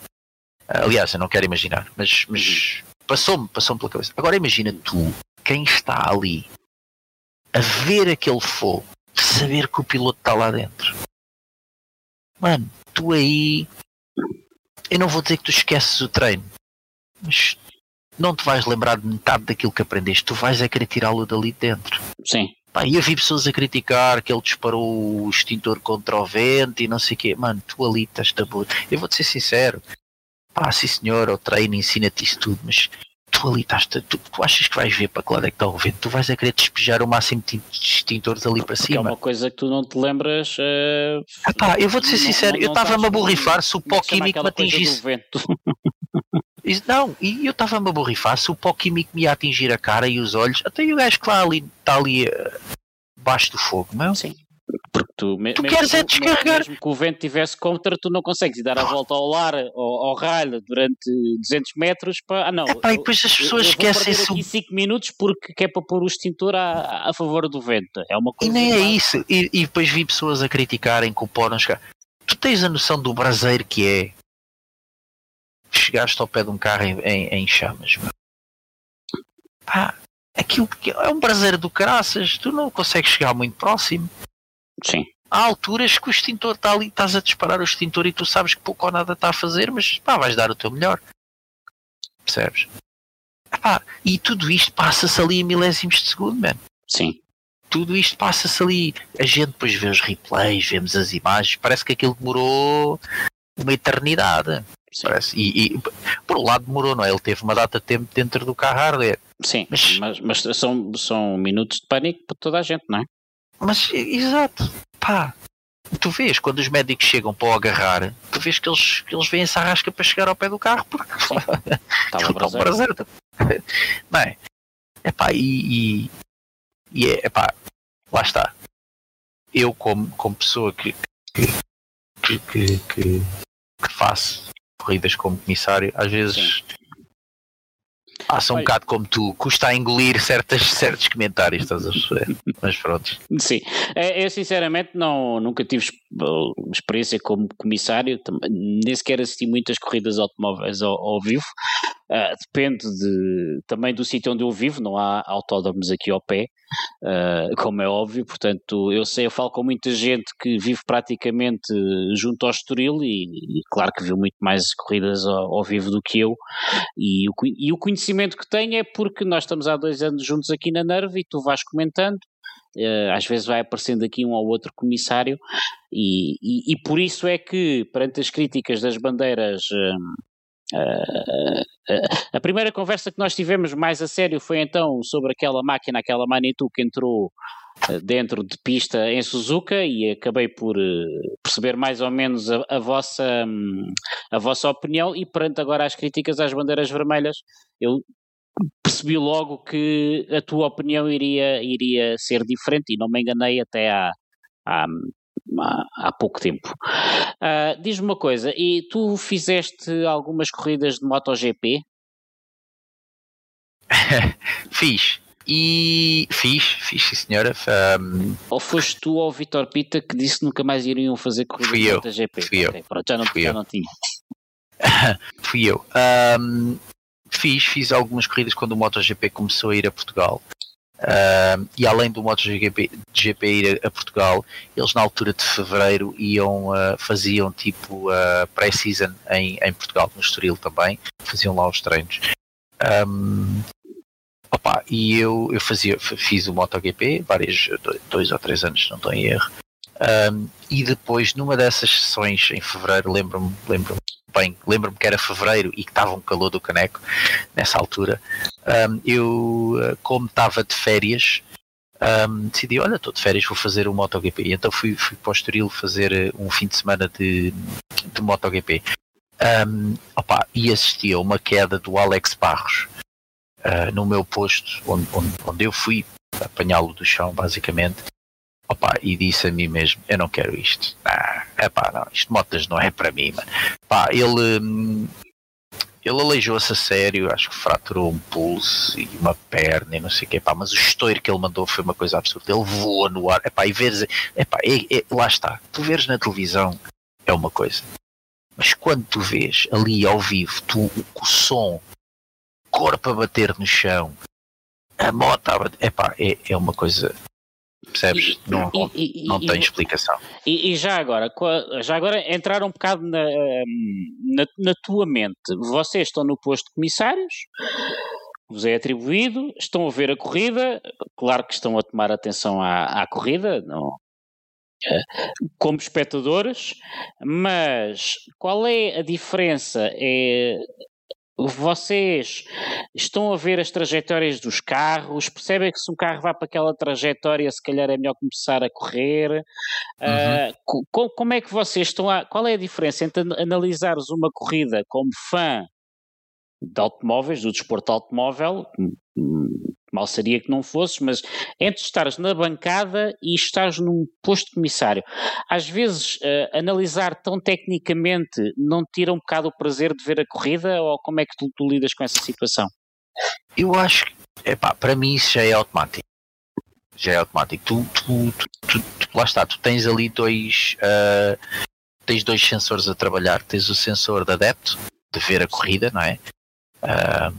Aliás, eu não quero imaginar, mas, mas passou-me, passou-me pela cabeça. Agora imagina tu, quem está ali a ver aquele fogo, saber que o piloto está lá dentro. Mano, tu aí. Eu não vou dizer que tu esqueces o treino, mas não te vais lembrar de metade daquilo que aprendeste. Tu vais a querer tirá-lo dali dentro.
Sim.
Pá, e havia pessoas a criticar que ele disparou o extintor contra o vento e não sei o quê. Mano, tu ali estás tabu. Eu vou-te ser sincero pá, sim senhor, o treino ensina-te isso tudo, mas tu ali estás, tu, tu, achas que vais ver para que lado é que está o vento? Tu vais a querer despejar o máximo de extintores ali para Porque cima.
é uma coisa que tu não te lembras. Uh,
ah, pá, eu vou-te ser sincero, não, não eu estava-me a borrifar se o pó químico me atingisse. (laughs) Não, e eu estava-me a borrifar se o pó químico me ia atingir a cara e os olhos, até o gajo que lá ali, está ali uh, debaixo do fogo, não?
Sim. Porque tu,
tu queres é descarregar.
Mesmo que o vento tivesse contra, tu não consegues dar a volta ao lar, ao, ao ralho, durante 200 metros. Para... Ah, não.
Epá, e depois as pessoas esquecem
isso. aqui 5 minutos porque quer para pôr o extintor a, a favor do vento. É uma coisa.
E nem é isso. E, e, depois vi pessoas a criticarem que o pó não chegar. Tu tens a noção do braseiro que é. Chegaste ao pé de um carro em, em, em chamas. Pá, aquilo que é um braseiro do caraças, tu não consegues chegar muito próximo.
Sim.
Há alturas que o extintor está ali, estás a disparar o extintor e tu sabes que pouco ou nada está a fazer, mas pá, vais dar o teu melhor. Percebes? Epá, e tudo isto passa-se ali em milésimos de segundo, mano.
Sim.
Tudo isto passa-se ali. A gente depois vê os replays, vemos as imagens, parece que aquilo demorou uma eternidade. Parece. E, e, por um lado demorou, não é? Ele teve uma data de tempo dentro do carro hardware.
Sim, mas, mas, mas são, são minutos de pânico para toda a gente, não é?
Mas, exato, pá, tu vês, quando os médicos chegam para o agarrar, tu vês que eles, que eles vêm essa rasca para chegar ao pé do carro porque
um (laughs) prazer.
Não é? Epá, e, e, e é, epá, lá está. Eu, como, como pessoa que, que, que, que, que faço corridas como comissário, às vezes Sim Passa um bocado como tu, custa a engolir certas, certos comentários, estás a perceber? Mas pronto.
Sim, é, eu sinceramente não, nunca tive experiência como comissário, nem sequer assisti muitas corridas automóveis ao, ao vivo. Uh, depende de, também do sítio onde eu vivo, não há autódromos aqui ao pé, uh, como é óbvio, portanto eu sei, eu falo com muita gente que vive praticamente junto ao Estoril e, e claro que viu muito mais corridas ao, ao vivo do que eu. E o, e o conhecimento que tenho é porque nós estamos há dois anos juntos aqui na Nerve e tu vais comentando. Uh, às vezes vai aparecendo aqui um ou outro comissário, e, e, e, por isso é que, perante as críticas das bandeiras Uh, a primeira conversa que nós tivemos mais a sério foi então sobre aquela máquina, aquela Manitou que entrou uh, dentro de pista em Suzuka e acabei por uh, perceber mais ou menos a, a vossa, um, a vossa opinião e perante agora as críticas às bandeiras vermelhas, eu percebi logo que a tua opinião iria, iria ser diferente e não me enganei até há, há há, pouco tempo. Uh, Diz-me uma coisa, e tu fizeste algumas corridas de MotoGP? (laughs)
fiz. E fiz, fiz sim senhora. Um...
Ou foste tu ou o Vitor Pita que disse que nunca mais iriam fazer corridas
fui
de
eu,
MotoGP?
Fui okay, eu.
Pronto, já não,
fui
já
eu.
não tinha. (laughs)
fui eu. Um, fiz, fiz algumas corridas quando o MotoGP começou a ir a Portugal. Uh, e além do MotoGP GP ir a, a, Portugal, eles na altura de fevereiro iam, uh, faziam tipo uh, pré-season em, em Portugal, no Estoril também, faziam lá os treinos. Um, opa, e eu, eu fazia, fiz o MotoGP vários, dois ou três anos, não estou em erro. Um, e depois, numa dessas sessões em fevereiro, lembro-me lembro bem, lembro-me que era fevereiro e que estava um calor do caneco nessa altura. Um, eu, eh, como estava de férias, um, decidi: olha, estou de férias, vou fazer um MotoGP. Então fui, fui para o Estoril fazer eh, um fim de semana de, de MotoGP. Um, opa, e assisti a uma queda do Alex Barros uh, no meu posto, onde, onde, onde eu fui apanhá-lo do chão, basicamente. Opa, e disse a mim mesmo: Eu não quero isto. Ah, epá, não, isto motas não é para mim. Ele, hum, ele aleijou-se a sério, acho que fraturou um pulso e uma perna e não sei o que, pá, mas o estouro que ele mandou foi uma coisa absurda. Ele voou no ar, epá, e veres, epá, é, é, lá está, tu veres na televisão é uma coisa, mas quando tu vês ali ao vivo, tu, o som, corpo a bater no chão, a moto a bater, epá, é, é uma coisa percebes? E, não, e, e, não tem explicação.
E, já agora, já agora entrar um bocado na, na, na, tua mente. Vocês estão no posto de comissários, vos é atribuído, estão a ver a corrida, claro que estão a tomar atenção à, à corrida, não, eh, como espectadores, mas qual é a diferença? É vocês estão a ver as trajetórias dos carros, percebem que se um carro vai para aquela trajetória, se calhar é melhor começar a correr. Uhum. Uh, como é que vocês estão a. Qual é a diferença entre analisares uma corrida como fã de automóveis, do desporto automóvel, mal seria que não fosses, mas entre estares na bancada e estares num posto de comissário, às vezes uh, analisar tão tecnicamente não tira um bocado o prazer de ver a corrida ou como é que tu, tu lidas com essa situação?
Eu acho que, epá, para mim isso já é automático. Já é automático. Tu, tu, tu, tu lá está, tu tens ali dois. Uh, tens dois sensores a trabalhar. Tens o sensor de adepto, de ver a corrida, não é? Uh,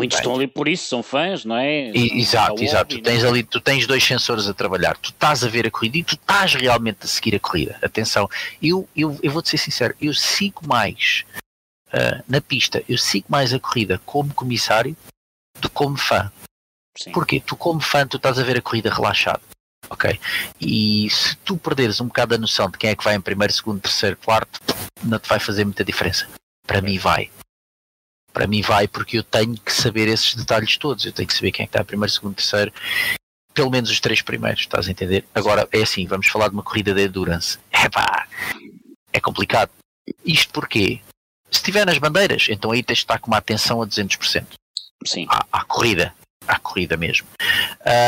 Muitos bem, estão ali por isso, são fãs, não é?
E, exato, exato. tu tens ali, tu tens dois sensores a trabalhar, tu estás a ver a corrida e tu estás realmente a seguir a corrida. Atenção, eu, eu, eu vou-te ser sincero, eu sigo mais uh, na pista, eu sigo mais a corrida como comissário do que como fã. Sim. Porque tu como fã tu estás a ver a corrida relaxado. Ok? E se tu perderes um bocado a noção de quem é que vai em primeiro, segundo, terceiro, quarto, não te vai fazer muita diferença. Para mim vai para mim vai porque eu tenho que saber esses detalhes todos. Eu tenho que saber quem é que está primeiro, segundo, terceiro, pelo menos os três primeiros, estás a entender? Agora é assim, vamos falar de uma corrida de endurance. É pá, é complicado. Isto porquê? Se estiver nas bandeiras, então aí tens de estar com uma atenção a 200%.
Sim.
À, à corrida, à corrida mesmo.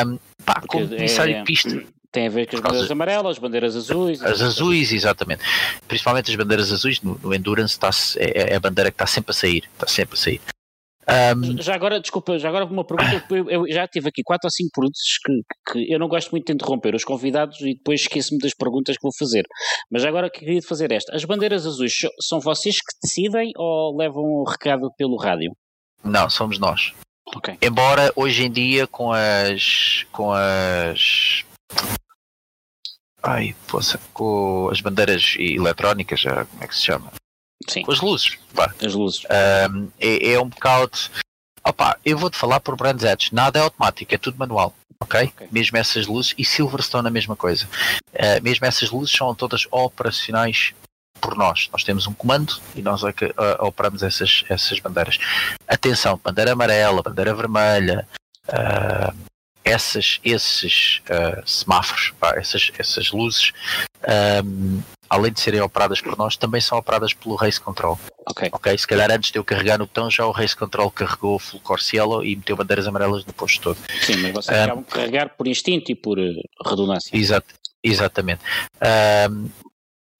Um, pá, como comissário é, de pista,
tem a ver com as bandeiras amarelas, bandeiras azuis.
As azuis, exatamente. Principalmente as bandeiras azuis no, no Endurance está, é, é, a bandeira que está sempre a sair. Está sempre a sair.
Um... Já agora, desculpa, já agora uma pergunta. (coughs) Eu, eu já tive aqui quatro ou cinco perguntas que, que eu não gosto muito de interromper os convidados e depois esqueço-me das perguntas que vou fazer. Mas agora queria fazer esta. As bandeiras azuis são vocês que decidem ou levam o recado pelo rádio?
Não, somos nós.
Okay.
Embora hoje em dia com as com as Ai, poça, com as bandeiras eletrónicas, já, como é que se chama?
Sim.
Com as luzes. Pá.
As luzes.
Um, é, é, um bocado. Opa, eu vou-te falar por Brands Edge, nada é automático, é tudo manual. Okay? ok? Mesmo essas luzes e Silverstone a mesma coisa. Uh, mesmo essas luzes são todas operacionais por nós. Nós temos um comando e nós é que, uh, operamos essas, essas bandeiras. Atenção, bandeira amarela, bandeira vermelha, uh, essas, esses uh, semáforos, pá, essas, essas luzes, um, além de serem operadas por nós, também são operadas pelo Race Control.
Ok.
Ok, se calhar antes de eu carregar no botão, já o Race Control carregou o full core cielo e meteu bandeiras amarelas no posto todo.
Sim, mas vocês um, acabam de carregar por instinto e por uh, redundância.
Exato, exatamente. Um,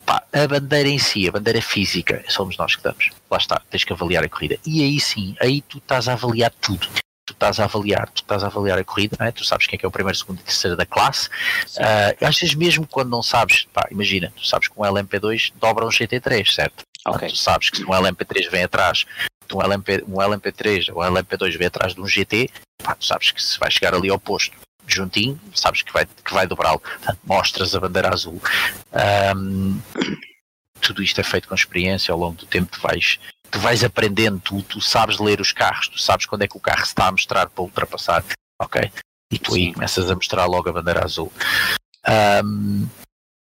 pá, a bandeira em si, a bandeira física, somos nós que damos. Lá está, tens que avaliar a corrida. E aí sim, aí tu estás a avaliar tudo tu estás a avaliar, tu estás a avaliar a corrida, é? tu sabes quem é, que é o primeiro, segundo e terceiro da classe. Uh, às vezes mesmo quando não sabes, pá, imagina, tu sabes que um LMP2 dobra um GT3, certo?
Okay.
Tu sabes que se um LMP3 vem atrás um, LMP, um LMP3 ou um LMP2 vem atrás de um GT, pá, tu sabes que se vai chegar ali ao posto juntinho, sabes que vai, que vai dobrá-lo. Mostras a bandeira azul. Um, tudo isto é feito com experiência, ao longo do tempo tu vais tu vais aprendendo, tu, tu sabes ler os carros, tu sabes quando é que o carro se está a mostrar para ultrapassar, ok? E tu Sim. aí começas a mostrar logo a bandeira azul. Um,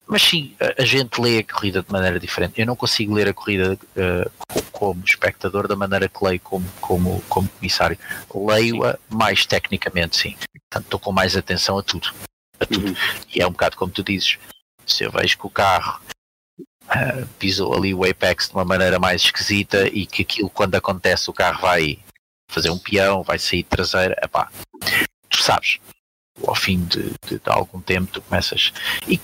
mas sim, a, a, gente lê a corrida de maneira diferente. Eu não consigo ler a corrida uh, como espectador da maneira que leio como, como, como comissário. Leio-a mais tecnicamente, sim. Portanto, estou com mais atenção a tudo. A tudo. Uhum. E é um bocado como tu dizes. Se eu vejo que o carro uh, pisou ali o apex de uma maneira mais esquisita e que aquilo, quando acontece, o carro vai fazer um peão, vai sair traseira, epá, tu sabes, ao fim de, de, de, algum tempo tu começas e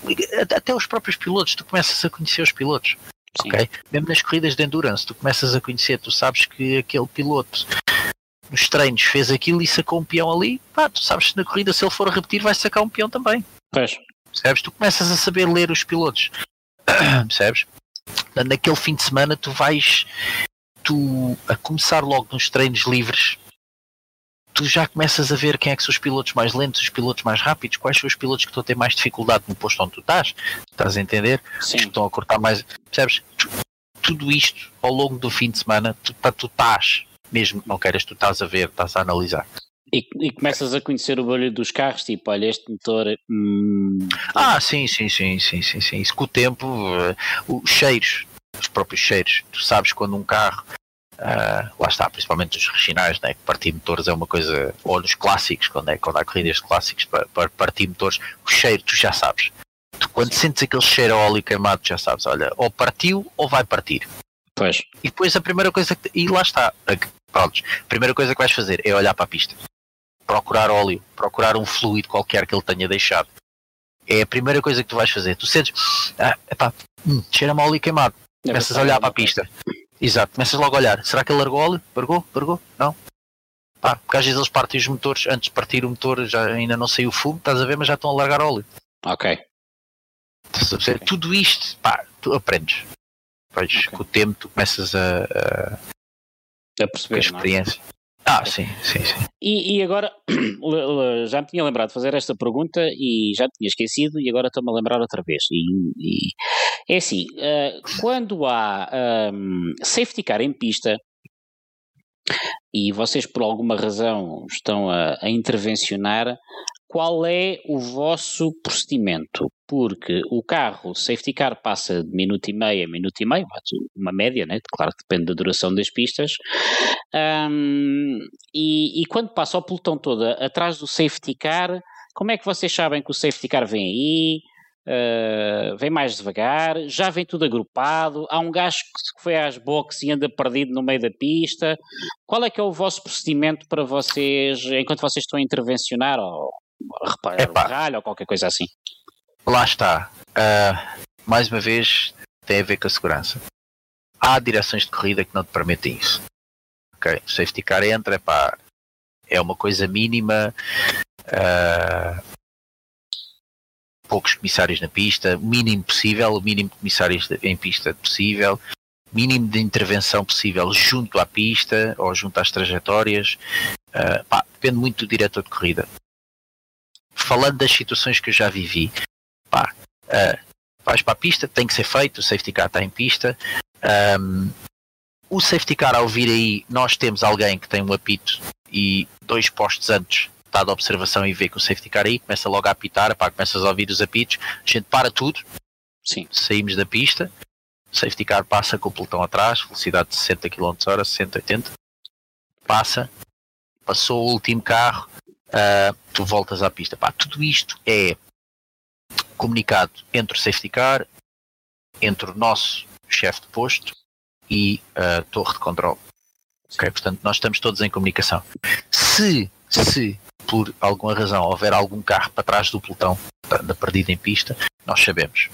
até os próprios pilotos tu começas a conhecer os pilotos Sim. ok? Mesmo nas corridas de endurance tu começas a conhecer tu sabes que aquele piloto nos treinos fez aquilo e sacou um peão ali pá, tu sabes que na corrida se ele for a repetir vai sacar um peão também.
Pois.
percebes? Tu começas a saber ler os pilotos (coughs) percebes naquele fim de semana tu vais tu a começar logo nos treinos livres tu já começas a ver quem é que são os pilotos mais lentos, os pilotos mais rápidos, quais são os pilotos que estão a ter mais dificuldade no posto onde tu estás, estás a entender? Sim. Os que estão a cortar mais, percebes? Tudo isto ao longo do fim de semana, tu, tu estás, mesmo que não queiras, tu estás a ver, estás a analisar.
E, e, começas a conhecer o barulho dos carros, tipo, olha, este motor. Hum...
Ah, sim, sim, sim, sim, sim, sim. Isso com o tempo, uh, os cheiros, os próprios cheiros. Tu sabes quando um carro Uh, lá está, principalmente os regionais, né, que partir motores é uma coisa, ou nos clássicos, quando, é, quando há corridas de clássicos, para, para partir motores, o cheiro tu já sabes. Tu, quando Sim. sentes aquele cheiro a óleo queimado, já sabes, olha, ou partiu ou vai partir.
Pois.
E depois a primeira coisa que. E lá está, pronto, a primeira coisa que vais fazer é olhar para a pista, procurar óleo, procurar um fluido qualquer que ele tenha deixado. É a primeira coisa que tu vais fazer. Tu sentes, ah, epá, hum, cheira-me óleo queimado. Começas a olhar para a pista. Exato, começas logo a olhar. Será que ele largou óleo? Largou? Largou? Não? Pá, porque às vezes eles partem os motores, antes de partir o motor já ainda não saiu o fumo, estás a ver, mas já estão a largar óleo.
Ok.
okay. Tudo isto, pá, tu aprendes. Pois, okay. com o tempo tu começas a, a,
a perceber.
Com a é? experiência. Ah, sim, sim, sim.
E, e, agora, (clears throat) já me tinha lembrado de fazer esta pergunta e já tinha esquecido e agora estou-me a lembrar outra vez. E, e é assim, uh, quando há um, safety car em pista e vocês por alguma razão estão a, a intervencionar, qual é o vosso procedimento? Porque o carro, safety car, passa de minuto e meio a minuto e meio, uma média, né? claro que depende da duração das pistas, um, e, e, quando passa o pelotão todo atrás do safety car, como é que vocês sabem que o safety car vem aí? Uh, vem mais devagar, já vem tudo agrupado, há um gajo que foi às boxes e anda perdido no meio da pista. Qual é que é o vosso procedimento para vocês, enquanto vocês estão a intervencionar ou reparar Epá. o ralho ou qualquer coisa assim?
Lá está. Uh, mais uma vez, tem a ver com a segurança. Há direções de corrida que não te permitem isso. Ok, o safety car entra, epá, é uma coisa mínima. Uh, poucos comissários na pista, mínimo possível, o mínimo de comissários em pista possível, mínimo de intervenção possível junto à pista ou junto às trajetórias. Uh, pá, depende muito do diretor de corrida. Falando das situações que eu já vivi, pá, uh, vais para a pista, tem que ser feito, o safety car está em pista. Um, o safety car ao vir aí, nós temos alguém que tem um apito e dois postos antes está de observação e vê que o safety car aí, começa logo a apitar, pá, começas a ouvir os apitos, a gente para tudo,
Sim.
saímos da pista, o safety car passa com o pelotão atrás, velocidade de 60 km h 60, 80, passa, passou o último carro, uh, tu voltas à pista. Pá, tudo isto é comunicado entre o safety car, entre o nosso chefe de posto e a torre de controle. Ok, portanto, nós estamos todos em comunicação. Se, se por alguma razão houver algum carro para trás do pelotão da perdida em pista, nós sabemos.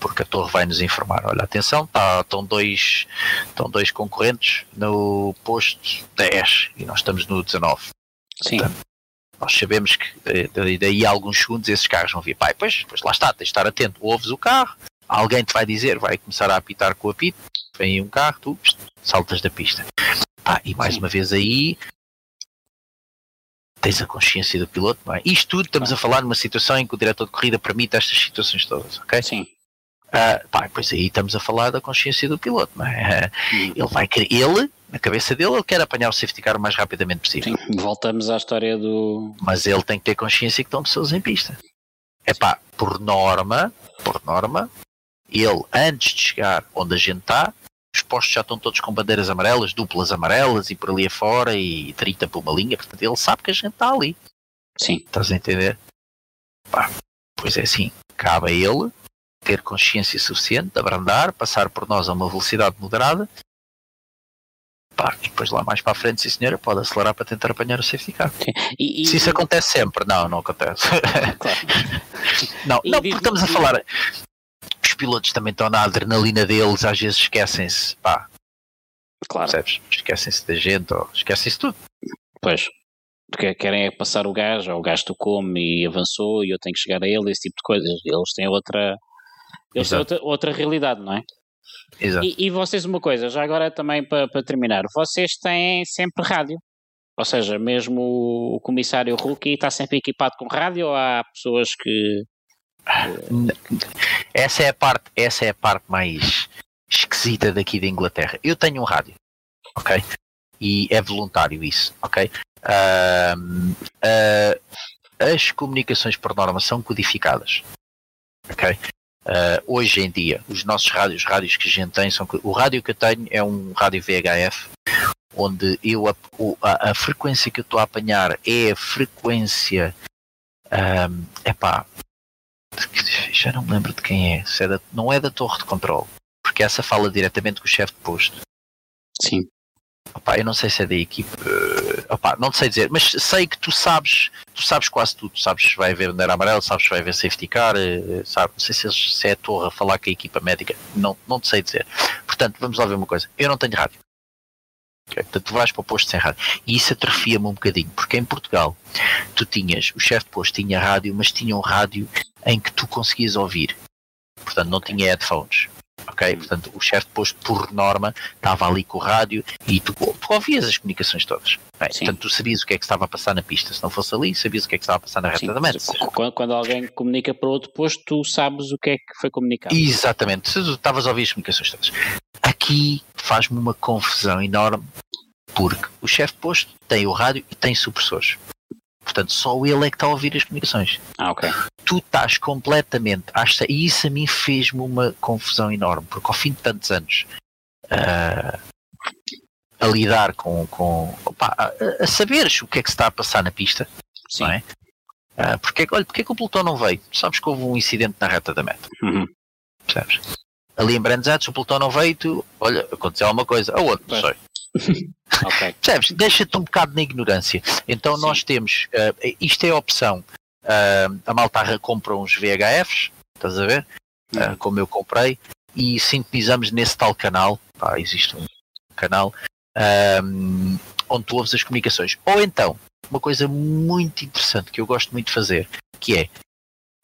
Porque a torre vai nos informar. Olha, atenção, tá, estão, dois, estão dois concorrentes no posto 10 e nós estamos no 19.
Sim. Portanto,
nós sabemos que eh, daí a alguns segundos esses carros vão vir. Pai, pois, pois lá está, tens de estar atento. Ouves o carro, alguém te vai dizer, vai começar a apitar com o apito, vem um carro, tu saltas da pista. Pá, e mais Sim. uma vez aí tens a consciência do piloto, não é? Isto tudo estamos a falar numa situação em que o diretor de corrida permite estas situações todas, ok?
Sim.
Uh, pá, pois aí estamos a falar da consciência do piloto, não é? Ele vai querer, ele, na cabeça dele, ele quer apanhar o safety car o mais rapidamente possível.
Sim, voltamos à história do.
Mas ele tem que ter consciência que estão pessoas em pista. É pá, por norma, por norma, ele antes de chegar onde a gente está, os postos já estão todos com bandeiras amarelas, duplas amarelas e por ali afora e 30 por uma linha, portanto ele sabe que a gente está ali.
Sim.
Estás a entender? Pá, pois é assim, cabe a ele ter consciência suficiente de abrandar, passar por nós a uma velocidade moderada. Pá, e depois lá mais para a frente, sim senhora, pode acelerar para tentar apanhar o safety car.
E, e,
Se isso acontece sempre, não, não acontece.
Claro. (laughs)
não,
E
não, porque estamos a falar. Os pilotos também estão na adrenalina deles, às vezes esquecem-se, pá,
Claro,
percebes? Esquecem-se da gente, ou esquecem-se tudo.
pois. Porque querem é passar o gajo, ou o gajo tocou-me e avançou e eu tenho que chegar a ele, esse tipo de coisas. Eles têm outra. Eles têm outra, outra realidade, não é?
Exato.
E, e vocês, uma coisa, já agora também para, para terminar, vocês têm sempre rádio. Ou seja, mesmo o comissário Rookie está sempre equipado com rádio ou há pessoas que.
Essa é a parte, essa é a parte mais esquisita daqui da Inglaterra. Eu tenho um rádio, ok? E é voluntário isso, ok? Ah, as comunicações por norma são codificadas, ok? Ah, hoje em dia, os nossos rádios, os rádios que a gente tem, são, o rádio que eu tenho é um rádio VHF, onde eu a, a, a frequência que eu estou a apanhar é a frequência, é epá, já não me lembro de quem é, é da- não é da torre de controle, porque essa fala diretamente com o chefe de posto.
Sim.
Opá, eu não sei se é da equipe, opá, não sei dizer, mas sei que tu sabes, tu sabes quase tudo, sabes se vai haver bandeira amarela, sabes se vai haver safety car, eh, sabe, não sei se, se é a torre a falar com a equipa médica, não, não te sei dizer. Portanto, vamos lá ver uma coisa, eu não tenho rádio. Ok, Portanto, tu vais para o posto sem rádio. E isso atrofia-me um bocadinho, porque em Portugal tu tinhas, o chefe de posto tinha rádio, mas tinha um rádio em que tu conseguias ouvir. Portanto, não tinha headphones. Ok? Portanto, o chefe de posto, por norma, estava ali com o rádio e tu, tu ouvias as comunicações todas.
Sim.
portanto, tu sabias o que é que estava a passar na pista. Se não fosse ali, sabias o que é que estava a passar na reta
Sim,
da meta.
qu- quando, quando alguém comunica para outro posto, tu sabes o que é que foi comunicado.
Exatamente, se tu estavas a ouvir as comunicações todas. Aqui faz-me uma confusão enorme, porque o chefe de posto tem o rádio e tem supressores. Portanto, só ele é que está a ouvir as comunicações.
Ah, ok.
Tu estás completamente. E isso a mim fez-me uma confusão enorme, porque ao fim de tantos anos ah, a lidar com. com opá, a, a saberes o que é que se está a passar na pista,
Sim.
não é? Ah, porque, olha, porque é que o pelotão não veio? Sabes que houve um incidente na reta da meta.
Uhum.
percebes? Ali em Brands Atos, o pelotão não veio e tu, olha, aconteceu alguma coisa. Aonde? Não sei. (laughs)
Ok.
Percebes? Deixa-te um bocado na ignorância. Então
Sim.
nós temos, eh, isto é a opção, eh, a Maltarra compra uns VHFs, estás a ver?
Uhum.
como eu comprei, e sintonizamos nesse tal canal, pá, existe um canal, onde tu ouves as comunicações. Ou então, uma coisa muito interessante que eu gosto muito de fazer, que é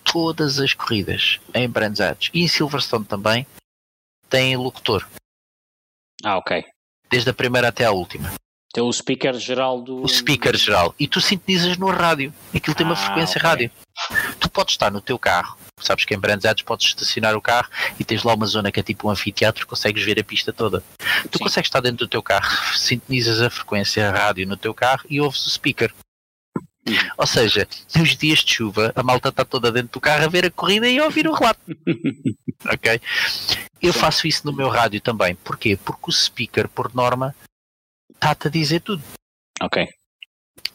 todas as corridas em Brands Atos e em Silverstone também têm locutor,
Ah, ok.
Desde a primeira até à última.
Tem o speaker geral do.
o speaker geral e tu sintonizas no rádio. Aquilo tem uma
Ah,
frequência
ok.
rádio. Tu podes estar no teu carro, sabes que em Brands Ads podes estacionar o carro e tens lá uma zona que é tipo um anfiteatro, consegues ver a pista toda. Tu
Sim.
consegues estar dentro do teu carro, sintonizas a frequência rádio no teu carro e ouves o speaker.
Uhum.
Ou seja, nos dias de chuva, a malta está toda dentro do carro a ver a corrida e a ouvir o relato. (laughs) ok? Eu
Sim.
faço isso no meu rádio também. Porquê? Porque o speaker, por norma, está-te a dizer tudo.
Ok.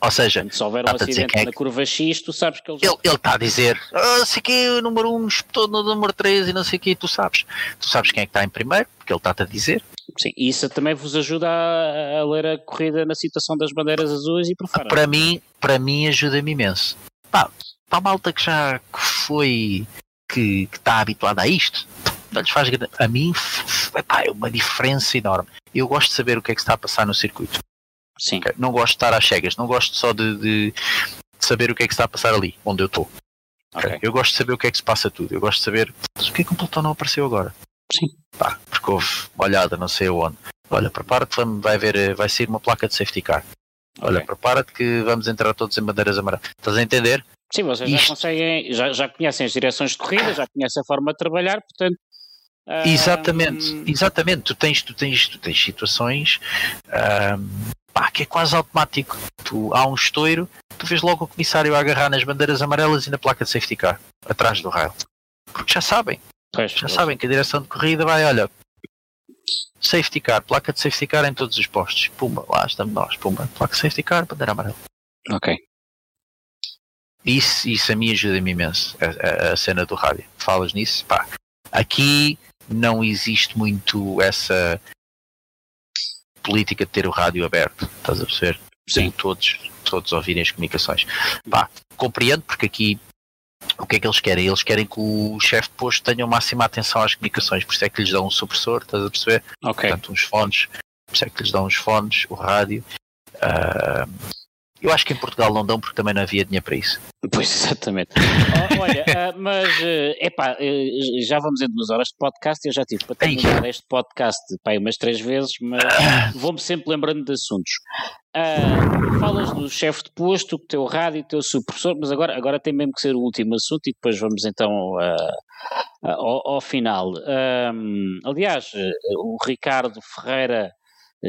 Ou seja,
Portanto, se houver um acidente
é
na curva X, tu sabes que eles.
Ele está a dizer, ah, sei que o número 1 um espetou no número 3 e não sei o que, tu sabes. Tu sabes quem é que está em primeiro, porque ele está-te a dizer.
Sim, e isso também vos ajuda a, a ler a corrida na situação das bandeiras azuis e por fora.
Para mim, para mim ajuda-me imenso. Pá, para a malta que já foi, que, está habituada a isto, não lhes faz grande- a mim epá, é uma diferença enorme. Eu gosto de saber o que é que está a passar no circuito.
Sim.
ok? Não gosto de estar às cegas, não gosto só de, de- saber o que é que está a passar ali, onde eu estou. ok?
Ok.
Eu gosto de saber o que é que se passa tudo. Eu gosto de saber o que é que o pelotão não apareceu agora.
Sim.
Pá, porque houve uma olhada, não sei onde. Olha, prepara-te, vai- haver, eh, vai sair uma placa de safety car. Olha, prepara-te que vamos entrar todos em bandeiras amarelas. Estás a entender?
Sim, vocês já
Isto-
conseguem, já, já conhecem as direções de corrida, já conhecem a forma de trabalhar, portanto. ah,
Exatamente, exatamente. Tu tens, tu tens, tu tens situações ahm, pá, que é quase automático. Tu, há um estouro, tu vês logo o comissário a agarrar nas bandeiras amarelas e na placa de safety car, atrás do rail. Porque já sabem,
Pois,
já sabem que a direção de corrida vai, olha, safety car, placa de safety car em todos os postos. Pumba, lá estamos nós, pumba, placa de safety car, bandeira amarela.
Ok.
Isso, isso a mim ajuda-me imenso, a, a- a cena do rádio. Falas nisso, pá. Aqui não existe muito essa política de ter o rádio aberto, estás a perceber?
Sim.
Todos, todos ouvirem as comunicações. Pá, compreendo porque aqui o que é que eles querem? Eles querem que o chefe de posto tenha máxima atenção às comunicações, por isso é que lhes dão um supressor, estás a perceber?
Ok.
portanto uns fones, por isso é que lhes dão uns fones, o rádio. Ah, eu acho que em Portugal não dão porque também não havia dinheiro para isso.
Pois, (laughs) exatamente. Oh, olha, ah, mas, é pá, já vamos em duas horas de podcast. Eu já tive para terminar este podcast pá, umas três vezes, mas (coughs) vou-me sempre lembrando de assuntos. Ah, falas do chefe de posto, o teu rádio, o teu superprofessor, mas agora, agora tem mesmo que ser o último assunto e depois vamos então ah, ao, ao final. Aliás, eh, o Ricardo Ferreira eh,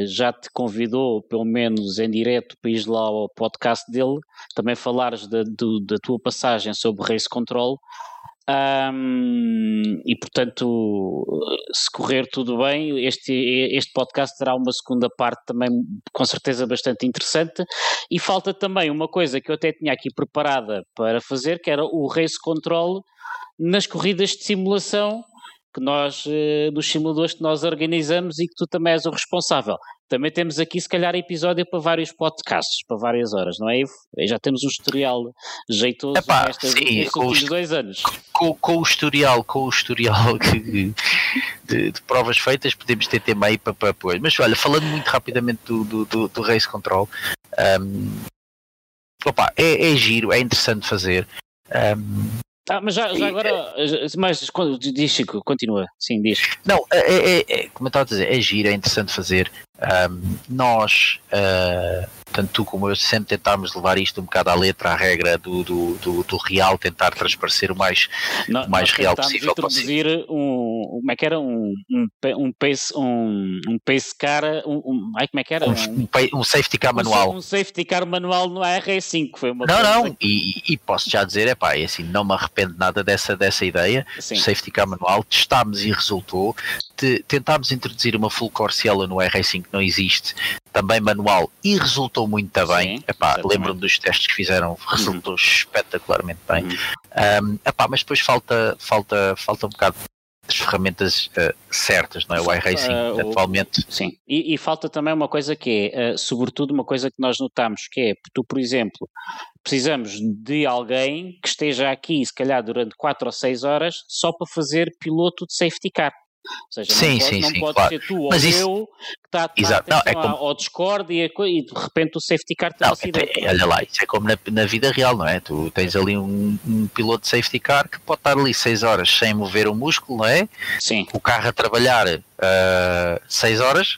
já te convidou, pelo menos em direto, para ir lá ao podcast dele, também falares da, do- da tua passagem sobre Race Control. Ahm, e portanto, se correr tudo bem, este, este podcast terá uma segunda parte também com certeza bastante interessante. E falta também uma coisa que eu até tinha aqui preparada para fazer, que era o Race Control nas corridas de simulação que nós, eh, dos simuladores que nós organizamos e que tu também és o responsável. Também temos aqui, se calhar, episódio para vários podcasts, para várias horas, não é, Ivo? Já temos um historial jeitoso
Epá,
nestas,
sim,
nestes
com
últimos
os-
dois anos.
Com, com o historial, com o historial (laughs) que- de, de provas feitas, podemos ter tema aí para, para depois. Mas olha, falando muito rapidamente do, do, do, do Race Control, ahm, opa, é, é giro, é interessante fazer. Ahm,
Ah, mas já, já agora, eh, mas quando- diz Chico, continua, sim, diz.
Não, é, é- é- é- como eu estava a dizer, é giro, é interessante fazer. Ahm, nós, ah, tanto tu como eu, sempre tentámos levar isto um bocado à letra, à regra do, do, do, do real, tentar transparecer o mais.
Nó-
mais
nós
real possível
introduzir um, como é que era, um, um, pa- um pace, um, um pace car, um, um, ai, como é que era?
Um,
Um,
um um safety car
um
manual.
sa- Um safety car manual no AR5, foi uma
Não, não, e, e- e posso já dizer, é pá, assim, não me arrependo nada dessa, dessa ideia.
que- sim.
O safety car manual, testámos e resultou. Te- tentámos introduzir uma full core Cielo no R5 que não existe, também manual, e resultou muito bem.
Sim,
Epá,
exatamente.
lembro-me dos testes que fizeram, resultou espetacularmente bem.
Uhum.
Um, epá, mas depois falta, falta, falta um bocado das ferramentas uh, certas, não é? O iRacing
o-
atualmente.
Sim, e, e falta também uma coisa que é, eh, sobretudo uma coisa que nós notamos, que é, tu, por exemplo, precisamos de alguém que esteja aqui, se calhar durante 4 ou 6 horas, só para fazer piloto de safety car. Ou seja,
Sim,
não pode,
sim,
não
sim,
pode
claro.
ser tu ou
isso-
eu que está a tomar
Exato, não, é como-
ao Discord e, a e de repente o safety car tem
Não, é- olha lá, isso é como na, na vida real, não é? Tu tens ali um, um piloto de safety car que pode estar ali 6 horas sem mover o músculo, não é?
Sim,
O carro a trabalhar 6 horas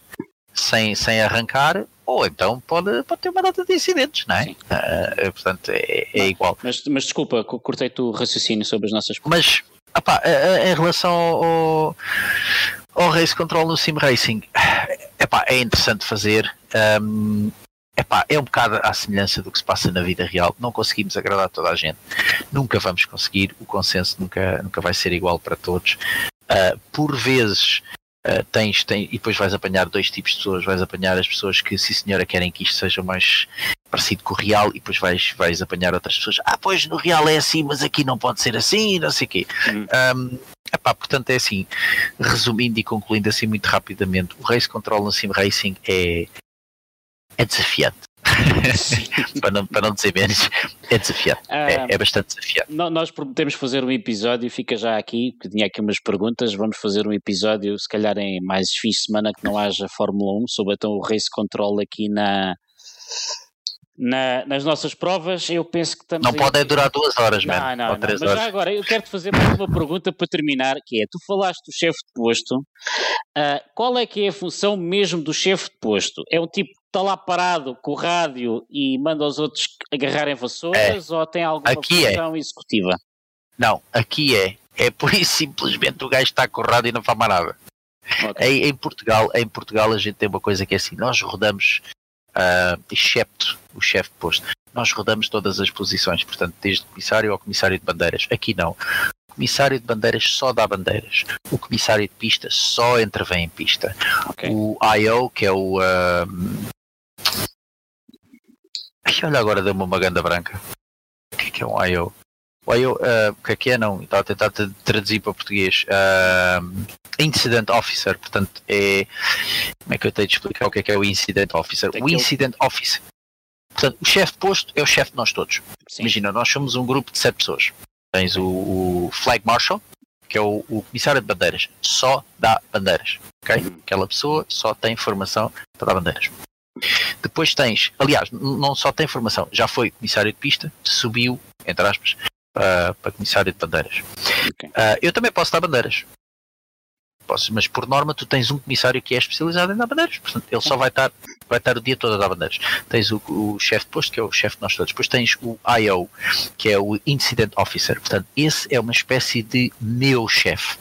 sem, sem arrancar, ou então pode, pode ter uma data de incidentes, não é? Ah, portanto, é, é igual.
mas, mas desculpa, co- cortei-te o raciocínio sobre as nossas
Mas, opá, a- a- em relação ao, ao race control no sim racing, epá, é interessante fazer. hum, epá, é um bocado à semelhança do que se passa na vida real. Não conseguimos agradar toda a gente. Nunca vamos conseguir. O consenso nunca, nunca vai ser igual para todos. Ah, por vezes. Ah, tens, tem, e depois vais apanhar dois tipos de pessoas, vais apanhar as pessoas que, sim senhora, querem que isto seja mais parecido com o real, e depois vais, vais apanhar outras pessoas, ah, pois no real é assim, mas aqui não pode ser assim, não sei o quê.
Hum.
Um, epá, portanto, é assim, resumindo e concluindo assim muito rapidamente, o Race Control no Sim Racing é, é desafiante, (laughs) para não, para não dizer menos, é desafiante,
Ah,
é, é bastante desafiante.
No- Nós prometemos fazer um episódio, fica já aqui, que tinha aqui umas perguntas. Vamos fazer um episódio, se calhar em mais fim de semana que não haja Fórmula 1, sobre então o race control aqui na, na- nas nossas provas. Eu penso que estamos.
Não
aí-
pode é durar duas horas,
Não,
mano,
não,
ou
não. Mas
horas.
já agora, eu quero-te fazer mais uma pergunta para terminar, que é, tu falaste do chefe de posto, ah, qual é que é a função mesmo do chefe de posto? É um tipo está lá parado com o rádio e manda os outros agarrarem vassouras, ou tem alguma
Aqui é.
função executiva?
Não, aqui é, é por isso simplesmente o gajo está corrado e não faz mais nada.
Ok.
Em, em Portugal, em Portugal a gente tem uma coisa que é assim, nós rodamos uh, excepto o chefe de posto. Nós rodamos todas as posições, portanto, desde comissário ao comissário de bandeiras. Aqui não. O comissário de bandeiras só dá bandeiras. O comissário de pista só intervém em pista. Okay. O IO, que é o. Uh... Olha, agora deu-me uma ganda branca. O que é, que é um IO? O IO, uh, o que é que é? Não, estava a tentar traduzir para português. Uh, Incident Officer, portanto, é. Como é que eu tenho de explicar o que é que é o Incident Officer? o Incident eu... Officer. Portanto, o chefe de posto é o chefe de nós todos. Sim. Imagina, nós somos um grupo de sete pessoas. Tens o, o Flag Marshal, que é o, o, comissário de bandeiras, só dá bandeiras. ok? Uhum. Aquela pessoa só tem formação para dar bandeiras. Depois tens, aliás, não só tem formação, já foi comissário de pista, subiu, entre aspas, uh, para comissário de bandeiras. Okay. Uh, eu também posso dar bandeiras. Posso, mas por norma tu tens um comissário que é especializado em dar bandeiras, portanto ele só vai estar, vai estar o dia todo a dar bandeiras. Tens o, o chefe de posto, que é o chefe de nós todos, depois tens o IO, que é o Incident Officer, portanto esse é uma espécie de meu chefe,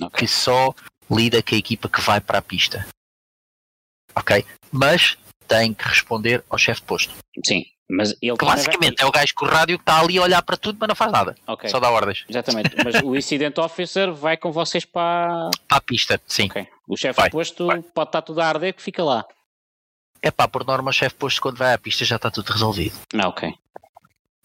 okay. que só lida com a equipa que vai para a pista. Ok? Mas tem que responder ao chefe de posto.
Sim. Mas ele
que basicamente vai... é o gajo com o rádio que está ali a olhar para tudo, mas não faz nada. Okay. Só dá ordens.
Exatamente. Mas o Incident Officer vai com vocês para.
Para a pista, sim.
Okay. O chefe de posto vai. pode estar tudo a arder que fica lá.
É pá, por norma, o chefe de posto quando vai à pista já está tudo resolvido.
Ah, ok.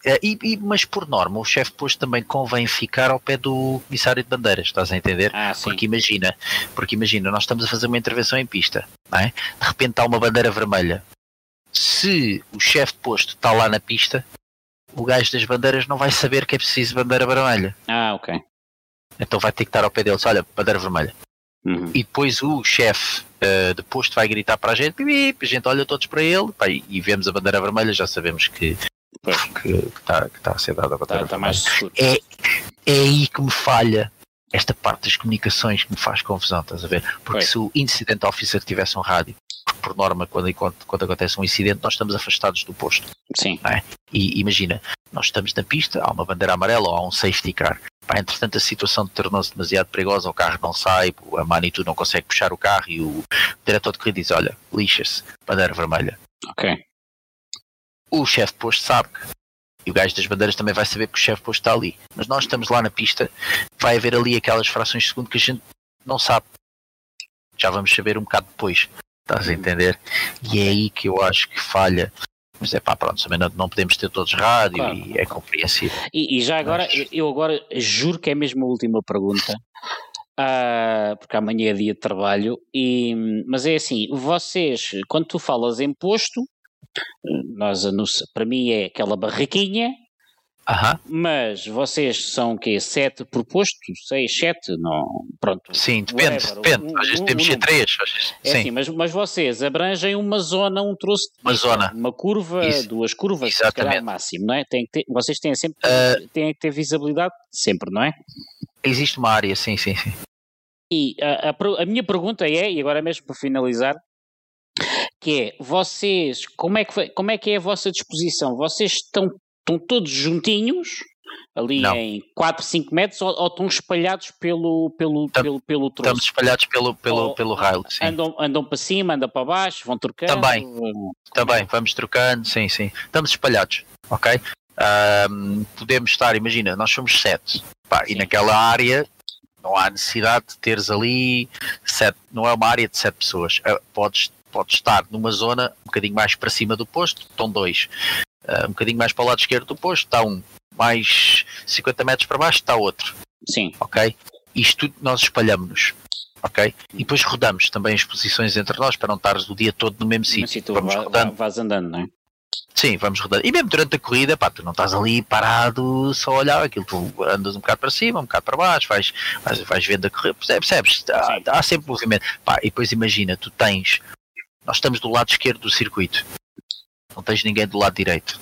É, e, e, mas por norma, o chefe de posto também convém ficar ao pé do comissário de bandeiras, estás a entender?
Ah,
porque imagina, porque imagina, nós estamos a fazer uma intervenção em pista, não é? De repente há uma bandeira vermelha se o chefe de posto está lá na pista, o gajo das bandeiras não vai saber que é preciso bandeira vermelha.
Ah, ok.
Então vai ter que estar ao pé deles, olha, bandeira vermelha. Uhum. E depois o chefe uh, de posto vai gritar para a gente, a gente olha todos para ele pá, e vemos a bandeira vermelha, já sabemos que está tá a ser dada a bandeira tá, vermelha. Tá é, é aí que me falha esta parte das comunicações que me faz confusão, estás a ver? Porque se o incident officer tivesse um rádio por norma, quando, quando, quando, acontece um incidente, nós estamos afastados do posto.
Sim.
É? E imagina, nós estamos na pista, há uma bandeira amarela ou há um safety car. Pá, entretanto, a situação tornou-se demasiado perigosa, o carro não sai, a Manitou não consegue puxar o carro e o diretor de corrida diz: Olha, lixa-se, bandeira vermelha.
Ok.
O chefe posto sabe que e o gajo das bandeiras também vai saber que o chefe posto está ali. Mas nós estamos lá na pista, vai haver ali aquelas frações de segundo que a gente não sabe. Já vamos saber um bocado depois. Estás a entender? E é aí que eu acho que falha. Mas é pá, pronto, também não, não podemos ter todos rádio claro. e é compreensível.
E, e já agora, Mas... eu agora juro que é mesmo a última pergunta. Uh, porque amanhã é dia de trabalho, e, mas é assim, vocês, quando tu falas em posto, nós, para mim é aquela barraquinha. Mas vocês são o quê? Sete por posto? Seis, sete? Não, pronto.
Sim, depende, whatever. depende. Às vezes um, temos um, três.
É sim. Assim, mas, mas vocês abrangem uma zona, um troço de
Uma zona.
Uma curva, Isso. duas curvas, se calhar máximo, não é? Tem que ter, vocês têm sempre, uh, têm que ter visibilidade sempre, não é?
Existe uma área, sim, sim, sim.
E a, a, a minha pergunta é, e agora mesmo para finalizar, que é, vocês, como é que, como é que é a vossa disposição? Vocês estão estão todos juntinhos, ali não. em 4, 5 metros, ou, ou, estão espalhados pelo, pelo, Tam, pelo, pelo troço?
Estamos espalhados pelo, pelo, ou, pelo rail, sim.
Andam, andam para cima, andam para baixo, vão trocando?
Também, também, vamos trocando, sim, sim. Estamos espalhados, ok? Um, podemos estar, imagina, nós somos sete, pá, e naquela área não há necessidade de teres ali sete, não é uma área de sete pessoas. Uh, podes, podes estar numa zona um bocadinho mais para cima do posto, estão dois uh, um bocadinho mais para o lado esquerdo do posto está um, mais 50 metros para baixo está outro.
Sim.
Ok? Isto tudo nós espalhamos-nos. Ok? E depois rodamos também as posições entre nós para não estares o dia todo no mesmo sítio.
Vamos vai, rodando. Vais andando, não é?
Sim, vamos rodando. E mesmo durante a corrida, pá, tu não estás ali parado só a olhar aquilo, tu andas um bocado para cima, um bocado para baixo, vais, vais, vais vendo a correr, percebes? Há, há sempre movimento. Pá, e depois imagina, tu tens, nós estamos do lado esquerdo do circuito, não tens ninguém do lado direito.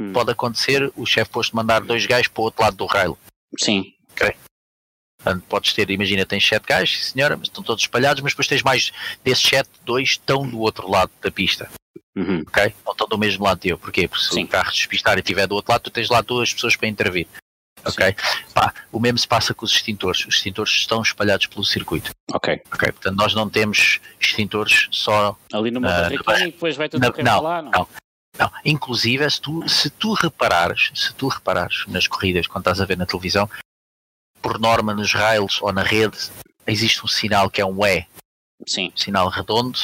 Hum. Pode acontecer o chefe posto mandar dois gajos para o outro lado do rail.
Sim.
Ok. Portanto, podes ter, imagina, tens sete gajos, senhora, mas estão todos espalhados, mas depois tens mais desses sete, dois estão do outro lado da pista.
Uhum.
Ok? Não estão do mesmo lado teu. Porquê? Porque se Sim. o carro despistar e estiver do outro lado, tu tens lá duas pessoas para intervir. Ok? Pá, o mesmo se passa com os extintores. Os extintores estão espalhados pelo circuito.
Ok.
Ok, portanto nós não temos extintores só
Ali numa
Ah,
barriquinha e depois vai tudo correr
não,
para lá, não?
não. Não, inclusive se tu, se tu reparares, se tu reparares nas corridas, quando estás a ver na televisão, por norma nos rails ou na rede, existe um sinal que é um E,
Sim,
um sinal redondo,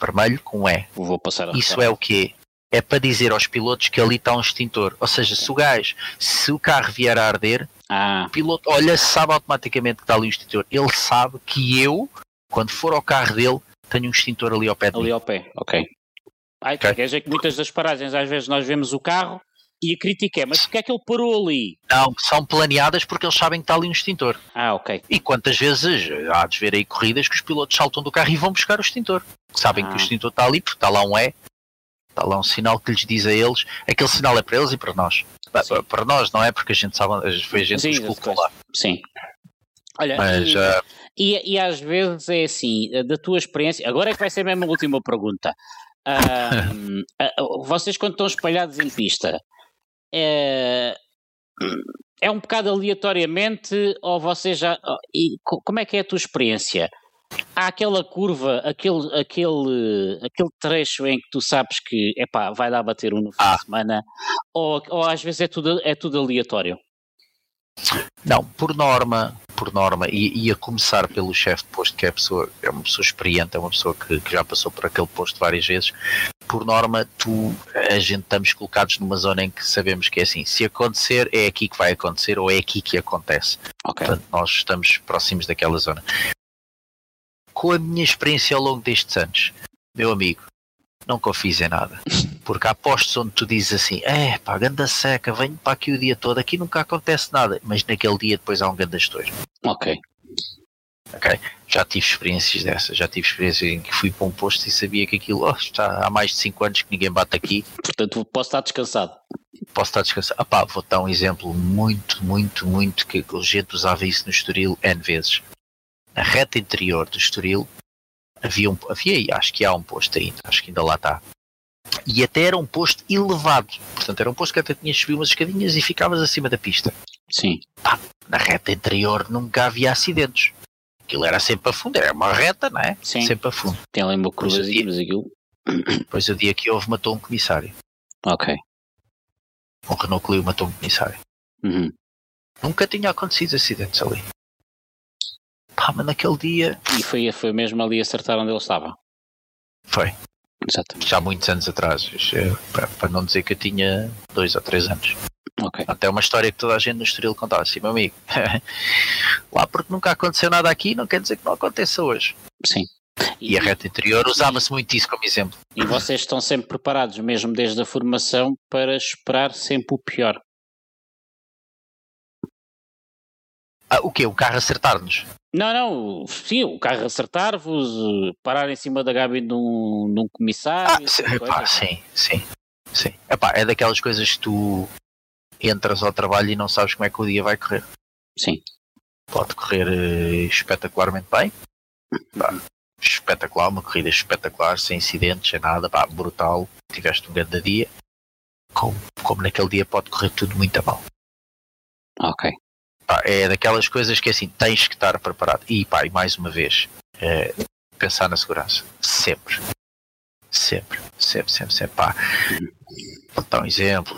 vermelho com um E.
vou passar a
Isso é o quê? É para dizer aos pilotos que ali está um extintor. Ou seja, se o gajo, se o carro vier a arder,
Ah,
o piloto, olha, sabe automaticamente que está ali um extintor. Ele sabe que eu, quando for ao carro dele, tenho um extintor ali ao pé de mim.
ali ao pé, ok. Ai,
Ok.
quer dizer que muitas das paragens, às vezes nós vemos o carro e a crítica é, mas porquê é que ele parou ali?
Não, são planeadas porque eles sabem que está ali um extintor.
Ah, ok.
E quantas vezes há de ver aí corridas que os pilotos saltam do carro e vão buscar o extintor. Sabem
Ah.
que o extintor está ali porque está lá um E, está lá um sinal que lhes diz a eles. Aquele sinal é para eles e para nós.
Sim.
Para nós não é porque a gente sabe, foi a gente
Sim,
que os colocou lá.
Sim. Olha,
Mas
e,
ah,
e, e às vezes é assim, da tua experiência, agora é que vai ser mesmo a última pergunta. Ah, (laughs) vocês quando estão espalhados em pista, é, é um bocado aleatoriamente ou vocês já. E co- como é que é a tua experiência? Há aquela curva, aquele, aquele, aquele trecho em que tu sabes que epá, vai dar a bater um no fim
Ah.
de semana, ou, ou às vezes é tudo, é tudo aleatório?
não, por norma, por norma, e, e a começar pelo chefe de posto, que é, pessoa, é uma pessoa experiente, é uma pessoa que, que já passou por aquele posto várias vezes, por norma, tu, a gente estamos colocados numa zona em que sabemos que é assim, se acontecer, é aqui que vai acontecer, ou é aqui que acontece.
Ok.
Portanto, nós estamos próximos daquela zona. Com a minha experiência ao longo destes anos, meu amigo, não confies em nada. Porque há postos onde tu dizes assim, é pá, ganda seca, venho para aqui o dia todo, aqui nunca acontece nada, mas naquele dia depois há um ganda estouro.
Ok.
Ok? Já tive experiências dessas, já tive experiências em que fui para um posto e sabia que aquilo, oh, está há mais de 5 anos que ninguém bate aqui,
Portanto, posso estar descansado.
posso estar descansado. Ah pá, vou dar um exemplo muito, muito, muito que a gente usava isso no Estoril N vezes. Na reta interior do Estoril havia, um, havia acho que há um posto ainda, acho que ainda lá está. E até era um posto elevado, portanto era um posto que até tinha subido umas escadinhas e ficavas acima da pista.
Sim.
Na reta interior nunca havia acidentes. Aquilo era sempre a fundo, era uma reta, não é?
Sim.
Sempre a fundo.
Tem ali uma
Pois, e-
mas aquilo.
Depois o dia que houve matou um comissário.
Ok.
Um Renault Clio matou um comissário.
Uhum.
Nunca tinha acontecido acidentes ali. Pá, mas naquele dia
E foi, foi mesmo ali acertar onde ele estava.
foi.
Exatamente.
já há muitos anos atrás, eh, para, não dizer que eu tinha dois ou três anos.
Ok.
Até uma história que toda a gente no Estoril contava assim, meu amigo. (laughs) Lá porque nunca aconteceu nada aqui, não quer dizer que não aconteça hoje.
Sim.
E a reta interior usava-se muito isso como exemplo.
e vocês estão sempre preparados, mesmo desde a formação, para esperar sempre o pior.
Ah, o quê? O carro acertar-nos?
Não, não, sim, o carro acertar-vos, parar em cima da gabi de um, de um comissário.
Ah, sim,
essas
epá, sim, sim, sim. Epá, é daquelas coisas que tu entras ao trabalho e não sabes como é que o dia vai correr.
Sim.
Pode correr eh, espetacularmente bem. Pá, espetacular, uma corrida espetacular, sem incidentes, sem nada, pá, brutal. Tiveste um grande dia. Como, como naquele dia pode correr tudo muito a mal.
Ok.
Pá, é daquelas coisas que assim tens que estar preparado. E pá, e mais uma vez, é, pensar na segurança. Sempre. Sempre, sempre, sempre, sempre. Pá. Vou dar um exemplo.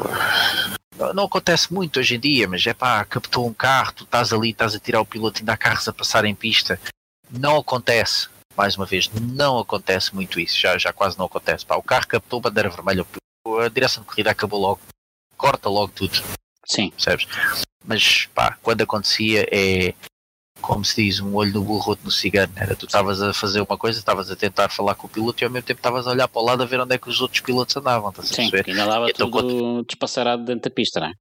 Não, não acontece muito hoje em dia, mas é pá, captou um carro, tu estás ali, estás a tirar o piloto, ainda há carros a passar em pista. Não acontece, mais uma vez, não acontece muito isso. Já, já quase não acontece. Pá, o carro captou bandeira vermelha, a direção de corrida acabou logo. Corta logo tudo
Sim.
percebes? Mas pá, quando acontecia é como se diz, um olho no burro, outro no cigano. Era tu estavas a fazer uma coisa, estavas a tentar falar com o piloto e ao mesmo tempo estavas a olhar para o lado a ver onde é que os outros pilotos andavam, estás a
Sim,
perceber?
ainda dava
Então,
tudo despassarado dentro da pista, não é?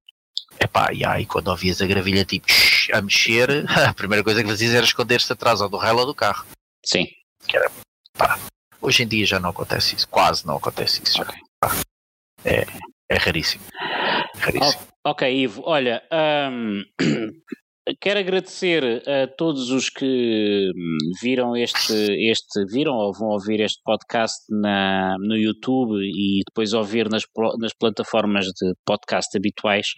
Epá, e aí quando ouvias a gravilha tipo a mexer, (laughs) a primeira coisa que fazias era esconder-se atrás ou do rail ou do carro.
Sim.
Hoje em dia já não acontece isso, quase não acontece isso. já.
Ok.
É, é raríssimo. Raríssimo.
Ok, Ivo, olha, hum, (clears throat) quero agradecer a todos os que hum, viram este, este viram ou vão ouvir este podcast na, no YouTube e depois ouvir nas, nas plataformas de podcast habituais.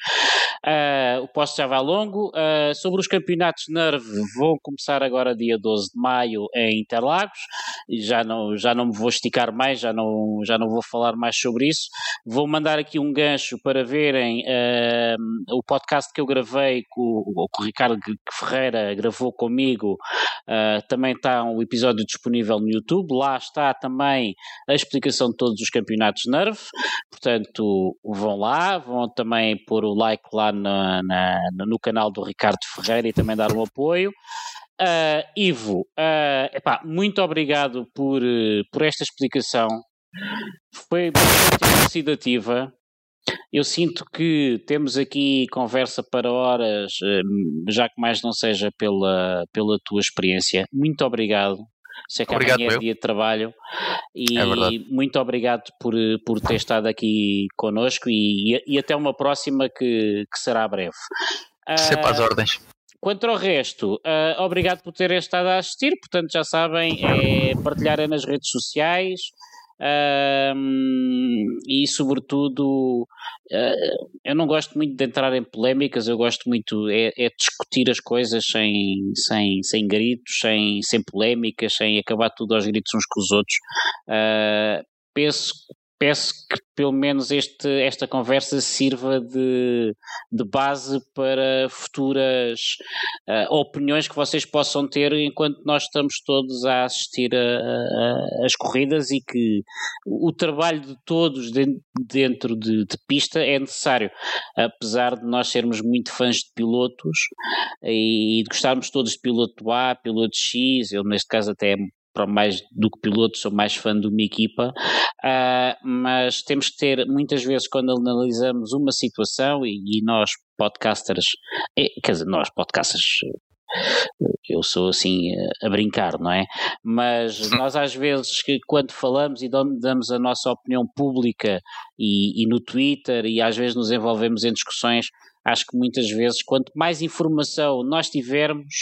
Uh, o post já vai longo. Uh, sobre os campeonatos NERV, vão começar agora dia 12 de maio em Interlagos. Já não, já não me vou esticar mais, já não, já não vou falar mais sobre isso. Vou mandar aqui um gancho para verem uh, o podcast que eu gravei com, com o Ricardo Ferreira, gravou comigo. também está um episódio disponível no YouTube. Lá está também a explicação de todos os campeonatos NERV. Portanto, vão lá, vão também pôr o like lá na, na, no canal do Ricardo Ferreira e também dar um apoio. Uh, Ivo, uh, epá, muito obrigado por, por esta explicação. Foi bastante elucidativa. Eu sinto que temos aqui conversa para horas, ah, já que mais não seja pela, pela tua experiência. Muito obrigado. Sei que obrigado, amanhã é dia de trabalho e é muito obrigado por, por ter estado aqui connosco e, e até uma próxima que, que será breve.
Sempre às ordens.
Quanto ao resto, uh, obrigado por terem estado a assistir. Portanto, já sabem, é partilharem nas redes sociais, e sobretudo uh, eu não gosto muito de entrar em polémicas, eu gosto muito é, é discutir as coisas sem, sem, sem gritos, sem, sem polémicas, sem acabar tudo aos gritos uns com os outros. Uh, penso peço que pelo menos este, esta conversa sirva de, de base para futuras uh, opiniões que vocês possam ter enquanto nós estamos todos a assistir às corridas e que o trabalho de todos de, dentro de, de, pista é necessário, apesar de nós sermos muito fãs de pilotos e de gostarmos todos de piloto A, piloto X, eu neste caso até para mais do que piloto, sou mais fã de uma equipa, uh, mas temos que ter, muitas vezes, quando analisamos uma situação, e, e nós, podcasters, é, quer dizer, nós, podcasters, eu sou assim a brincar, não é? Mas (laughs) nós às vezes quando falamos e damos a nossa opinião pública e, e, no Twitter e às vezes nos envolvemos em discussões, acho que muitas vezes quanto mais informação nós tivermos,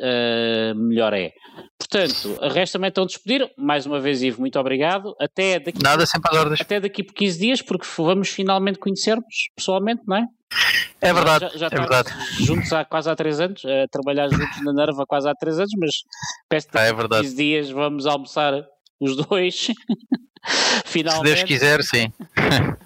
uh, melhor é. Portanto, resta-me então despedir. Mais uma vez, Ivo, muito obrigado. Até daqui,
Nada, sempre às
Até daqui por 15 dias, porque vamos finalmente conhecermos pessoalmente, não é?
É verdade, já, já é verdade.
juntos há quase há 3 anos, a trabalhar juntos na Nerva quase há 3 anos, mas peço que ah, é 15 dias vamos almoçar os dois. Finalmente. (laughs)
Se Deus quiser, sim. (laughs)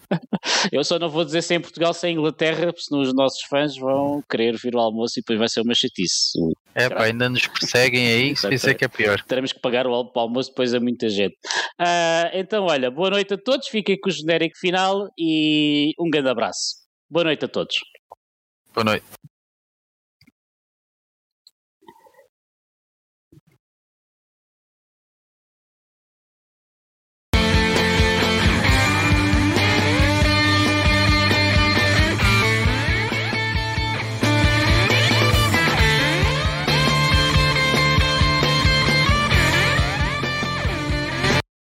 Eu só não vou dizer sem Portugal, sem Inglaterra, senão os nossos fãs vão querer vir ao almoço e depois vai ser uma chatice.
É pá, ainda nos perseguem aí, isso é que é pior.
Teremos que pagar o almoço depois a muita gente. Uh, então, olha, boa noite a todos, fiquem com o genérico final e um grande abraço. Boa noite a todos.
Boa noite.